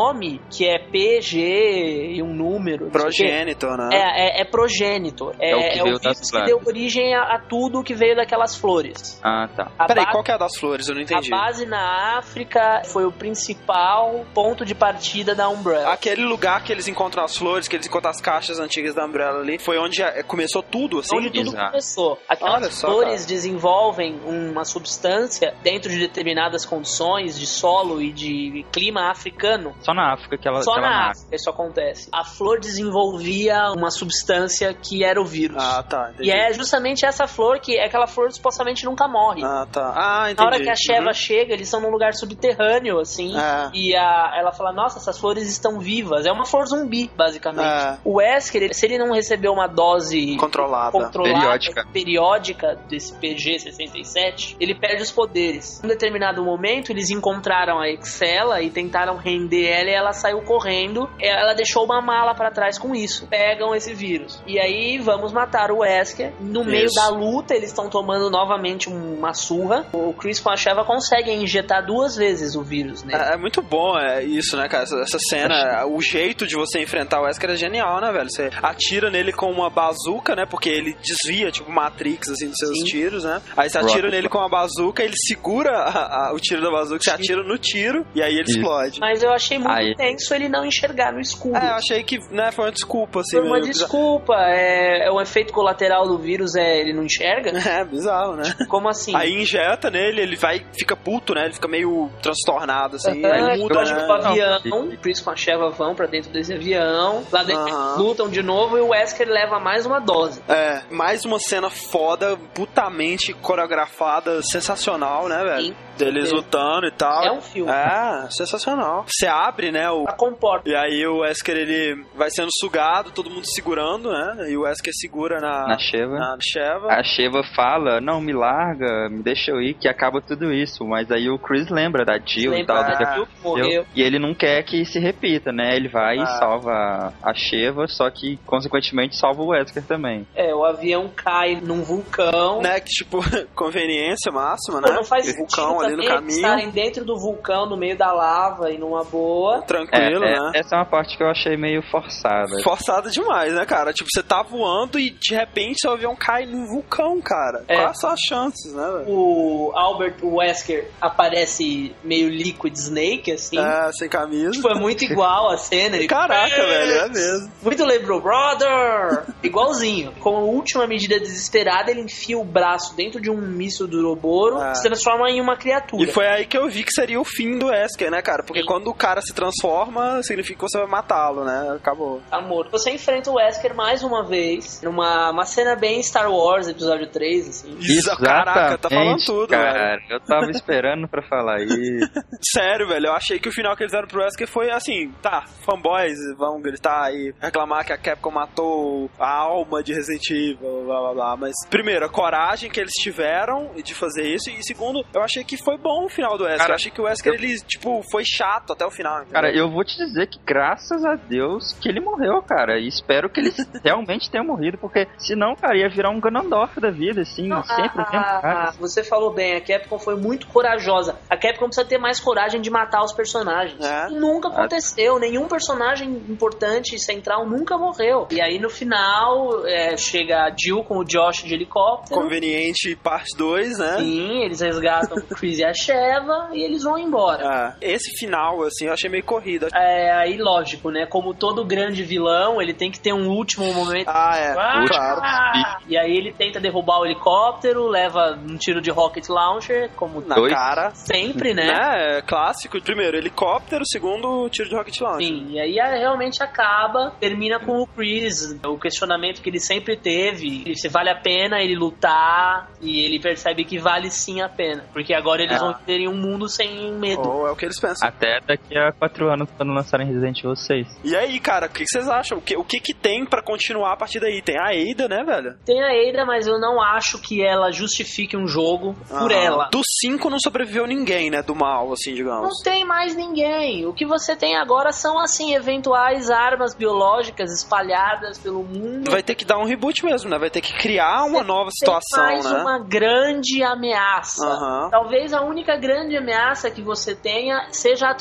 S6: que é PG e um número.
S1: Progênito, né?
S6: É, é, é progênitor. É,
S3: É o que
S6: é o
S3: veio
S6: vírus
S3: das
S6: que deu origem a, a tudo que veio daquelas flores.
S3: Ah, tá.
S6: A,
S1: Peraí,
S6: ba-
S1: qual que é a das flores? Eu não entendi.
S6: a base na África foi o principal ponto de partida da Umbrella.
S1: Aquele lugar que eles encontram as flores, que eles encontram as caixas antigas da Umbrella ali, foi onde eh, começou tudo, assim?
S6: onde tudo
S3: Exato.
S6: começou.
S1: Olha
S6: Aquelas
S1: só,
S6: flores
S1: cara.
S6: desenvolvem uma substância dentro de determinadas condições de solo e de clima africano.
S3: Só na África que ela,
S6: Só
S3: que ela
S6: na
S3: nasce.
S6: África isso acontece. A flor desenvolvia uma substância que era o vírus.
S1: Ah, tá. Entendi.
S6: e é justamente essa flor que é aquela flor supostamente nunca morre.
S1: Ah, tá. Ah, entendi.
S6: Na hora que a Sheva
S1: Uhum.
S6: chega, eles estão num lugar subterrâneo, assim.
S1: É.
S6: E a, ela fala: Nossa, essas flores estão vivas. É uma flor zumbi, basicamente.
S1: É.
S6: O Wesker, ele- se ele não recebeu uma dose
S1: Controlada.
S6: controlada,
S3: Periódica.
S6: periódica desse PG-67, ele perde os poderes. Em um determinado momento, eles encontraram a Excella e tentaram render ela e ela saiu correndo. Ela deixou uma mala pra trás com isso. Pegam esse vírus. E aí, vamos matar o Wesker. No meio
S1: Isso.
S6: da luta, eles estão tomando novamente uma surra. O Chris com a Sheva conseguem injetar duas vezes o vírus nele.
S1: É, é muito bom é isso, né, cara? Essa, essa cena, o jeito de você enfrentar o Wesker é genial, né, velho? Você atira nele com uma bazuca, né? Porque ele desvia, tipo, Matrix, assim, dos seus
S6: Sim.
S1: tiros, né? Aí você atira
S3: Rocket.
S1: nele com uma bazuca, ele segura a- a- o tiro da bazuca, você atira no tiro e aí ele
S3: Isso.
S1: explode.
S6: Mas eu achei muito
S3: Aí-
S6: tenso ele não enxergar no escuro.
S1: É, eu achei que, né, foi uma desculpa, assim.
S6: Foi uma
S1: meio
S6: desculpa, é, é o efeito colateral do vírus é ele não enxerga?
S1: É, bizarro, né?
S6: Como assim?
S1: Aí injeta nele, ele vai, fica puto, né? Ele fica meio transtornado, assim.
S6: Aham,
S1: aí
S6: ele
S1: muda, né?
S6: pro avião, o Chris com a Sheva vão pra dentro desse avião, lá dentro
S1: Aham.
S6: eles lutam de novo e o Wesker leva mais uma dose.
S1: É, mais uma cena foda, putamente coreografada, sensacional, né, velho?
S6: Sim,
S1: Deles lutando e tal.
S6: É um filme.
S1: É, sensacional. Você abre, né, o...
S6: A comporta.
S1: E aí o Wesker, ele vai sendo sugado, todo mundo segurando, né? E o Wesker segura na...
S3: Na Sheva.
S1: Na Sheva.
S3: A Sheva fala, não, me larga, me deixa eu ir, que acaba tudo isso. Mas aí o Chris lembra da Jill e
S6: Lembra
S3: tal.
S6: da
S3: que
S6: Jill que
S3: aconteceu.
S6: morreu.
S3: E ele não quer que se repita, né? Ele vai
S1: Ah.
S3: e salva a Sheva, só que, consequentemente, salva o Wesker também.
S6: É, o avião cai num vulcão.
S1: Né, que tipo, conveniência máxima,
S6: Pô,
S1: né?
S6: não faz
S1: vulcão ali no caminho.
S6: estarem dentro do vulcão, no meio da lava e numa boa.
S1: Tranquilo,
S3: É, é,
S1: né?
S3: Essa é uma parte que eu achei meio forçada.
S1: Forçado demais, né, cara? Tipo, você tá voando e de repente seu avião cai num vulcão, cara.
S6: É.
S1: Quais são as chances, né, velho?
S6: O Albert Wesker aparece meio Liquid Snake, assim.
S1: É, sem camisa.
S6: Foi muito igual a cena. Ele...
S1: Caraca, velho, é mesmo.
S6: Muito lembrou, brother! Igualzinho. Como última medida desesperada, ele enfia o braço dentro de um míssil do Uroboro
S1: Ah.
S6: e se transforma em uma criatura.
S1: E foi aí que eu vi que seria o fim do Wesker, né, cara? Porque
S6: Sim.
S1: quando o cara se transforma, significa que você vai matá-lo, né? Acabou.
S6: Amor, você enfrenta o Wesker mais uma vez, numa uma cena bem Star Wars, episódio 3, assim.
S1: Isso, caraca, tá falando tudo, velho.
S3: cara. Eu tava esperando pra falar isso.
S1: Sério, velho, eu achei que o final que eles deram pro Wesker foi assim, tá, fanboys vão gritar e reclamar que a Capcom matou a alma de Resident Evil, blá blá blá. Mas, primeiro, a coragem que eles tiveram de fazer isso, e segundo, eu achei que foi bom o final do Wesker.
S3: Cara,
S1: eu achei que o Wesker,
S3: eu-
S1: ele, tipo, foi chato até o final. Entendeu?
S3: Cara, eu vou te dizer que graças a Deus que ele morreu, cara. E espero que ele realmente tenha morrido, porque senão, cara, ia virar um Ganondorf da vida, assim,
S6: Não,
S3: sempre o
S6: a-
S3: mesmo
S6: a-
S3: cara.
S6: você falou bem, a Capcom foi muito corajosa. A Capcom precisa ter mais coragem de matar os personagens.
S1: É.
S6: Nunca aconteceu. Nenhum personagem importante central nunca morreu. E aí no final é, chega a Jill com o Josh de helicóptero.
S1: Conveniente parte 2, né?
S6: Sim, eles resgatam o Chris e a Sheva e eles vão embora.
S1: Ah, esse final, assim, eu achei meio corrida.
S6: É, aí lógico, né? Como todo grande vilão, ele tem que ter um último momento.
S1: Ah, é,
S6: Ah!
S1: claro.
S6: E aí ele tenta derrubar o helicóptero, leva um tiro de rocket launcher, como
S1: Na
S3: Dois.
S1: cara.
S6: sempre, né?
S1: Né? É clássico. Primeiro, helicóptero. Segundo, tiro de rocket launcher.
S6: Sim, e aí é, realmente acaba, termina com o Chris, o questionamento que ele sempre teve, se vale a pena ele lutar, e ele percebe que vale sim a pena, porque agora eles
S1: É.
S6: vão ter em um mundo sem medo.
S1: Ou é o que eles pensam.
S3: Até daqui a quatro anos, quando lançarem Resident Evil 6.
S1: E aí, cara, o que vocês acham? O que, o que que tem pra continuar a partir daí? Tem a Ada, né, velho?
S6: Tem a Ada, mas eu não acho que ela justifique um jogo por
S1: Aham.
S6: ela.
S1: Do 5 não sobreviveu ninguém, né? Do mal, assim, digamos.
S6: Não tem mais ninguém. O que você tem agora são, assim, eventuais armas biológicas espalhadas pelo mundo.
S1: Vai ter que dar um reboot mesmo, né? Vai ter que criar uma nova situação,
S6: tem mais
S1: né?
S6: uma grande ameaça.
S1: Aham.
S6: Talvez a única grande ameaça que você tenha seja a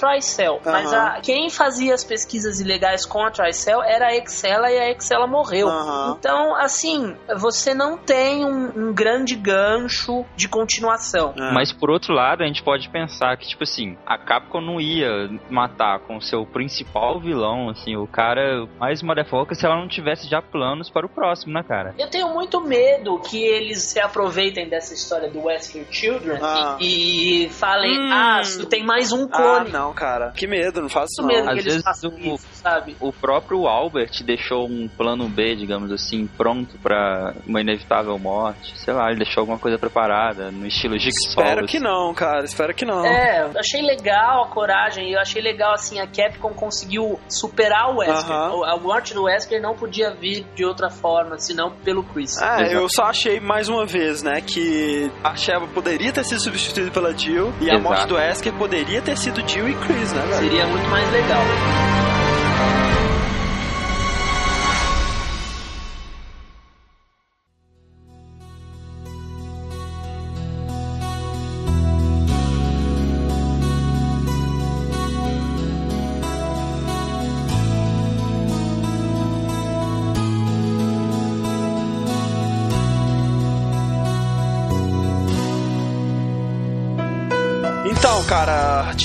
S6: Mas a- quem fazia as pesquisas ilegais com a Tricell era a Excella e a Excella morreu.
S1: Aham.
S6: Então, assim, você não tem um, um grande gancho de continuação.
S1: É.
S3: Mas por outro lado, a gente pode pensar que, tipo assim, a Capcom não ia matar com o seu principal vilão, assim, o cara mais motherfucker, se ela não tivesse já planos para o próximo, né, cara?
S6: Eu tenho muito medo que eles se aproveitem dessa história do Wesker Children
S1: Ah.
S6: e, e falem,
S1: Hum.
S6: ah, tem mais um
S1: Ah,
S6: clone.
S1: não, cara. Que medo, não faço isso não.
S6: que
S3: Às vezes o-
S6: isso, sabe?
S3: O próprio Albert deixou um plano B, digamos assim, pronto pra uma inevitável morte. Sei lá, ele deixou alguma coisa preparada, no estilo Jigsaw.
S1: Espero que não, cara. Espero que não.
S6: É, eu achei legal a coragem, eu achei legal assim, a Capcom conseguiu superar o Wesker.
S1: Aham.
S6: A morte do Wesker não podia vir de outra forma, senão pelo Chris.
S1: É, eu só achei mais uma vez, né, que a Sheva poderia ter sido substituída pela Jill e a
S3: Exato.
S1: morte do Wesker poderia ter sido Jill e Chris, né?
S6: Seria muito mais legal.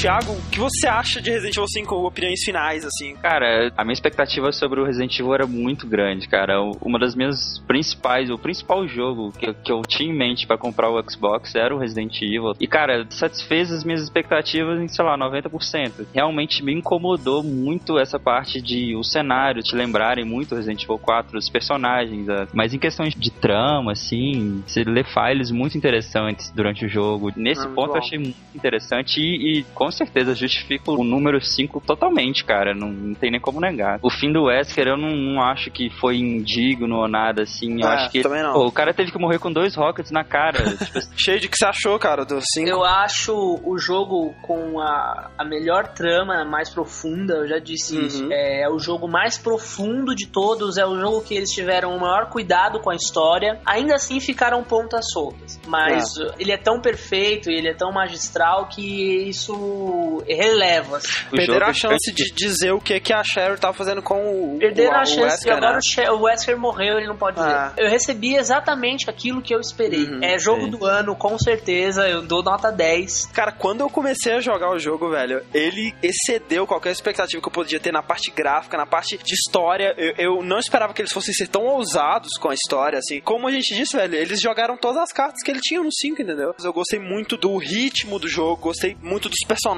S1: Thiago, o que você acha de Resident Evil 5? Opiniões finais, assim?
S3: Cara, a minha expectativa sobre o Resident Evil era muito grande, cara. O- Uma das minhas principais, o principal jogo que, eu- que eu tinha em mente pra comprar o Xbox era o Resident Evil. E, cara, satisfez as minhas expectativas em, sei lá, 90%. Realmente me incomodou muito essa parte de o cenário te lembrarem muito Resident Evil 4, os personagens. Mas em questões de trama, assim, você lê files muito interessantes durante o jogo. Nesse
S1: Ah,
S3: ponto
S1: bom.
S3: eu achei muito interessante e, e com certeza justifica o número 5 totalmente, cara. Não, não tem nem como negar. O fim do Wesker eu não, não acho que foi indigno ou nada assim. Eu
S1: É,
S3: acho que
S1: também não.
S3: pô, o cara teve que morrer com dois rockets na cara. tipo assim,
S1: Cheio de que você achou, cara, do 5?
S6: Eu acho o jogo com a, a melhor trama, mais profunda, eu já disse
S1: Uhum.
S6: isso. É, o jogo mais profundo de todos, é o jogo que eles tiveram o maior cuidado com a história. Ainda assim ficaram pontas soltas. Mas uh, ele é tão perfeito e ele é tão magistral que isso releva. assim.
S3: O
S1: Perderam a chance de dizer o que, que a Cheryl tava fazendo com o,
S6: Perderam
S1: o,
S6: a chance
S1: Wesker,
S6: e agora
S1: né?
S6: o, She- o Wesker morreu, ele não pode
S1: Ah.
S6: dizer. Eu recebi exatamente aquilo que eu esperei.
S1: Uhum,
S6: é jogo
S3: sim.
S6: do ano, com certeza, eu dou nota 10.
S1: Cara, quando eu comecei a jogar o jogo, velho, ele excedeu qualquer expectativa que eu podia ter na parte gráfica, na parte de história. Eu, eu não esperava que eles fossem ser tão ousados com a história, assim. Como a gente disse, velho, eles jogaram todas as cartas que ele tinha no 5, entendeu? Eu gostei muito do ritmo do jogo, gostei muito dos personagens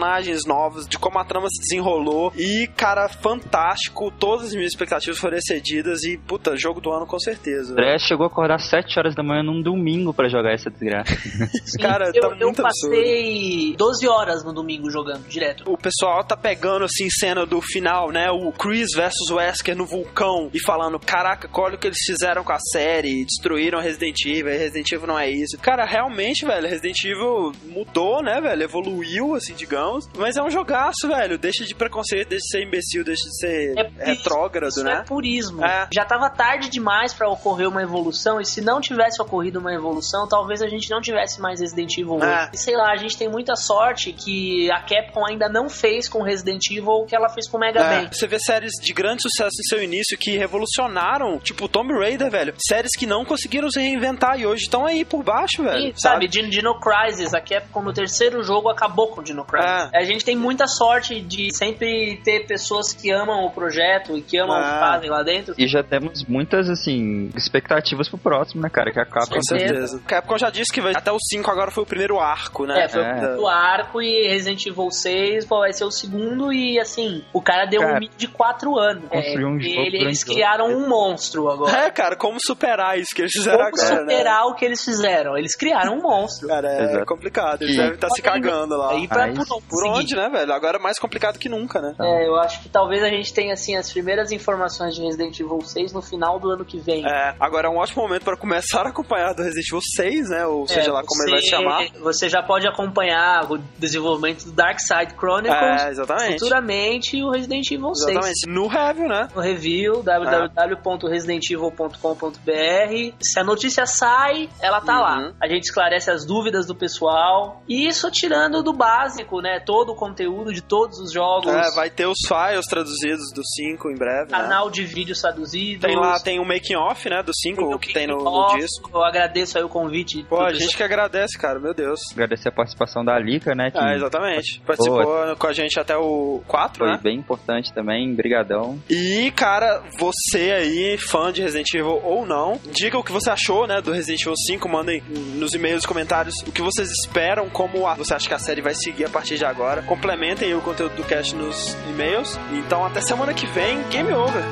S1: novos, de como a trama se desenrolou. E, cara, fantástico. Todas as minhas expectativas foram excedidas e, puta, jogo do ano com certeza.
S3: André chegou a acordar às 7 horas da manhã num domingo pra jogar essa desgraça.
S6: Sim,
S1: Cara,
S6: eu,
S1: tá
S6: eu
S1: muito
S6: passei 12 horas no domingo jogando direto.
S1: O pessoal tá pegando assim cena do final, né? O Chris versus Wesker no vulcão e falando: Caraca, olha o que eles fizeram com a série, destruíram Resident Evil, e Resident Evil não é isso. Cara, realmente, velho, Resident Evil mudou, né, velho? Evoluiu, assim, digamos. Mas é um jogaço, velho. Deixa de preconceito, deixa de ser imbecil, deixa de ser
S6: É
S1: retrógrado,
S6: Isso
S1: né?
S6: é purismo.
S1: É.
S6: Já tava tarde demais pra ocorrer uma evolução, e se não tivesse ocorrido uma evolução, talvez a gente não tivesse mais Resident Evil hoje.
S1: É.
S6: E sei lá, a gente tem muita sorte que a Capcom ainda não fez com Resident Evil o que ela fez com Mega
S1: É,
S6: Man.
S1: Você vê séries de grande sucesso em seu início que revolucionaram, tipo Tomb Raider, velho. Séries que não conseguiram se reinventar e hoje estão aí por baixo, velho.
S6: E, sabe, Dino, Dino Crisis, a Capcom no terceiro jogo acabou com o Dino Crisis.
S1: É.
S6: A gente tem muita sorte de sempre ter pessoas que amam o projeto e que amam o
S1: É.
S6: que fazem lá dentro.
S3: E já temos muitas, assim, expectativas pro próximo, né, cara? Que a Capcom
S1: Com certeza. A Capcom já disse que vai, até o 5 agora foi o primeiro arco, né?
S6: É, foi
S3: É.
S6: o arco e Resident Evil 6 pô, vai ser o segundo e assim, o cara deu
S3: Cara,
S6: um mito de 4 anos.
S3: construiu um
S6: e
S3: jogo
S6: ele- eles criaram um monstro agora.
S1: É, cara, como superar isso que eles fizeram
S6: Como
S1: agora, né?
S6: superar o que eles fizeram? Eles criaram um monstro.
S1: Cara, é
S3: Exato.
S1: complicado. Eles
S3: E-
S1: devem estar se cagando lá.
S6: Aí pra,
S3: Aí-
S6: por, seguir?
S1: onde, né, velho? Agora é mais complicado que nunca, né?
S6: É, eu acho que talvez a gente tenha assim as primeiras informações de Resident Evil 6 no final do ano que vem.
S1: É, agora é um ótimo momento para começar a acompanhar do Resident Evil 6, né? Ou seja
S6: É,
S1: lá como ele vai se chamar.
S6: Você já pode acompanhar o desenvolvimento do Dark Side Chronicles
S1: É, exatamente.
S6: futuramente o Resident Evil 6.
S1: Exatamente. No review, né?
S6: no review www.residentevil.com.br. Se a notícia sai, ela tá
S1: Uhum.
S6: lá. A gente esclarece as dúvidas do pessoal. E isso tirando do básico, né? Todo o conteúdo de todos os jogos.
S1: É, vai ter os files traduzidos do 5 em breve. né?
S6: Canal de vídeos traduzidos.
S1: Tem lá, tem o making off, né, do 5
S6: o
S1: que tem no, no disco.
S6: Eu agradeço aí o convite.
S1: Pô, a
S6: isso.
S1: gente que agradece, cara, meu Deus.
S3: Agradecer a participação da Lika, né? Que
S1: É, exatamente. Participou com a gente até o 4,
S3: foi
S1: né?
S3: bem importante também. Brigadão.
S1: E, cara, você aí, fã de Resident Evil ou não, diga o que você achou, né, do Resident Evil 5, mandem nos e-mails comentários o que vocês esperam, como a- você acha que a série vai seguir a partir de agora. Complementem o conteúdo do cast nos e-mails. Então, até semana que vem, Game Over.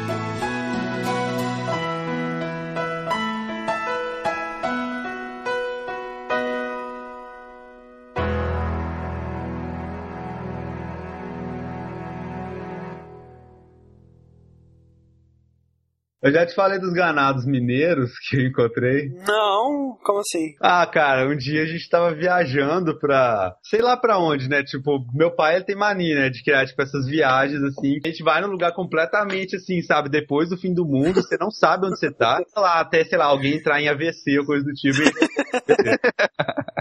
S2: Eu já te falei dos ganados mineiros que eu encontrei.
S1: Não, como assim?
S2: Ah, cara, um dia a gente tava viajando pra. sei lá pra onde, né? Tipo, meu pai ele tem mania, né? De criar, tipo, essas viagens assim. A gente vai num lugar completamente assim, sabe? Depois do fim do mundo, você não sabe onde você tá. Sei lá, até, sei lá, alguém entrar em AVC ou coisa do tipo. E,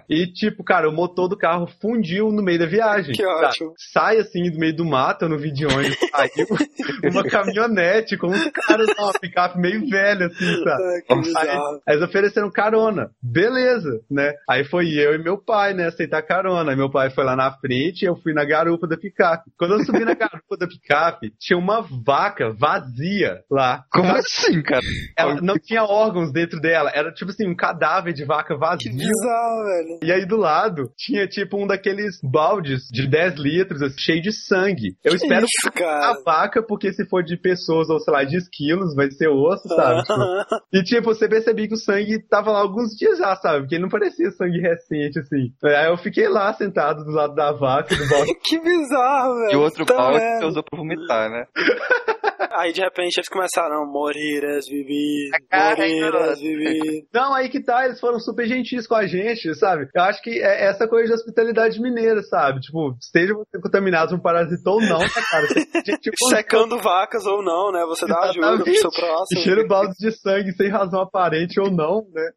S2: e tipo, cara, o motor do carro fundiu no meio da viagem.
S1: Que
S2: sabe?
S1: ótimo.
S2: Sai assim do meio do mato, eu não vi de onde saiu uma caminhonete com uns caras, uma picape meio velha, assim, sabe?
S1: Ai, que
S2: Aí, aí eles ofereceram carona. Beleza, né? Aí foi eu e meu pai, né, aceitar carona. Aí meu pai foi lá na frente e eu fui na garupa da picape. Quando eu subi na garupa da picape, tinha uma vaca vazia lá.
S3: Como assim, cara?
S2: Ela não tinha órgãos dentro dela. Era tipo assim, um cadáver de vaca
S1: Que
S2: vazio.
S1: bizarro, velho.
S2: E aí do lado tinha tipo um daqueles baldes de 10 litros, assim, cheio de sangue. Eu
S1: Que
S2: espero
S1: isso, cara.
S2: a vaca, porque se for de pessoas ou sei lá, de esquilos, vai ser osso, sabe? Tipo, e tipo, você percebia que o sangue tava lá alguns dias já, sabe? Porque não parecia sangue recente, assim. Aí eu fiquei lá sentado do lado da vaca, do balde.
S1: que bizarro, velho.
S3: E o outro que
S1: merda.
S3: você usou pra vomitar, né?
S1: Aí de repente eles começaram, moriras, vivi,
S3: Cara,
S1: moriras, vivi.
S2: Não, aí que tá, eles foram super gentis com a gente, sabe? Eu acho que é essa coisa de hospitalidade mineira, sabe? Tipo, esteja você contaminado por um parasita ou não, né, cara? Tipo,
S1: Secando vacas ou não, né? Você dá ajuda pro seu próximo.
S2: Encheram baldes de sangue sem razão aparente ou não, né?